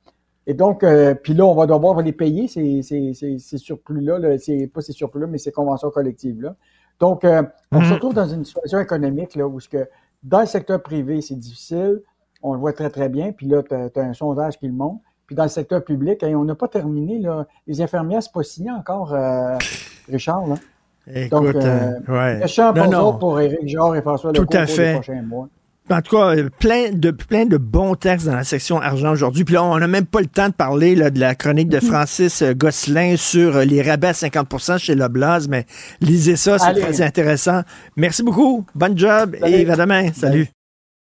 Et donc, euh, puis là, on va devoir les payer, ces, ces, ces, ces surplus-là, là, ces- pas ces surplus-là, mais ces conventions collectives-là. Donc, euh, on Mhm. se retrouve dans une situation économique là, où ce que dans le secteur privé, c'est difficile, on le voit très, très bien, puis là, tu as, un sondage qui le montre. Puis dans le secteur public, hey, on n'a pas terminé, là. Les infirmières, c'est pas signé encore, euh, Richard, là. Écoute, euh, ouais. méchant Non, pour non. pour Éric Genre et François Tout Legault à pour fait. les prochains mois. En tout cas, euh, plein de, plein de bons textes dans la section argent aujourd'hui. Puis là, on n'a même pas le temps de parler là, de la chronique de Francis euh, Gosselin sur euh, les rabais à 50% chez Loblaws, mais lisez ça, c'est très intéressant. Merci beaucoup. Bonne job Salut. et à demain. Salut.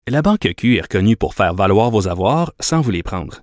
La Banque Q est reconnue pour faire valoir vos avoirs sans vous les prendre.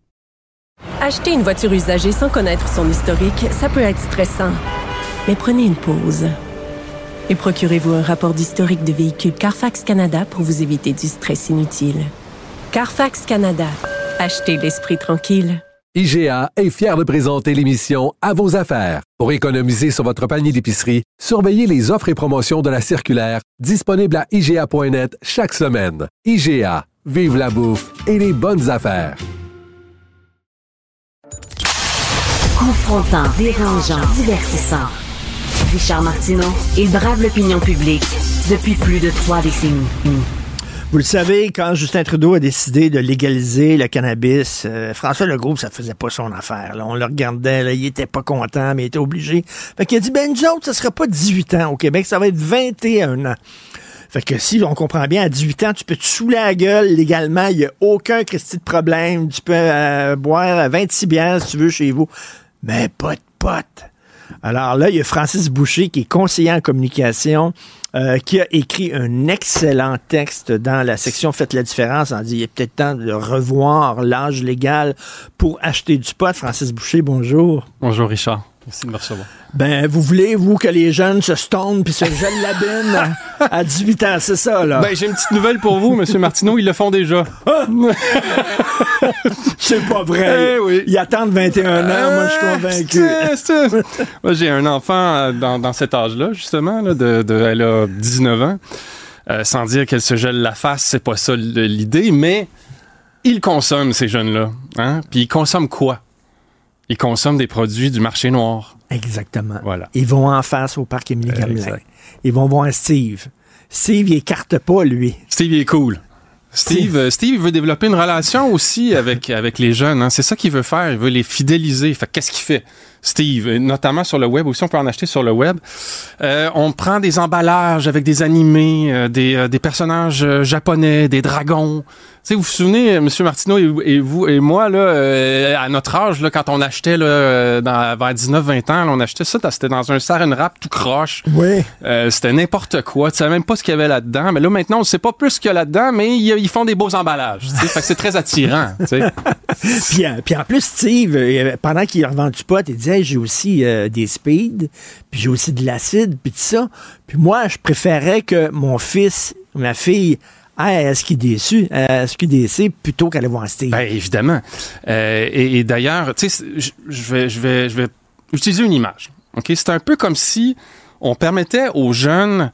Acheter une voiture usagée sans connaître son historique, ça peut être stressant. Mais prenez une pause. Et procurez-vous un rapport d'historique de véhicule Carfax Canada pour vous éviter du stress inutile. Carfax Canada. Achetez l'esprit tranquille. IGA est fier de présenter l'émission À vos affaires. Pour économiser sur votre panier d'épicerie, surveillez les offres et promotions de la circulaire disponible à IGA.net chaque semaine. IGA, vive la bouffe et les bonnes affaires. Confrontant, dérangeant, divertissant. Richard Martineau, il brave l'opinion publique depuis plus de trois décennies. Vous le savez, quand Justin Trudeau a décidé de légaliser le cannabis, euh, François Legault, ça faisait pas son affaire. là. On le regardait, là, il était pas content, mais il était obligé. Fait qu'il a dit, ben nous autres, ça sera pas 18 ans au Québec, ça va être 21 ans. Fait que si on comprend bien, à 18 ans, tu peux te saouler la gueule légalement, il n'y a aucun Christy de problème. Tu peux euh, boire 26 bières si tu veux chez vous, mais pas de potes. Alors là, il y a Francis Boucher, qui est conseiller en communication, euh, qui a écrit un excellent texte dans la section Faites la différence en dit il est peut-être temps de revoir l'âge légal pour acheter du pot. Francis Boucher, bonjour. Bonjour Richard. Merci de me recevoir. Ben, vous voulez, vous, que les jeunes se stonent puis se gèlent la bine à, à 18 ans, c'est ça, là? Ben, j'ai une petite nouvelle pour vous, Monsieur Martineau, ils le font déjà. c'est pas vrai. Eh oui. Ils attendent 21 ans, moi, je suis convaincu. Moi, j'ai un enfant euh, dans, dans cet âge-là, justement, là, de, de- elle a 19 ans. Euh, sans dire qu'elle se gèle la face, c'est pas ça l'idée, mais ils consomment, ces jeunes-là. Hein? Puis ils consomment quoi? Ils consomment des produits du marché noir. Exactement. Voilà. Ils vont en face au parc Émilie Gamelin. Ils vont voir Steve. Steve, il écarte pas, lui. Steve, il est cool. Steve, euh, Steve il veut développer une relation aussi avec, avec les jeunes. hein. C'est ça qu'il veut faire. Il veut les fidéliser. Fait qu'est-ce qu'il fait? Steve, notamment sur le web aussi, on peut en acheter sur le web. Euh, on prend des emballages avec des animés, euh, des, euh, des, personnages japonais, des dragons. Tu sais, vous vous souvenez, M. Martineau et, vous et moi, là, à notre âge, là, quand on achetait là, dans, vers 19-20 ans, on achetait ça, c'était dans un saran wrap tout croche. Oui. c'était n'importe quoi. Tu savais même pas ce qu'il y avait là-dedans. Mais là, maintenant, on sait pas plus ce qu'il y a là-dedans, mais ils, font des beaux emballages. Fait que c'est très attirant. Puis, puis en plus, Steve, pendant qu'il a revendu du pot, il disait j'ai aussi euh, des speeds, puis j'ai aussi de l'acide, puis tout ça. Puis moi, je préférais que mon fils, ma fille, à SQDC, à SQDC plutôt qu'aller voir Steve? Ben, évidemment. Euh, et, d'ailleurs, tu sais, je vais, je, vais, je vais utiliser une image. OK? C'est un peu comme si on permettait aux jeunes...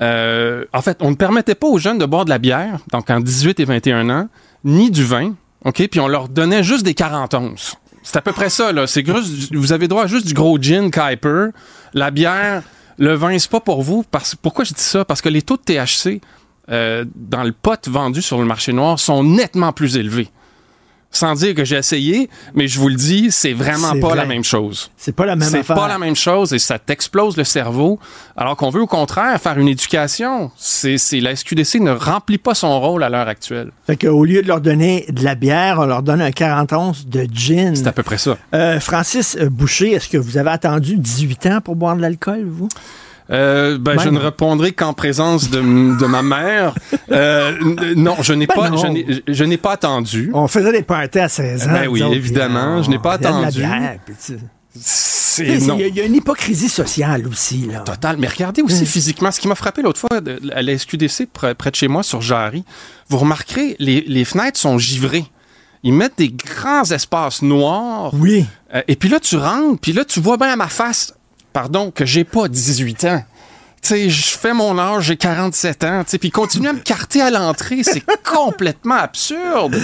Euh, en fait, on ne permettait pas aux jeunes de boire de la bière, donc en 18 et 21 ans, ni du vin, OK? Puis on leur donnait juste des 40 onces. C'est à peu près ça, là. C'est vous avez droit à juste du gros gin Kuiper. La bière, le vin, c'est pas pour vous. Parce, pourquoi je dis ça? Parce que les taux de THC euh, dans le pot vendu sur le marché noir sont nettement plus élevés sans dire que j'ai essayé, mais je vous le dis, c'est vraiment pas la même chose. C'est pas la même C'est pas la même chose et ça t'explose le cerveau. Alors qu'on veut au contraire faire une éducation. C'est, la SQDC ne remplit pas son rôle à l'heure actuelle. Fait qu'au lieu de leur donner de la bière, on leur donne un 40 onces de gin. C'est à peu près ça. Euh, Francis Boucher, est-ce que vous avez attendu 18 ans pour boire de l'alcool, vous? Euh, ben, je ne répondrai qu'en présence de, de, ma mère. Euh, non, je n'ai ben pas, je n'ai pas attendu. On faisait des parties à 16 ans. Ben oui, évidemment, je n'ai pas attendu. Il y, a une hypocrisie sociale aussi. Là. Total. Mais regardez aussi physiquement, ce qui m'a frappé l'autre fois à la SQDC près, de chez moi sur Jarry, vous remarquerez, les, les fenêtres sont givrées ils mettent des grands espaces noirs. Oui. Euh, et puis là, tu rentres, puis là, tu vois bien à ma face pardon, que j'ai pas 18 ans. Tu sais, je fais mon âge, j'ai 47 ans, tu sais, puis continuer à me carter à l'entrée, c'est complètement absurde. Tu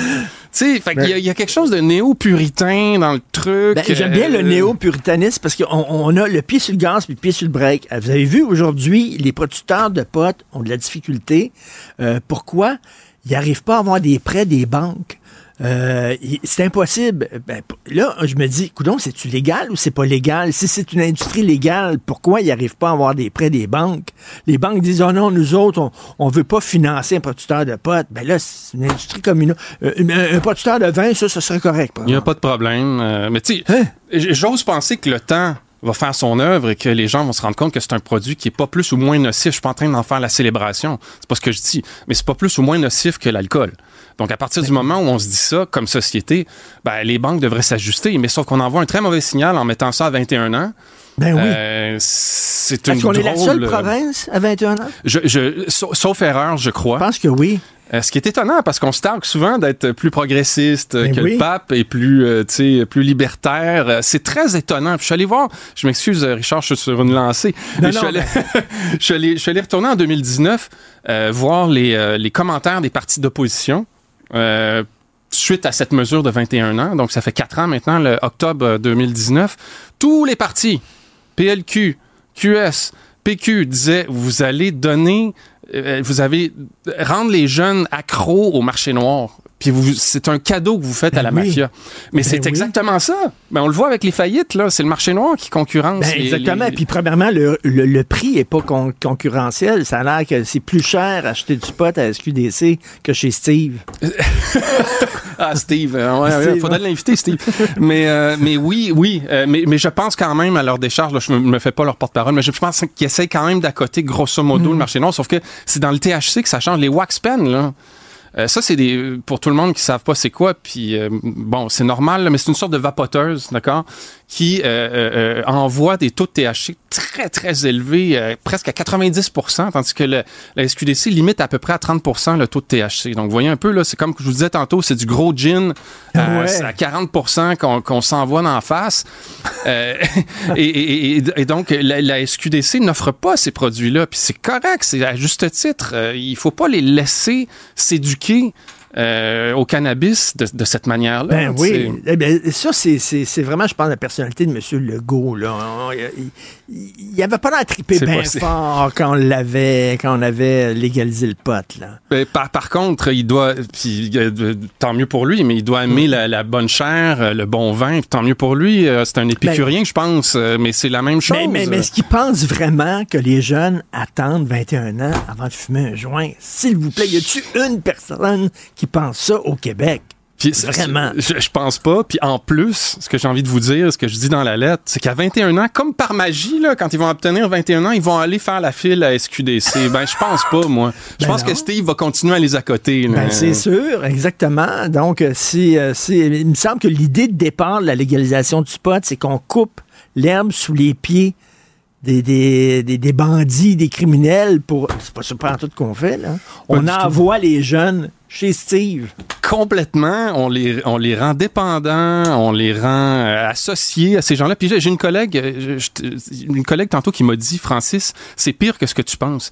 sais, fait qu'il y, a quelque chose de néo-puritain dans le truc. Ben, j'aime bien le euh, néo-puritanisme parce qu'on on a le pied sur le gaz puis le pied sur le break. Vous avez vu aujourd'hui, les producteurs de potes ont de la difficulté. Euh, pourquoi? Ils n'arrivent pas à avoir des prêts des banques. Euh, c'est impossible. Ben, là, je me dis, coudon, c'est-tu légal ou c'est pas légal? Si c'est une industrie légale, pourquoi ils n'arrivent pas à avoir des prêts des banques? Les banques disent, oh non, nous autres, on, ne veut pas financer un producteur de potes. Ben là, c'est une industrie comme une un, producteur de vin, ça, ça serait correct. Il n'y a pas de problème. Euh, mais tu sais, hein? j'ose penser que le temps va faire son œuvre et que les gens vont se rendre compte que c'est un produit qui est pas plus ou moins nocif. Je suis pas en train d'en faire la célébration. C'est pas ce que je dis. Mais c'est pas plus ou moins nocif que l'alcool. Donc, à partir du moment où on se dit ça, comme société, ben, les banques devraient s'ajuster. Mais sauf qu'on envoie un très mauvais signal en mettant ça à 21 ans. Ben oui. Euh, c'est une Est-ce qu'on est la seule province à 21 ans? Je, sauf erreur, je crois. Je pense que oui. Euh, ce qui est étonnant, parce qu'on se targue souvent d'être plus progressiste ben que le pape et plus, euh, plus libertaire. C'est très étonnant. je suis allé voir, je m'excuse, Richard, je suis sur une lancée. je, suis allé, je, suis allé, retourner en 2019 voir les, les commentaires des partis d'opposition. Euh, suite à cette mesure de 21 ans, donc ça fait 4 ans maintenant, le octobre 2019, tous les partis, PLQ, QS, PQ, disaient, vous allez donner, euh, vous avez rendre les jeunes accros au marché noir. Puis c'est un cadeau que vous faites à la ben mafia. Mais ben c'est exactement ça. Ben, on le voit avec les faillites, là. C'est le marché noir qui concurrence. Ben, exactement. Puis premièrement, le, le, prix est pas concurrentiel. Ça a l'air que c'est plus cher acheter du pot à SQDC que chez Steve. ah, Steve. Il faudrait l'inviter, Steve. mais, euh, mais oui, oui. Euh, mais, mais je pense quand même à leur décharge. Là, je me, me fais pas leur porte-parole, mais je pense qu'ils essayent quand même d'accoter grosso modo le mm. marché noir. Sauf que c'est dans le THC que ça change. Les wax pens, là. Euh, ça, c'est des pour tout le monde qui savent pas c'est quoi. Puis euh, bon, c'est normal, mais c'est une sorte de vapoteuse, d'accord, qui euh, envoie des taux de THC très très élevés, presque à 90% tandis que le, la SQDC limite à peu près à 30% le taux de THC. Donc, vous voyez un peu là, c'est comme je vous disais tantôt, c'est du gros gin à 40% qu'on s'envoie dans face. et, et, donc, la, la SQDC n'offre pas ces produits-là. Puis c'est correct, c'est à juste titre. il faut pas les laisser s'éduquer euh, au cannabis de, cette manière-là. Ben oui. Eh ça, c'est vraiment, je pense, la personnalité de M. Legault. Là. il n'y avait pas l'air C'est bien fort quand on l'avait, quand on avait légalisé le pot, là. Ben, par, par contre, il doit, puis, euh, tant mieux pour lui, mais il doit aimer la, la bonne chair, euh, le bon vin, tant mieux pour lui. euh, C'est un épicurien, je pense, mais c'est la même chose. Mais, mais, mais est-ce qu'ils pensent vraiment que les jeunes attendent 21 ans avant de fumer un joint? S'il vous plaît, y a-tu une personne qui pense ça au Québec? Puis Vraiment. Je, je pense pas. Puis en plus, ce que j'ai envie de vous dire, ce que je dis dans la lettre, c'est qu'à 21 ans, comme par magie, là, quand ils vont obtenir 21 ans, ils vont aller faire la file à SQDC. ben, je pense pas, moi. Je Ben pense non. que Steve va continuer à les accoter. Ben, c'est sûr, exactement. Donc, euh, si, euh, si- il me semble que l'idée de départ de la légalisation du pot, c'est qu'on coupe l'herbe sous les pieds des, des, des, des bandits, des criminels pour. C'est pas pas tout qu'on fait, là. On tout. envoie les jeunes chez Steve. Complètement, on les, on les rend dépendants, on les rend euh, associés à ces gens-là. Puis j'ai une collègue, euh, je- je- une collègue tantôt qui m'a dit, Francis, c'est pire que ce que tu penses.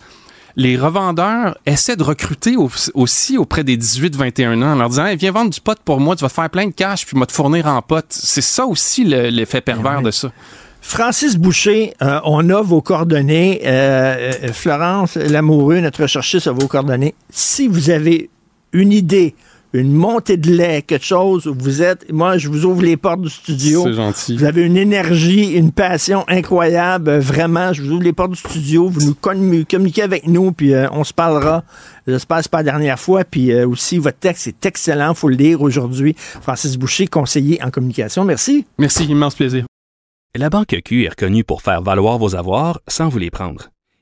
Les revendeurs essaient de recruter au- aussi auprès des 18-21 ans en leur disant Hey, viens vendre du pot pour moi, tu vas te faire plein de cash puis moi te fournir en pot. C'est ça aussi le- l'effet pervers de ça. Francis Boucher, euh, on a vos coordonnées. Euh, Florence Lamoureux, notre recherchiste, a vos coordonnées. Si vous avez une idée, une montée de lait, quelque chose où vous êtes, moi, je vous ouvre les portes du studio. C'est gentil. Vous avez une énergie, une passion incroyable. Vraiment, je vous ouvre les portes du studio. Vous nous commu- communiquez avec nous, puis euh, on se parlera. J'espère que c'est pas la dernière fois. Puis euh, aussi, votre texte est excellent. faut le lire aujourd'hui. Francis Boucher, conseiller en communication. Merci. Merci, immense plaisir. La Banque Q est reconnue pour faire valoir vos avoirs sans vous les prendre.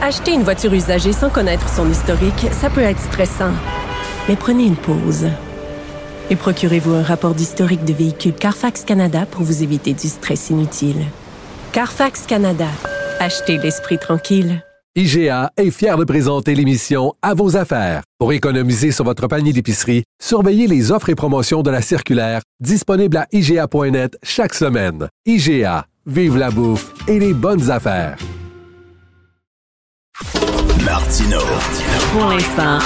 Acheter une voiture usagée sans connaître son historique, ça peut être stressant. Mais prenez une pause. Et procurez-vous un rapport d'historique de véhicule Carfax Canada pour vous éviter du stress inutile. Carfax Canada. Achetez l'esprit tranquille. IGA est fier de présenter l'émission À vos affaires. Pour économiser sur votre panier d'épicerie, surveillez les offres et promotions de la circulaire disponible à IGA.net chaque semaine. IGA, vive la bouffe et les bonnes affaires. Martino. Pour l'instant,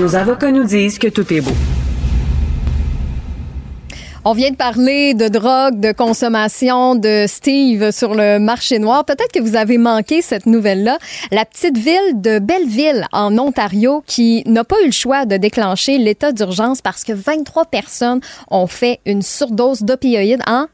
nos avocats nous disent que tout est beau. On vient de parler de drogue, de consommation de Steve sur le marché noir. Peut-être que vous avez manqué cette nouvelle-là. La petite ville de Belleville, en Ontario, qui n'a pas eu le choix de déclencher l'état d'urgence parce que 23 personnes ont fait une surdose d'opioïdes en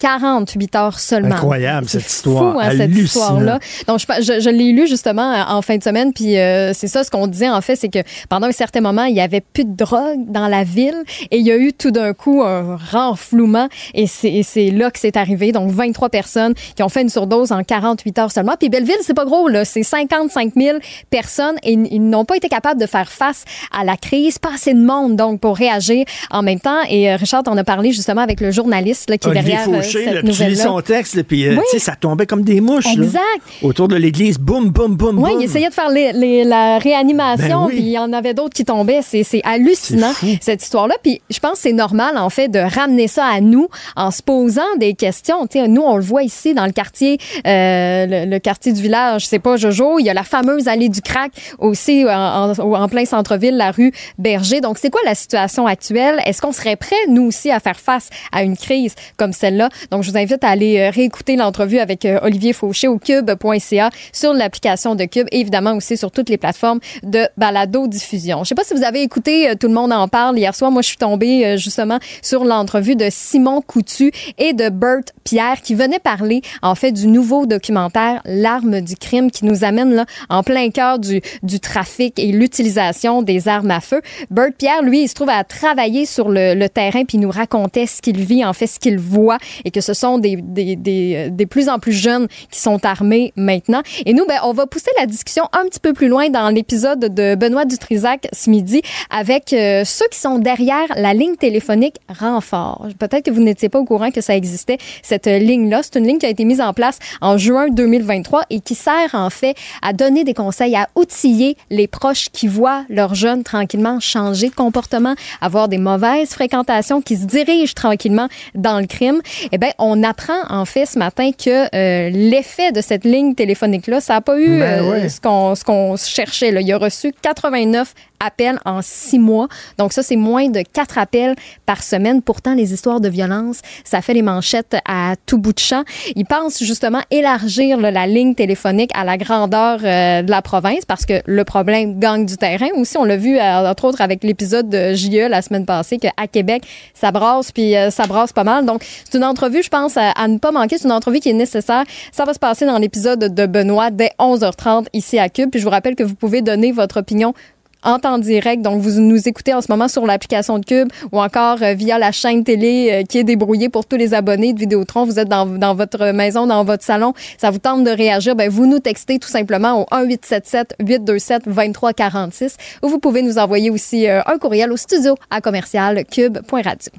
48 heures seulement. Incroyable, cette histoire. Fou, hein, cette histoire-là. Donc, je, je, je l'ai lu justement euh, en fin de semaine, puis euh, c'est ça ce qu'on disait en fait, c'est que pendant un certain moment, il y avait plus de drogue dans la ville et il y a eu tout d'un coup un renflouement et c'est là que c'est arrivé. Donc, 23 personnes qui ont fait une surdose en 48 heures seulement. Puis Belleville, c'est pas gros, là. C'est 55 000 personnes et ils n'ont pas été capables de faire face à la crise. Pas assez de monde, donc, pour réagir en même temps. Et euh, Richard, on a parlé justement avec le journaliste là, qui est derrière euh, cette là, tu lis son texte, là, puis euh, Oui. tu sais, ça tombait comme des mouches. là. Exact. Autour de l'église, boum, boum, boum, Oui, boum. il essayait de faire les- les- la réanimation, Ben oui. puis il y en avait d'autres qui tombaient. C'est c'est hallucinant, cette histoire-là. Puis je pense que c'est normal, en fait, de ramener ça à nous en se posant des questions. Tu sais, nous, on le voit ici dans le quartier, euh, le, le quartier du village, c'est pas Jojo. Il y a la fameuse allée du crack aussi en, en- en plein centre-ville, la rue Berger. Donc, c'est quoi la situation actuelle? Est-ce qu'on serait prêt, nous aussi, à faire face à une crise comme celle-là? Donc, je vous invite à aller euh, réécouter l'entrevue avec euh, Olivier Fauché au cube.ca sur l'application de Cube et évidemment aussi sur toutes les plateformes de balado-diffusion. Je sais pas si vous avez écouté euh, Tout le monde en parle hier soir. Moi, je suis tombée justement sur l'entrevue de Simon Coutu et de Bert Pierre qui venaient parler en fait du nouveau documentaire L'arme du crime qui nous amène là en plein cœur du, du trafic et l'utilisation des armes à feu. Bert Pierre, lui, il se trouve à travailler sur le, le terrain puis il nous racontait ce qu'il vit, en fait, ce qu'il voit et que ce sont des, des, des, des plus en plus jeunes qui sont armés maintenant. Et nous, ben, on va pousser la discussion un petit peu plus loin dans l'épisode de Benoît Dutrisac ce midi avec euh, ceux qui sont derrière la ligne téléphonique renfort. Peut-être que vous n'étiez pas au courant que ça existait, cette ligne-là. C'est une ligne qui a été mise en place en juin 2023 et qui sert en fait à donner des conseils, à outiller les proches qui voient leurs jeunes tranquillement changer de comportement, avoir des mauvaises fréquentations, qui se dirigent tranquillement dans le crime. Eh bien, on apprend en fait ce matin que euh, l'effet de cette ligne téléphonique-là, ça n'a pas eu Ben euh, ce qu'on ce qu'on cherchait. Là. Il a reçu 89 appels en six mois. Donc ça, c'est moins de quatre appels par semaine. Pourtant, les histoires de violence, ça fait les manchettes à tout bout de champ. Il pense justement élargir là, la ligne téléphonique à la grandeur euh, de la province parce que le problème gagne du terrain. Aussi, on l'a vu, euh, entre autres, avec l'épisode de JE la semaine passée, qu'à Québec, ça brasse, puis euh, ça brasse pas mal. Donc, c'est une entrevue, je pense, à, à ne pas manquer. C'est une entrevue qui est nécessaire. Ça va se passer dans l'épisode de Benoît dès 11h30 ici à Cube. Puis je vous rappelle que vous pouvez donner votre opinion en temps direct. Donc, vous nous écoutez en ce moment sur l'application de Cube ou encore euh, via la chaîne télé euh, qui est débrouillée pour tous les abonnés de Vidéotron. Vous êtes dans, dans votre maison, dans votre salon. Ça vous tente de réagir. Ben, vous nous textez tout simplement au 1877-827-2346 ou vous pouvez nous envoyer aussi euh, un courriel au studio à commercial cube.radio.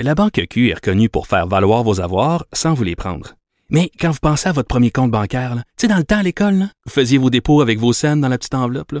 La Banque Q est reconnue pour faire valoir vos avoirs sans vous les prendre. Mais quand vous pensez à votre premier compte bancaire, tu sais, dans le temps à l'école, vous faisiez vos dépôts avec vos scènes dans la petite enveloppe. là.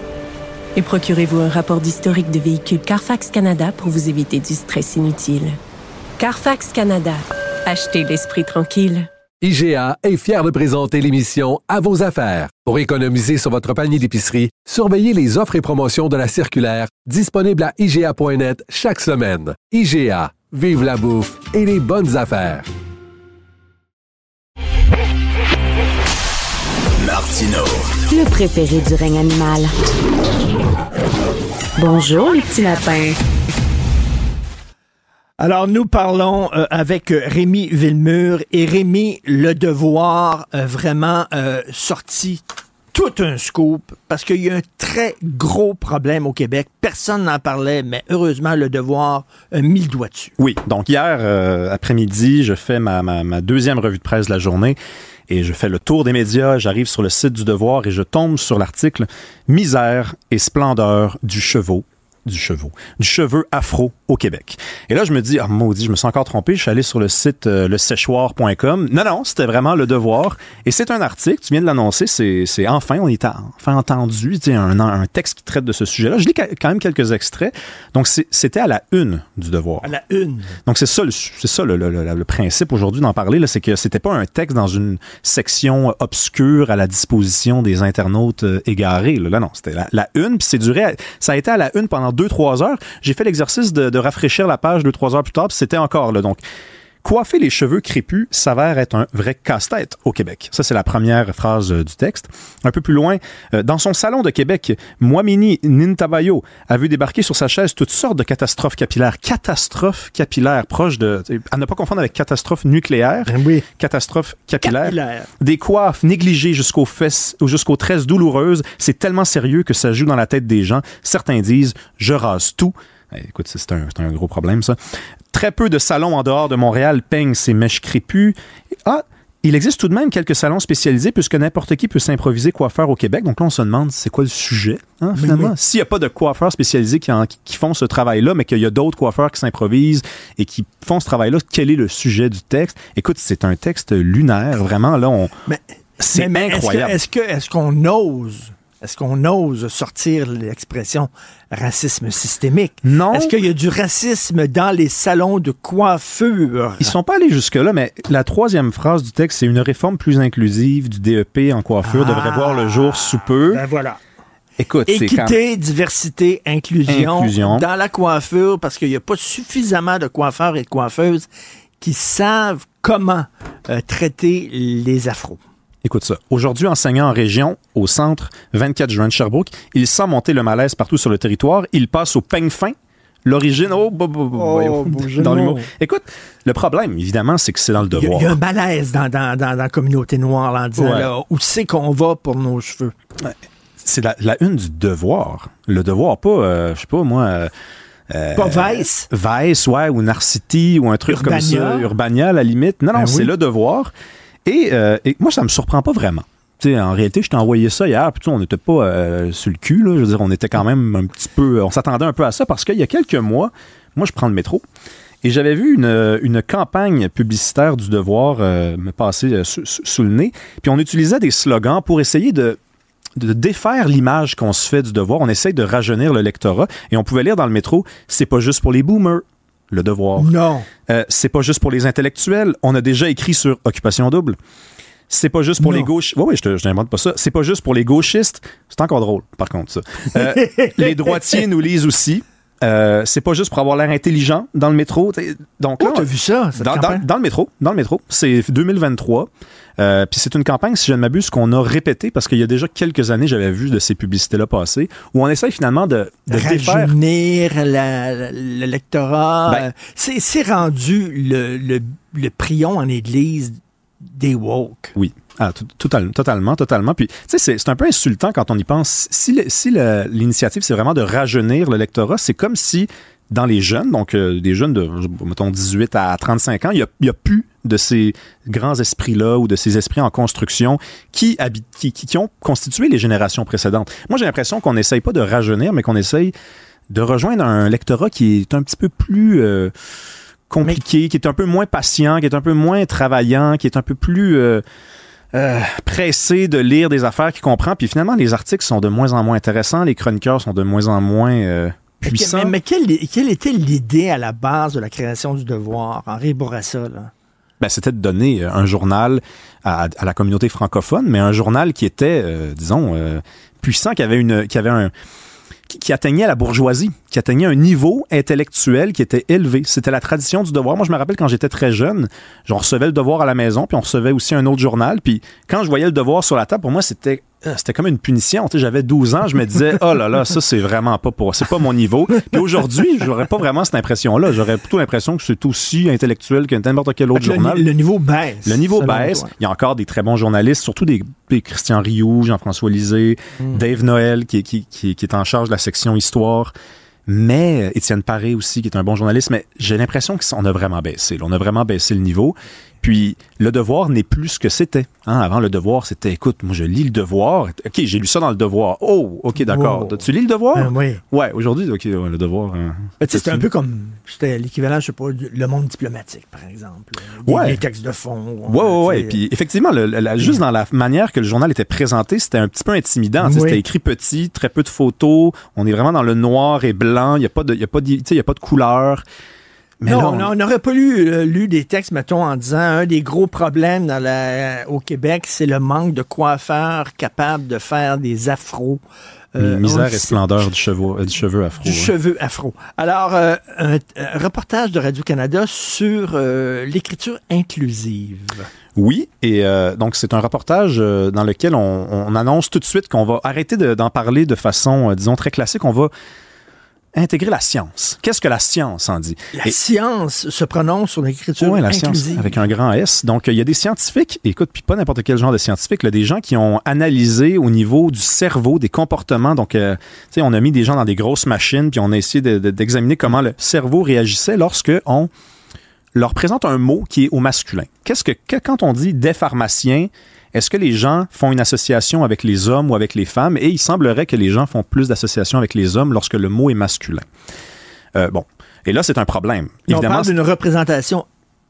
Et procurez-vous un rapport d'historique de véhicule Carfax Canada pour vous éviter du stress inutile. Carfax Canada. Achetez l'esprit tranquille. IGA est fier de présenter l'émission À vos affaires. Pour économiser sur votre panier d'épicerie, surveillez les offres et promotions de la circulaire disponible à IGA.net chaque semaine. IGA, vive la bouffe et les bonnes affaires. Martino. Le préféré du règne animal. Bonjour, les petits lapins. Alors, nous parlons euh, avec euh, Rémi Villemur et Rémi Le Devoir, euh, vraiment euh, sorti tout un scoop parce qu'il y a un très gros problème au Québec. Personne n'en parlait, mais heureusement, Le Devoir a mis le doigt dessus. Oui, donc hier euh, après-midi, je fais ma, ma, ma deuxième revue de presse de la journée et je fais le tour des médias, j'arrive sur le site du Devoir et je tombe sur l'article Misère et splendeur du chevaux du cheveu, du cheveu afro au Québec. Et là, je me dis, ah, maudit, je me suis encore trompé. Je suis allé sur le site euh. Non, non, c'était vraiment le devoir. Et c'est un article, tu viens de l'annoncer, c'est, enfin, on est enfin entendu, tu sais, un, un texte qui traite de ce sujet-là. Je lis quand même quelques extraits. Donc, c'était à la une du devoir. À la une. Donc, c'est ça, le, c'est ça le, le, le, le principe aujourd'hui d'en parler, c'est que c'était pas un texte dans une section obscure à la disposition des internautes euh, égarés. Là, Là, non, c'était la, la une, puis c'est duré, à- ça a été à la une pendant deux, trois heures. J'ai fait l'exercice de, rafraîchir la page deux, trois heures plus tard, puis c'était encore là. Donc, Coiffer les cheveux crépus s'avère être un vrai casse-tête au Québec. Ça, c'est la première phrase euh, du texte. Un peu plus loin, euh, dans son salon de Québec, Moamini Nintabayo a vu débarquer sur sa chaise toutes sortes de catastrophes capillaires. Catastrophes capillaires, proches de... À ne pas confondre avec catastrophe nucléaire. Oui. Catastrophe capillaire. Capillaire. Des coiffes négligées jusqu'aux fesses ou jusqu'aux tresses douloureuses. C'est tellement sérieux que ça joue dans la tête des gens. Certains disent « je rase tout ». Écoute, c'est un, gros problème, ça. Très peu de salons en dehors de Montréal peignent ces mèches crépues. Ah, il existe tout de même quelques salons spécialisés puisque n'importe qui peut s'improviser coiffeur au Québec. Donc là, on se demande c'est quoi le sujet, hein, Oui, finalement? oui. S'il n'y a pas de coiffeurs spécialisés qui, en- qui font ce travail-là, mais qu'il y a d'autres coiffeurs qui s'improvisent et qui font ce travail-là, quel est le sujet du texte? Écoute, c'est un texte lunaire, vraiment. Là, on... c'est est-ce incroyable. Est-ce qu'on ose est-ce qu'on ose sortir l'expression racisme systémique? Non. Est-ce qu'il y a du racisme dans les salons de coiffure? Ils sont pas allés jusque-là, mais la troisième phrase du texte, c'est une réforme plus inclusive du DEP en coiffure devrait voir le jour sous peu. Ben voilà. Écoute, quand Équité, diversité, inclusion, Inclusion. dans la coiffure, parce qu'il n'y a pas suffisamment de coiffeurs et de coiffeuses qui savent comment euh, traiter les afros. Écoute ça. Aujourd'hui, enseignant en région, au centre 24 juin de Sherbrooke, il sent monter le malaise partout sur le territoire. Il passe au peigne fin. L'origine, oh, bo- bo- de dans l'humour. Écoute, le problème, évidemment, c'est que c'est dans le y, devoir. il y a un malaise dans, dans, dans, dans la communauté noire là, en disant Ouais. là, où c'est qu'on va pour nos cheveux? C'est la, la une du devoir. Le devoir, pas, euh, je sais pas, moi. euh, euh, Pas Vice? Vice, ouais, ou Narcity, ou un truc comme ça. Urbania. Urbania, à la limite. Non, non, Ben c'est oui. le devoir. Et, euh, et moi, ça me surprend pas vraiment. En réalité, je t'ai envoyé ça hier, puis on n'était pas euh, sur le cul, là. Je veux dire, on était quand même un petit peu. On s'attendait un peu à ça parce qu'il y a quelques mois, moi, je prends le métro. Et j'avais vu une, campagne publicitaire du devoir euh, me passer sous le nez. Puis on utilisait des slogans pour essayer de, de défaire l'image qu'on se fait du devoir. On essaye de rajeunir le lectorat. Et on pouvait lire dans le métro, c'est pas juste pour les boomers, le devoir. Non. Euh, c'est pas juste pour les intellectuels. On a déjà écrit sur Occupation double. C'est pas juste pour Non. les gauches. Oui, oui, je te- je n'invente pas ça. C'est pas juste pour les gauchistes. C'est encore drôle, par contre, ça. Euh, les droitiers nous lisent aussi. Euh, c'est pas juste pour avoir l'air intelligent dans le métro. Donc là, Oh, t'as vu ça, dans le métro, dans le métro, c'est 2023. Euh, puis c'est une campagne, si je ne m'abuse, qu'on a répété parce qu'il y a déjà quelques années, j'avais vu de ces publicités-là passer, où on essaye finalement de, de défaire. Rajeunir la- la- le lectorat. Ben- euh, c'est rendu le, le, le prion en église des woke. Oui, ah, tout- total- totalement, totalement. Puis, tu sais, c'est- c'est un peu insultant quand on y pense. Si, l'initiative, c'est vraiment de rajeunir le lectorat, c'est comme si dans les jeunes, donc euh, des jeunes de, mettons, 18 à 35 ans, il n'y a, plus de ces grands esprits-là ou de ces esprits en construction qui, habitent, qui, ont constitué les générations précédentes. Moi, j'ai l'impression qu'on n'essaye pas de rajeunir, mais qu'on essaye de rejoindre un lectorat qui est un petit peu plus euh, compliqué, qui est un peu moins patient, qui est un peu moins travaillant, qui est un peu plus euh, euh, pressé de lire des affaires qu'il comprend. Puis finalement, les articles sont de moins en moins intéressants, les chroniqueurs sont de moins en moins euh, Mais, mais quelle, quelle était l'idée à la base de la création du devoir? Henri Bourassa, là? Ben, c'était de donner euh, un journal à, à la communauté francophone, mais un journal qui était, euh, disons, euh, puissant, qui avait une, qui avait un, qui, qui atteignait la bourgeoisie, qui atteignait un niveau intellectuel qui était élevé. C'était la tradition du devoir. Moi, je me rappelle quand j'étais très jeune, on recevait le devoir à la maison, puis on recevait aussi un autre journal. Puis quand je voyais le devoir sur la table, pour moi, c'était c'était comme une punition. Tu sais, J'avais 12 ans, je me disais, oh là là, ça c'est vraiment pas pour, c'est pas mon niveau. Puis aujourd'hui, j'aurais pas vraiment cette impression-là. J'aurais plutôt l'impression que c'est aussi intellectuel que n'importe quel autre le, journal. le niveau baisse. Le niveau baisse. toi. Il y a encore des très bons journalistes, surtout des, des Christian Rioux, Jean-François Lisée, Mm. Dave Noël, qui, est- qui, qui, qui est en charge de la section histoire. Mais euh, Étienne Paré aussi, qui est un bon journaliste. Mais j'ai l'impression qu'on a vraiment baissé. là. On a vraiment baissé le niveau. Puis le devoir n'est plus ce que c'était. Hein, avant, le devoir, c'était, écoute, moi je lis le devoir. OK, j'ai lu ça dans le devoir. Oh, OK, d'accord. Wow. Tu lis le devoir? Ben oui. Ouais, aujourd'hui, OK, ouais, le devoir. hein. C'est un peu comme c'était l'équivalent, je sais pas, du le monde diplomatique, par exemple. Des, Ouais. des textes de fond. Ouais, ouais, ouais. Puis effectivement, le- le- la- juste dans la manière que le journal était présenté, c'était un petit peu intimidant. Oui. C'était écrit petit, très peu de photos. On est vraiment dans le noir et blanc. Il n'y a pas de, il y a pas de, y a pas de couleur. Mais non, là, on- n'aurait pas lu, euh, lu des textes, mettons, en disant un des gros problèmes dans la, au Québec, c'est le manque de coiffeurs capables de faire des afros. Euh, misère on et splendeur du cheveu, euh, du cheveu afro. Du hein. cheveu afro. Alors, euh, un, un reportage de Radio-Canada sur euh, l'écriture inclusive. Oui, et euh, donc c'est un reportage euh, dans lequel on, on annonce tout de suite qu'on va arrêter de- d'en parler de façon, euh, disons, très classique. On va intégrer la science. Qu'est-ce que la science en dit? La Et- science se prononce sur l'écriture Oui, la inclusive. science avec un grand S. Donc, il y a des scientifiques, écoute, puis pas n'importe quel genre de scientifiques, là, des gens qui ont analysé au niveau du cerveau, des comportements. Donc, euh, tu sais, on a mis des gens dans des grosses machines, puis on a essayé de- de- d'examiner comment le cerveau réagissait lorsque on leur présente un mot qui est au masculin. Qu'est-ce que, que- quand on dit des pharmaciens, est-ce que les gens font une association avec les hommes ou avec les femmes? Et il semblerait que les gens font plus d'associations avec les hommes lorsque le mot est masculin. Euh, bon. Et là, c'est un problème. Et on Évidemment, parle d'une représentation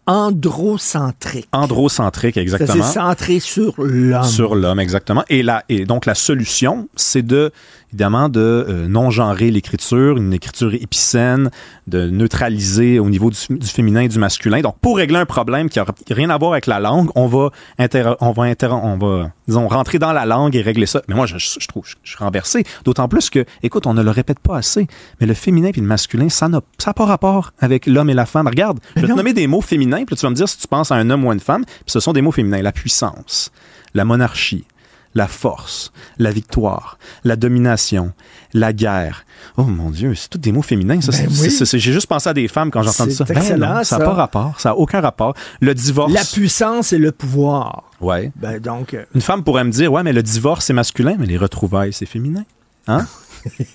androcentrique. androcentrique, exactement. C'est centré sur l'homme. Sur l'homme, exactement. Et, la, et donc, la solution, c'est de évidemment, de euh, non-genrer l'écriture, une écriture épicène, de neutraliser au niveau du, du, féminin et du masculin. Donc, pour régler un problème qui n'a rien à voir avec la langue, on va, on va, on va disons, rentrer dans la langue et régler ça. Mais moi, je, je trouve, je, je suis renversé. D'autant plus que, écoute, on ne le répète pas assez, mais le féminin puis le masculin, ça n'a pas rapport avec l'homme et la femme. Regarde, je vais te nommer des mots féminins, puis tu vas me dire si tu penses à un homme ou à une femme, puis ce sont des mots féminins. La puissance, la monarchie, la force, la victoire, la domination, la guerre. Oh mon Dieu, c'est tous des mots féminins. Ça, Ben c'est- oui. c'est- c'est- J'ai juste pensé à des femmes quand j'entends ça. Ben non, ça n'a pas rapport. Ça n'a aucun rapport. Le divorce. La puissance et le pouvoir. Ouais. Ben donc, euh, Une femme pourrait me dire, ouais, mais le divorce, c'est masculin, mais les retrouvailles, c'est féminin. Hein?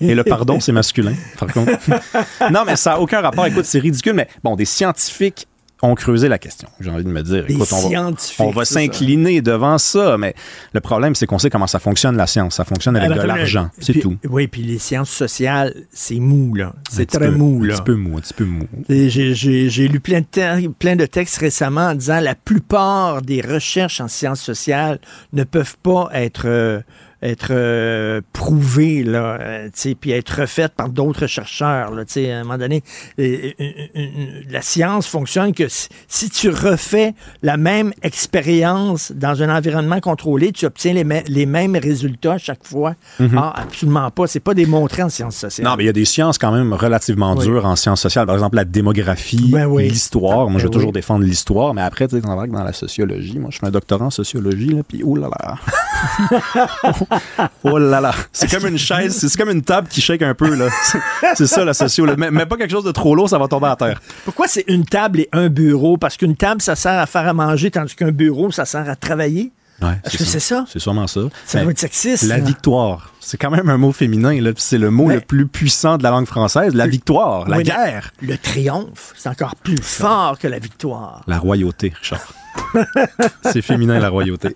Et le pardon, c'est masculin, par contre. non, mais ça n'a aucun rapport. Écoute, c'est ridicule, mais bon, des scientifiques ont creusé la question. J'ai envie de me dire, écoute, on va, on s'incliner devant ça, mais le problème, c'est qu'on sait comment ça fonctionne, la science. Ça fonctionne avec Alors, de l'argent, c'est tout. Oui, puis les sciences sociales, c'est mou, là. C'est très peu- mou, là. Un petit peu mou, un petit peu mou. J'ai lu plein de, te- plein de textes récemment en disant la plupart des recherches en sciences sociales ne peuvent pas être, euh, être euh, prouvées, là, euh, tu sais, puis être refaites par d'autres chercheurs. Là, tu sais, à un moment donné, euh, la science fonctionne que si, si tu refais la même expérience dans un environnement contrôlé, tu obtiens les, mê- les mêmes résultats à chaque fois. Mhm. Ah, absolument pas. C'est pas démontré en sciences sociales. Non, mais il y a des sciences quand même relativement Oui. dures en sciences sociales. Par exemple, la démographie, Ben oui. l'histoire. Moi, je vais Ben toujours oui. défendre l'histoire, mais après, tu sais, dans dans la sociologie, moi, je fais un doctorat en sociologie, là, puis oh là là. oh là là. C'est comme une chaise, c'est comme une table qui shake un peu, là. C'est- ça, la sociologie. Mais, mais pas quelque chose de trop lourd, ça va tomber à terre. Pourquoi c'est une table et un bureau? Parce qu'une table, ça sert à faire à manger, tandis qu'un bureau, ça sert à travailler. Ouais, Est-ce que c'est ça? C'est sûrement ça. Ça doit être sexiste. La là. victoire. C'est quand même un mot féminin, là, puis c'est le mot Mais- le plus puissant de la langue française. La victoire, la Oui, guerre. Le triomphe, c'est encore plus fort que la victoire. La royauté, Richard. c'est féminin, la royauté.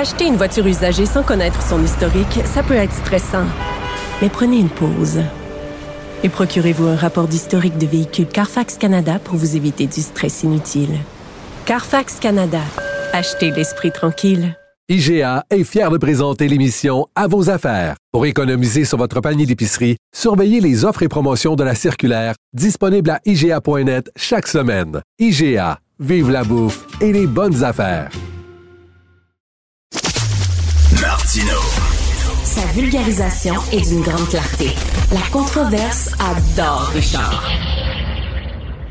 Acheter une voiture usagée sans connaître son historique, ça peut être stressant. Mais prenez une pause. Et procurez-vous un rapport d'historique de véhicule Carfax Canada pour vous éviter du stress inutile. Carfax Canada. Achetez l'esprit tranquille. IGA est fier de présenter l'émission À vos affaires. Pour économiser sur votre panier d'épicerie, surveillez les offres et promotions de la circulaire disponible à IGA.net chaque semaine. IGA, vive la bouffe et les bonnes affaires. Vulgarisation est d'une grande clarté. La controverse adore Richard.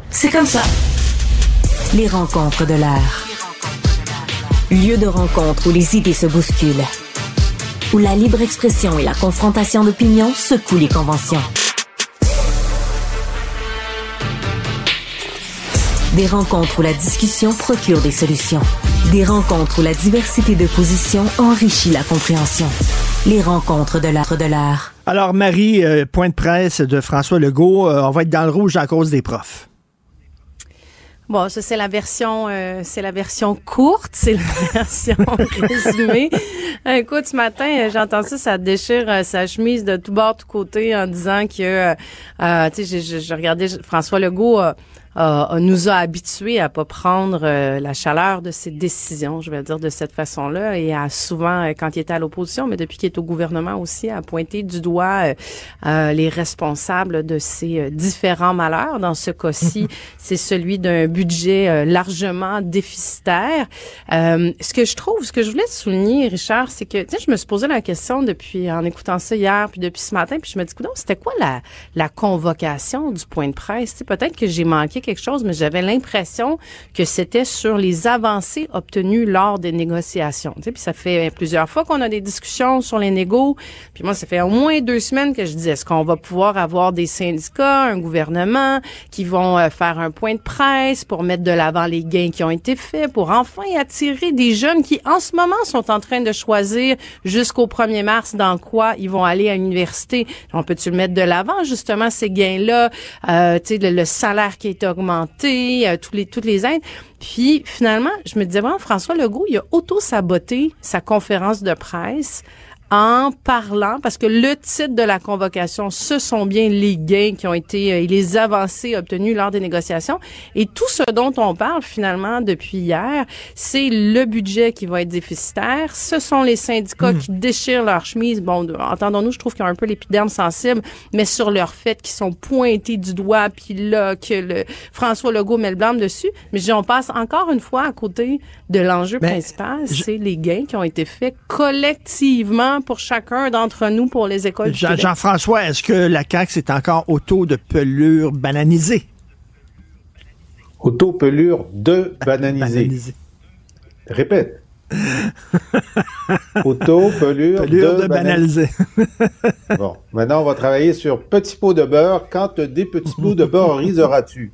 C'est comme ça. Les rencontres de l'air. Lieu de rencontre où les idées se bousculent. Où la libre expression et la confrontation d'opinions secouent les conventions. Des rencontres où la discussion procure des solutions. Des rencontres où la diversité de positions enrichit la compréhension. Les rencontres de l'art de l'art. Alors, Marie, euh, point de presse de François Legault, euh, on va être dans le rouge à cause des profs. Bon, ça c'est la version, euh, c'est la version courte, c'est la version résumée. Euh, Écoute, ce matin, j'entends ça, ça déchire euh, sa chemise de tout bord, tout côté, en disant que, euh, euh, tu sais, je, je- je regardais François Legault. Euh, euh, nous a habitués à pas prendre euh, la chaleur de ses décisions, je vais dire de cette façon-là, et à souvent, euh, quand il était à l'opposition, mais depuis qu'il est au gouvernement aussi, à pointer du doigt euh, euh, les responsables de ces euh, différents malheurs. Dans ce cas-ci, c'est celui d'un budget euh, largement déficitaire. Euh, ce que je trouve, ce que je voulais souligner, Richard, c'est que, tu sais, je me suis posé la question depuis, en écoutant ça hier, puis depuis ce matin, puis je me dis, c'était quoi la, la convocation du point de presse? Tu sais, peut-être que j'ai manqué quelque chose, mais j'avais l'impression que c'était sur les avancées obtenues lors des négociations. Tu puis ça fait plusieurs fois qu'on a des discussions sur les négos. Puis moi, ça fait au moins deux semaines que je dis, est-ce qu'on va pouvoir avoir des syndicats, un gouvernement qui vont euh, faire un point de presse pour mettre de l'avant les gains qui ont été faits, pour enfin attirer des jeunes qui, en ce moment, sont en train de choisir jusqu'au 1er mars dans quoi ils vont aller à l'université? On peut-tu le mettre de l'avant, justement, ces gains-là, euh, le, salaire qui est augmenté, euh, tous les, toutes les aides. Puis, finalement, je me disais, bon, François Legault, il a auto-saboté sa conférence de presse en parlant, parce que le titre de la convocation, ce sont bien les gains qui ont été euh, et les avancées obtenues lors des négociations. Et tout ce dont on parle finalement depuis hier, c'est le budget qui va être déficitaire. Ce sont les syndicats hmm. qui déchirent leur chemise. Bon, entendons-nous, je trouve qu'ils ont un peu l'épiderme sensible, mais sur leur fait qui sont pointés du doigt, puis là, que le François Legault met le blâme dessus. Mais on passe encore une fois à côté de l'enjeu principal, c'est les gains qui ont été faits collectivement pour chacun d'entre nous pour les écoles. Jean-François, est-ce que la CAQ, c'est encore au taux de pelure bananisée? Au taux pelure de bananisé. Répète. Auto, pelure, de, banalisé. bon, maintenant on va travailler sur petit pot de beurre. Quand des petits pots de beurre riseras-tu?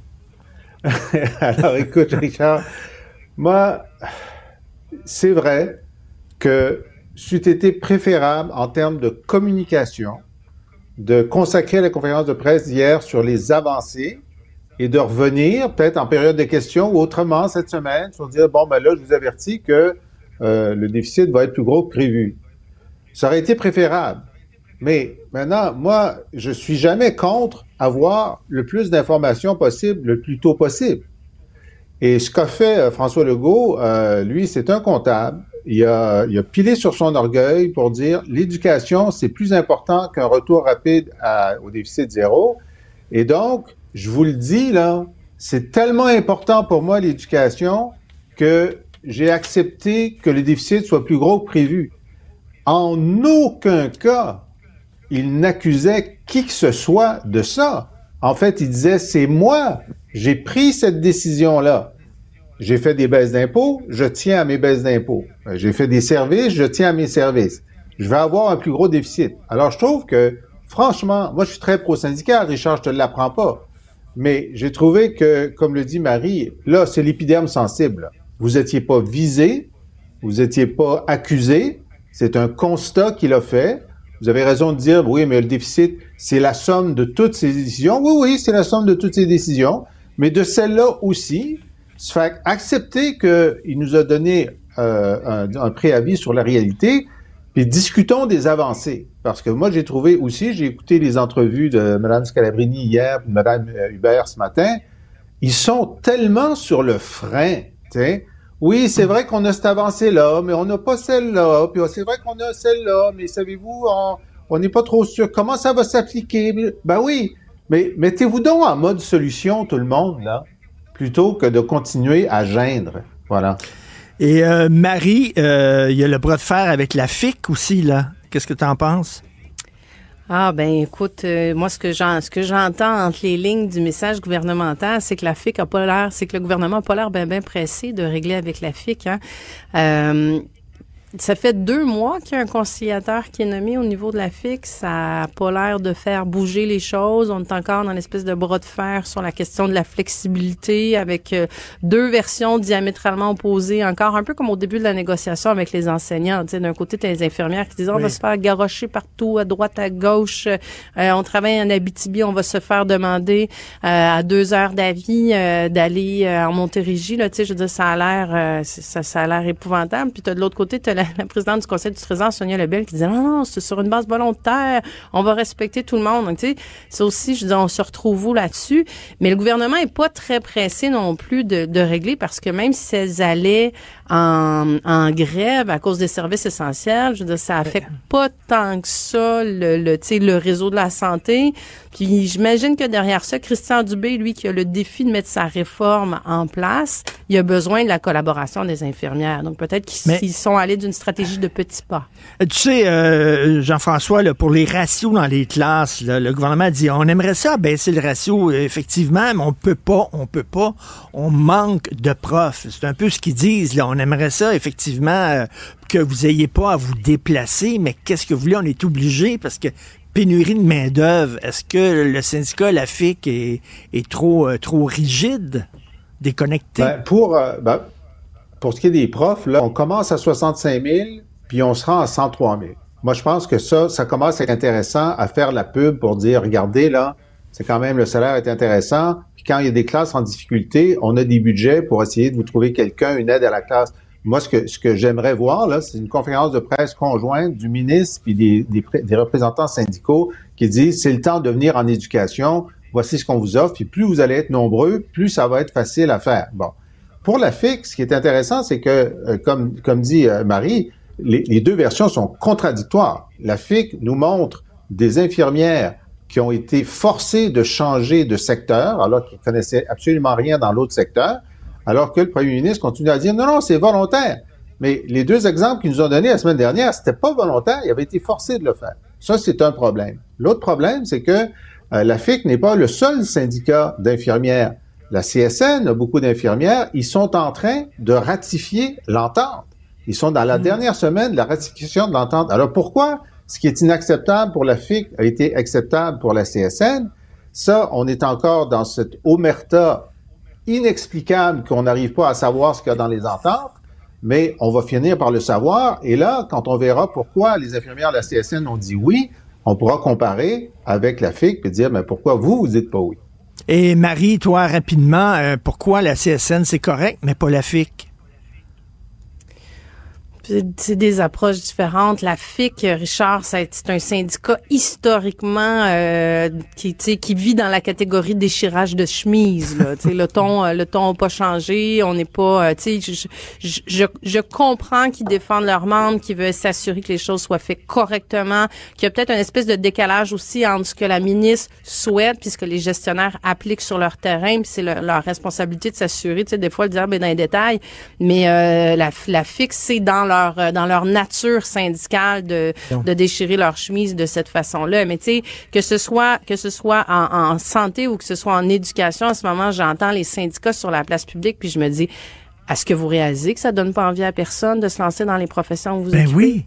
Alors écoute, Richard, moi, c'est vrai que c'eût été préférable en termes de communication de consacrer la conférence de presse d'hier sur les avancées et de revenir peut-être en période de questions ou autrement cette semaine pour dire bon ben là je vous avertis que euh, le déficit va être plus gros que prévu. Ça aurait été préférable. Mais maintenant, moi, je suis jamais contre avoir le plus d'informations possible le plus tôt possible. Et ce qu'a fait euh, François Legault, euh, lui, c'est un comptable il a, il a pilé sur son orgueil pour dire l'éducation, c'est plus important qu'un retour rapide au déficit zéro. Et donc, je vous le dis, là, c'est tellement important pour moi l'éducation que j'ai accepté que le déficit soit plus gros que prévu. En aucun cas, il n'accusait qui que ce soit de ça. En fait, il disait, c'est moi, j'ai pris cette décision-là. J'ai fait des baisses d'impôts, je tiens à mes baisses d'impôts. Euh, j'ai fait des services, je tiens à mes services. Je vais avoir un plus gros déficit. Alors, je trouve que, franchement, moi, je suis très pro-syndicat, Richard, je te l'apprends pas. Mais j'ai trouvé que, comme le dit Marie, là, c'est l'épiderme sensible. Vous étiez pas visé, vous étiez pas accusé. C'est un constat qu'il a fait. Vous avez raison de dire, oui, mais le déficit, c'est la somme de toutes ces décisions. Oui, oui, c'est la somme de toutes ces décisions. Mais de celle-là aussi, fait accepter qu'il nous a donné euh, un, préavis sur la réalité, puis discutons des avancées. Parce que moi, j'ai trouvé aussi, j'ai écouté les entrevues de Mme Scalabrini hier, de Mme Hubert ce matin, ils sont tellement sur le frein, sais. Oui, c'est vrai qu'on a cette avancée-là, mais on n'a pas celle-là, puis c'est vrai qu'on a celle-là, mais savez-vous, on n'est pas trop sûr. Comment ça va s'appliquer? Ben oui, mais mettez-vous donc en mode solution, tout le monde, là plutôt que de continuer à geindre. Voilà. Et euh, Marie, euh, il y a le bras de fer avec la FIC aussi, là. Qu'est-ce que tu en penses? Ah ben écoute, euh, moi ce que j'en, ce que j'entends entre les lignes du message gouvernemental, c'est que la FIC a pas l'air, c'est que le gouvernement a pas l'air bien ben pressé de régler avec la FIC. Hein. Ça fait deux mois qu'il y a un conciliateur qui est nommé au niveau de la FIC. Ça n'a pas l'air de faire bouger les choses. On est encore dans l'espèce de bras de fer sur la question de la flexibilité avec euh, deux versions diamétralement opposées, encore un peu comme au début de la négociation avec les enseignants. D'un côté, tu as les infirmières qui disent on va se faire garrocher partout, à droite, à gauche. Euh, on travaille en Abitibi, on va se faire demander euh, à deux heures d'avis d'aller en Montérégie. Là, je veux dire, ça a l'air ça, ça a l'air épouvantable. Puis de l'autre côté, tu as la, présidente du Conseil du Trésor, Sonia Lebel, qui disait non, non, c'est sur une base volontaire, on va respecter tout le monde. Donc, tu sais, ça aussi, je dis, on se retrouve où là-dessus? Mais le gouvernement est pas très pressé non plus de, de régler parce que même si elles allaient en, en grève à cause des services essentiels, je veux dire, ça affecte pas tant que ça le, le, le réseau de la santé Puis j'imagine que derrière ça, Christian Dubé, lui, qui a le défi de mettre sa réforme en place, il a besoin de la collaboration des infirmières. Donc peut-être qu'ils sont allés d'une stratégie de petits pas. Euh, tu sais, euh, Jean-François, pour les ratios dans les classes, le gouvernement dit on aimerait ça baisser le ratio, effectivement, mais on peut pas, on peut pas. On manque de profs. C'est un peu ce qu'ils disent. Là. On aimerait ça, effectivement, euh, que vous ayez pas à vous déplacer, mais qu'est-ce que vous voulez? On est obligé parce que pénurie de main-d'œuvre. Est-ce que le syndicat, la FIC, est, euh, trop rigide, déconnecté? Ben, pour, euh, ben, pour ce qui est des profs, on commence à 65 000, puis on se rend à 103 000. Moi, je pense que ça, ça commence à être intéressant à faire la pub pour dire, regardez, là, c'est quand même, le salaire est intéressant. Puis quand il y a des classes en difficulté, on a des budgets pour essayer de vous trouver quelqu'un, une aide à la classe. Moi, ce que, ce que j'aimerais voir, là, c'est une conférence de presse conjointe du ministre puis des, des, représentants syndicaux qui disent c'est le temps de venir en éducation, voici ce qu'on vous offre, puis plus vous allez être nombreux, plus ça va être facile à faire. Bon. Pour la FIC, ce qui est intéressant, c'est que, euh, comme, comme dit euh, Marie, les, les, deux versions sont contradictoires. La FIC nous montre des infirmières qui ont été forcées de changer de secteur alors qu'ils connaissaient absolument rien dans l'autre secteur, alors que le premier ministre continue à dire non, non, c'est volontaire. Mais les deux exemples qu'ils nous ont donnés la semaine dernière, c'était pas volontaire, ils avaient été forcés de le faire. Ça, c'est un problème. L'autre problème, c'est que euh, la FIC n'est pas le seul syndicat d'infirmières. La CSN a beaucoup d'infirmières. Ils sont en train de ratifier l'entente. Ils sont dans la mmh. dernière semaine de la ratification de l'entente. Alors pourquoi ce qui est inacceptable pour la FIC a été acceptable pour la CSN? Ça, on est encore dans cette omerta inexplicable qu'on n'arrive pas à savoir ce qu'il y a dans les ententes, mais on va finir par le savoir. Et là, quand on verra pourquoi les infirmières de la CSN ont dit oui, on pourra comparer avec la FIC et dire, mais pourquoi vous, vous dites pas oui? Et Marie, toi, rapidement, euh, pourquoi la CSN, c'est correct, mais pas la FIC? C'est des approches différentes. La FIC, Richard, c'est un syndicat historiquement euh, qui, qui vit dans la catégorie déchirage de chemise. Là. le ton, euh, le ton n'a pas changé. On n'est pas. Euh, je, je, je, je comprends qu'ils défendent leurs membres, qu'ils veulent s'assurer que les choses soient faites correctement, qu'il y a peut-être une espèce de décalage aussi entre ce que la ministre souhaite, puisque les gestionnaires appliquent sur leur terrain, puis c'est leur responsabilité de s'assurer. Tu sais, des fois, le dire ben, dans les détails, mais euh, la, la FIC, c'est dans leur euh, dans leur nature syndicale de, de déchirer leur chemise de cette façon-là. Mais tu sais, que ce soit que ce soit en, en, santé ou que ce soit en éducation, en ce moment, j'entends les syndicats sur la place publique, puis je me dis, est-ce que vous réalisez que ça donne pas envie à personne de se lancer dans les professions où vous ben oui.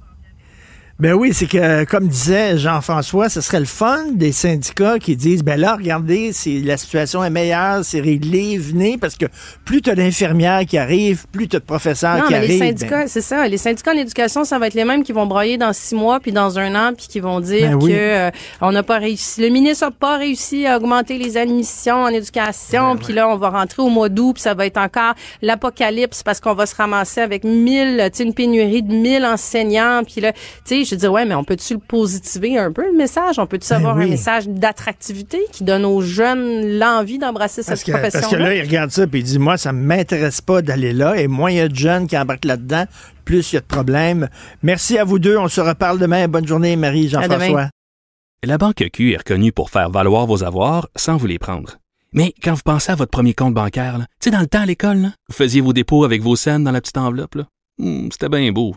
Ben oui, c'est que, comme disait Jean-François, ce serait le fun des syndicats qui disent, ben là, regardez, si la situation est meilleure, c'est réglé, venez, parce que plus tu as d'infirmières qui arrivent, plus tu as de professeurs qui arrivent. les syndicats, c'est ça. Les syndicats en éducation, ça va être les mêmes qui vont broyer dans six mois, puis dans un an, puis qui vont dire ben que euh, on n'a pas réussi. Le ministre n'a pas réussi à augmenter les admissions en éducation, ben puis là, on va rentrer au mois d'août, puis ça va être encore l'apocalypse parce qu'on va se ramasser avec mille, tu sais, une pénurie de mille enseignants, puis là, tu sais, je dis ouais, mais on peut-tu le positiver un peu, le message? On peut-tu ben avoir un message d'attractivité qui donne aux jeunes l'envie d'embrasser cette profession Parce que là, il regarde ça et il dit, moi, ça m'intéresse pas d'aller là. Et moins il y a de jeunes qui embarquent là-dedans, plus il y a de problèmes. Merci à vous deux. On se reparle demain. Bonne journée, Marie, Jean-François. La Banque Q est reconnue pour faire valoir vos avoirs sans vous les prendre. Mais quand vous pensez à votre premier compte bancaire, tu sais, dans le temps à l'école, vous faisiez vos dépôts avec vos scènes dans la petite enveloppe. Hmm, c'était bien beau.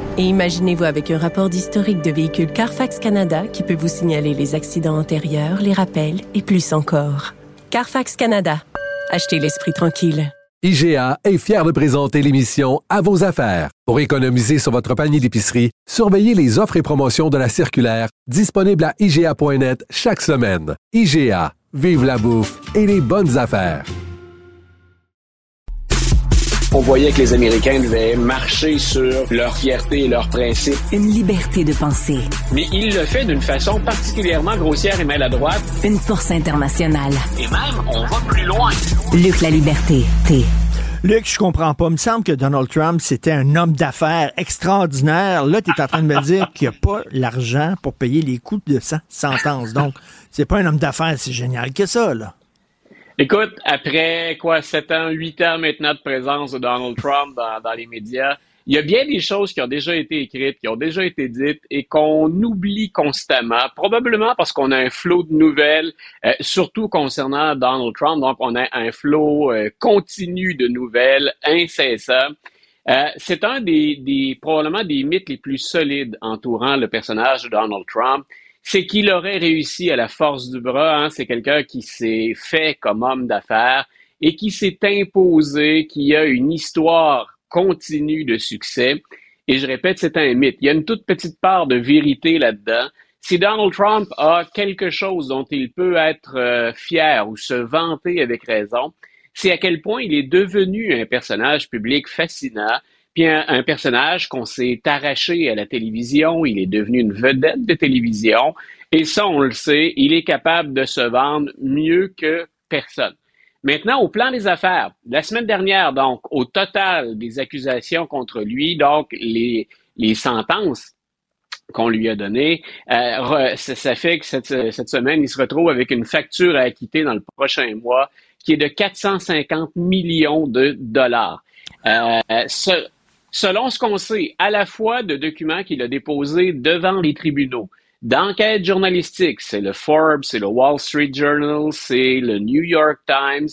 Et imaginez-vous avec un rapport d'historique de véhicule Carfax Canada qui peut vous signaler les accidents antérieurs, les rappels et plus encore. Carfax Canada. Achetez l'esprit tranquille. IGA est fier de présenter l'émission À vos affaires. Pour économiser sur votre panier d'épicerie, surveillez les offres et promotions de la circulaire disponible à IGA.net chaque semaine. IGA, vive la bouffe et les bonnes affaires on voyait que les Américains devaient marcher sur leur fierté et leurs principes. Une liberté de penser. Mais il le fait d'une façon particulièrement grossière et maladroite. Une force internationale. Et même, on va plus loin. Luc la liberté, T. Luc, je comprends pas. Il me semble que Donald Trump, c'était un homme d'affaires extraordinaire. Là, tu es en train de me dire qu'il n'y a pas l'argent pour payer les coûts de sa sentence. Donc, c'est pas un homme d'affaires si génial que ça, là. Écoute, après quoi, 7 ans, 8 ans maintenant de présence de Donald Trump dans, dans les médias, il y a bien des choses qui ont déjà été écrites, qui ont déjà été dites et qu'on oublie constamment, probablement parce qu'on a un flot de nouvelles, euh, surtout concernant Donald Trump. Donc, on a un flot euh, continu de nouvelles, incessant. Euh, c'est un des, des, probablement des mythes les plus solides entourant le personnage de Donald Trump. C'est qu'il aurait réussi à la force du bras. Hein. C'est quelqu'un qui s'est fait comme homme d'affaires et qui s'est imposé, qui a une histoire continue de succès. Et je répète, c'est un mythe. Il y a une toute petite part de vérité là-dedans. Si Donald Trump a quelque chose dont il peut être euh, fier ou se vanter avec raison, c'est à quel point il est devenu un personnage public fascinant, puis un, personnage qu'on s'est arraché à la télévision, il est devenu une vedette de télévision, et ça, on le sait, il est capable de se vendre mieux que personne. Maintenant, au plan des affaires, la semaine dernière, donc, au total des accusations contre lui, donc les, les sentences qu'on lui a données, euh, ça, fait que cette, cette, semaine, il se retrouve avec une facture à acquitter dans le prochain mois qui est de 450 millions de dollars. Euh, selon ce qu'on sait, à la fois de documents qu'il a déposés devant les tribunaux, d'enquêtes journalistiques. C'est le Forbes, c'est le Wall Street Journal, c'est le New York Times.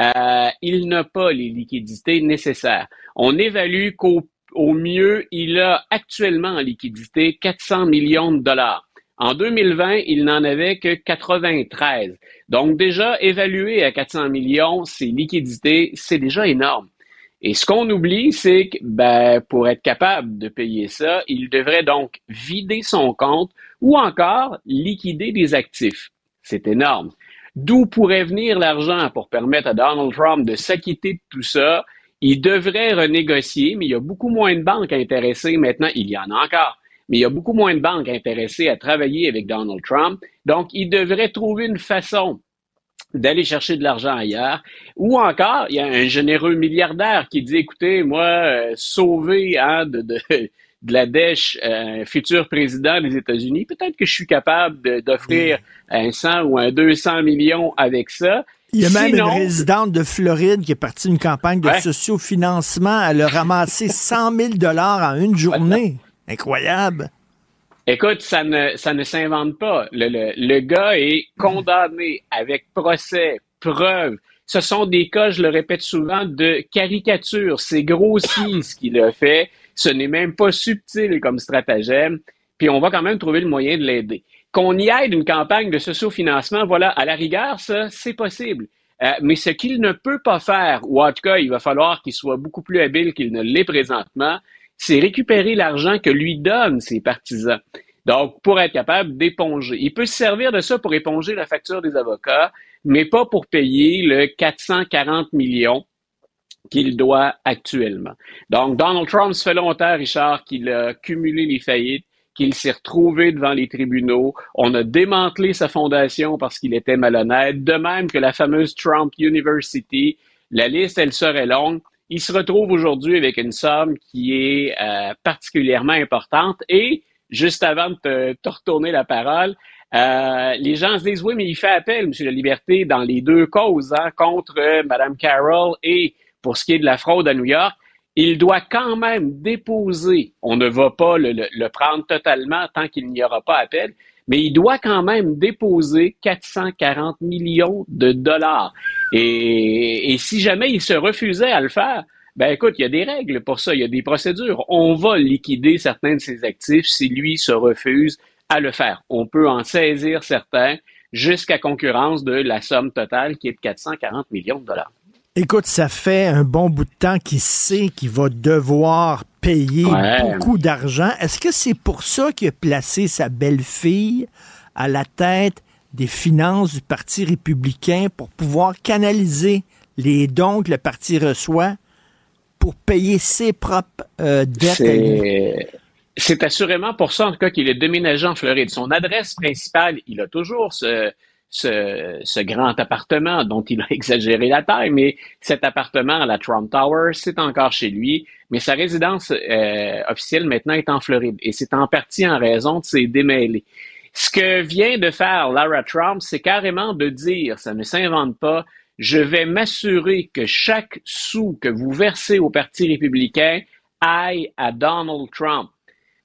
Euh, il n'a pas les liquidités nécessaires. On évalue qu'au au mieux, il a actuellement en liquidité 400 millions de dollars. En 2020, il n'en avait que 93. Donc déjà, évalué à 400 millions, ses liquidités, c'est déjà énorme. Et ce qu'on oublie, c'est que ben, pour être capable de payer ça, il devrait donc vider son compte ou encore liquider des actifs. C'est énorme. D'où pourrait venir l'argent pour permettre à Donald Trump de s'acquitter de tout ça? Il devrait renégocier, mais il y a beaucoup moins de banques intéressées maintenant. Il y en a encore, mais il y a beaucoup moins de banques intéressées à travailler avec Donald Trump. Donc, il devrait trouver une façon d'aller chercher de l'argent ailleurs. Ou encore, il y a un généreux milliardaire qui dit, écoutez, moi, euh, sauver hein, de, de, de, la dèche un futur président des États-Unis, peut-être que je suis capable d'offrir un 100 ou un 200 millions avec ça. Il y a même une résidente de Floride qui est partie d'une campagne de sociofinancement. Elle a ramassé 100 000 dollars en une journée. Incroyable. Écoute, ça ne, ça ne s'invente pas. Le, le, le, gars est condamné avec procès, preuves. Ce sont des cas, je le répète souvent, de caricature. C'est grossi ce qu'il a fait. Ce n'est même pas subtil comme stratagème. Puis on va quand même trouver le moyen de l'aider. Qu'on y aide une campagne de sociofinancement, voilà, à la rigueur, ça, c'est possible. Euh, mais ce qu'il ne peut pas faire, ou en tout cas, il va falloir qu'il soit beaucoup plus habile qu'il ne l'est présentement, c'est récupérer l'argent que lui donnent ses partisans. Donc, pour être capable d'éponger. Il peut se servir de ça pour éponger la facture des avocats, mais pas pour payer le 440 millions qu'il doit actuellement. Donc, Donald Trump se fait longtemps, Richard, qu'il a cumulé les faillites, qu'il s'est retrouvé devant les tribunaux. On a démantelé sa fondation parce qu'il était malhonnête, de même que la fameuse Trump University. La liste, elle serait longue il se retrouve aujourd'hui avec une somme qui est euh, particulièrement importante. Et juste avant de te, retourner la parole, euh, les gens se disent oui, mais il fait appel, M. La Liberté, dans les deux causes, hein, contre euh, Mme Carroll et pour ce qui est de la fraude à New York. Il doit quand même déposer, on ne va pas le, le prendre totalement tant qu'il n'y aura pas appel, mais il doit quand même déposer 440 millions de dollars. Et, si jamais il se refusait à le faire, ben écoute, il y a des règles pour ça, il y a des procédures. On va liquider certains de ses actifs si lui se refuse à le faire. On peut en saisir certains jusqu'à concurrence de la somme totale qui est de 440 millions de dollars. Écoute, ça fait un bon bout de temps qu'il sait qu'il va devoir payer beaucoup d'argent. Est-ce que c'est pour ça qu'il a placé sa belle-fille à la tête des finances du Parti républicain pour pouvoir canaliser les dons que le parti reçoit pour payer ses propres euh, dettes C'est assurément pour ça, en tout cas, qu'il est déménagé en Floride. Son adresse principale, il a toujours ce, ce, grand appartement dont il a exagéré la taille, mais cet appartement à la Trump Tower, c'est encore chez lui, mais sa résidence euh, officielle maintenant est en Floride et c'est en partie en raison de ses démêlés. Ce que vient de faire Lara Trump, c'est carrément de dire, ça ne s'invente pas, je vais m'assurer que chaque sou que vous versez au Parti républicain aille à Donald Trump.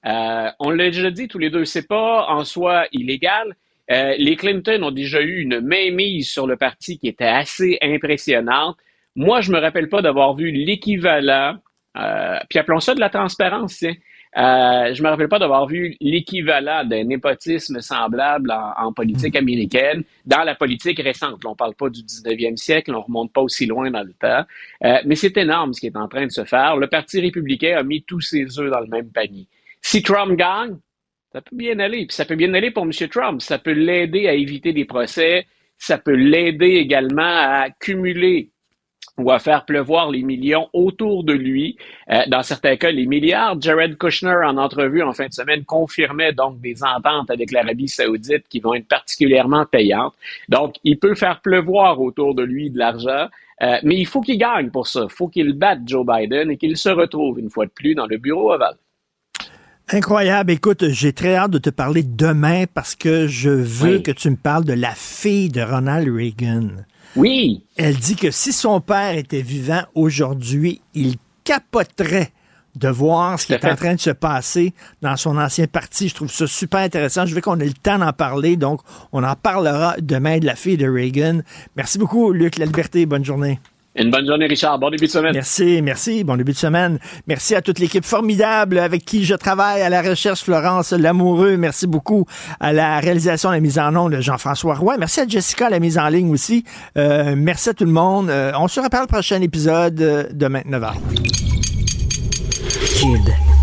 Euh, on l'a déjà dit tous les deux, c'est pas en soi illégal, euh, les Clinton ont déjà eu une mainmise sur le parti qui était assez impressionnante. Moi, je me rappelle pas d'avoir vu l'équivalent, euh, puis appelons ça de la transparence, tiens. Euh, je me rappelle pas d'avoir vu l'équivalent d'un népotisme semblable en, politique hmm. américaine dans la politique récente. On parle pas du 19e siècle, on remonte pas aussi loin dans le temps. Euh, mais c'est énorme ce qui est en train de se faire. Le Parti républicain a mis tous ses œufs dans le même panier. Si Trump gagne, ça peut bien aller. Puis ça peut bien aller pour M. Trump. Ça peut l'aider à éviter des procès. Ça peut l'aider également à cumuler ou à faire pleuvoir les millions autour de lui. Euh, dans certains cas, les milliards. Jared Kushner, en entrevue en fin de semaine, confirmait donc des ententes avec l'Arabie saoudite qui vont être particulièrement payantes. Donc, il peut faire pleuvoir autour de lui de l'argent. Euh, mais il faut qu'il gagne pour ça. Il faut qu'il batte Joe Biden et qu'il se retrouve une fois de plus dans le bureau ovale. Incroyable. Écoute, j'ai très hâte de te parler demain parce que je veux que tu me parles de la fille de Ronald Reagan. Oui. Elle dit que si son père était vivant aujourd'hui, il capoterait de voir ce qui est en train de se passer dans son ancien parti. Je trouve ça super intéressant. Je veux qu'on ait le temps d'en parler. Donc, on en parlera demain de la fille de Reagan. Merci beaucoup, Luc La Liberté. Bonne journée. Une bonne journée, Richard. Bon début de semaine. Merci, merci. Bon début de semaine. Merci à toute l'équipe formidable avec qui je travaille à la recherche, Florence Lamoureux. Merci beaucoup à la réalisation, la mise en onde de Jean-François Roy. Merci à Jessica, la mise en ligne aussi. Euh, merci à tout le monde. Euh, on se reparle le prochain épisode de 9h. Kid.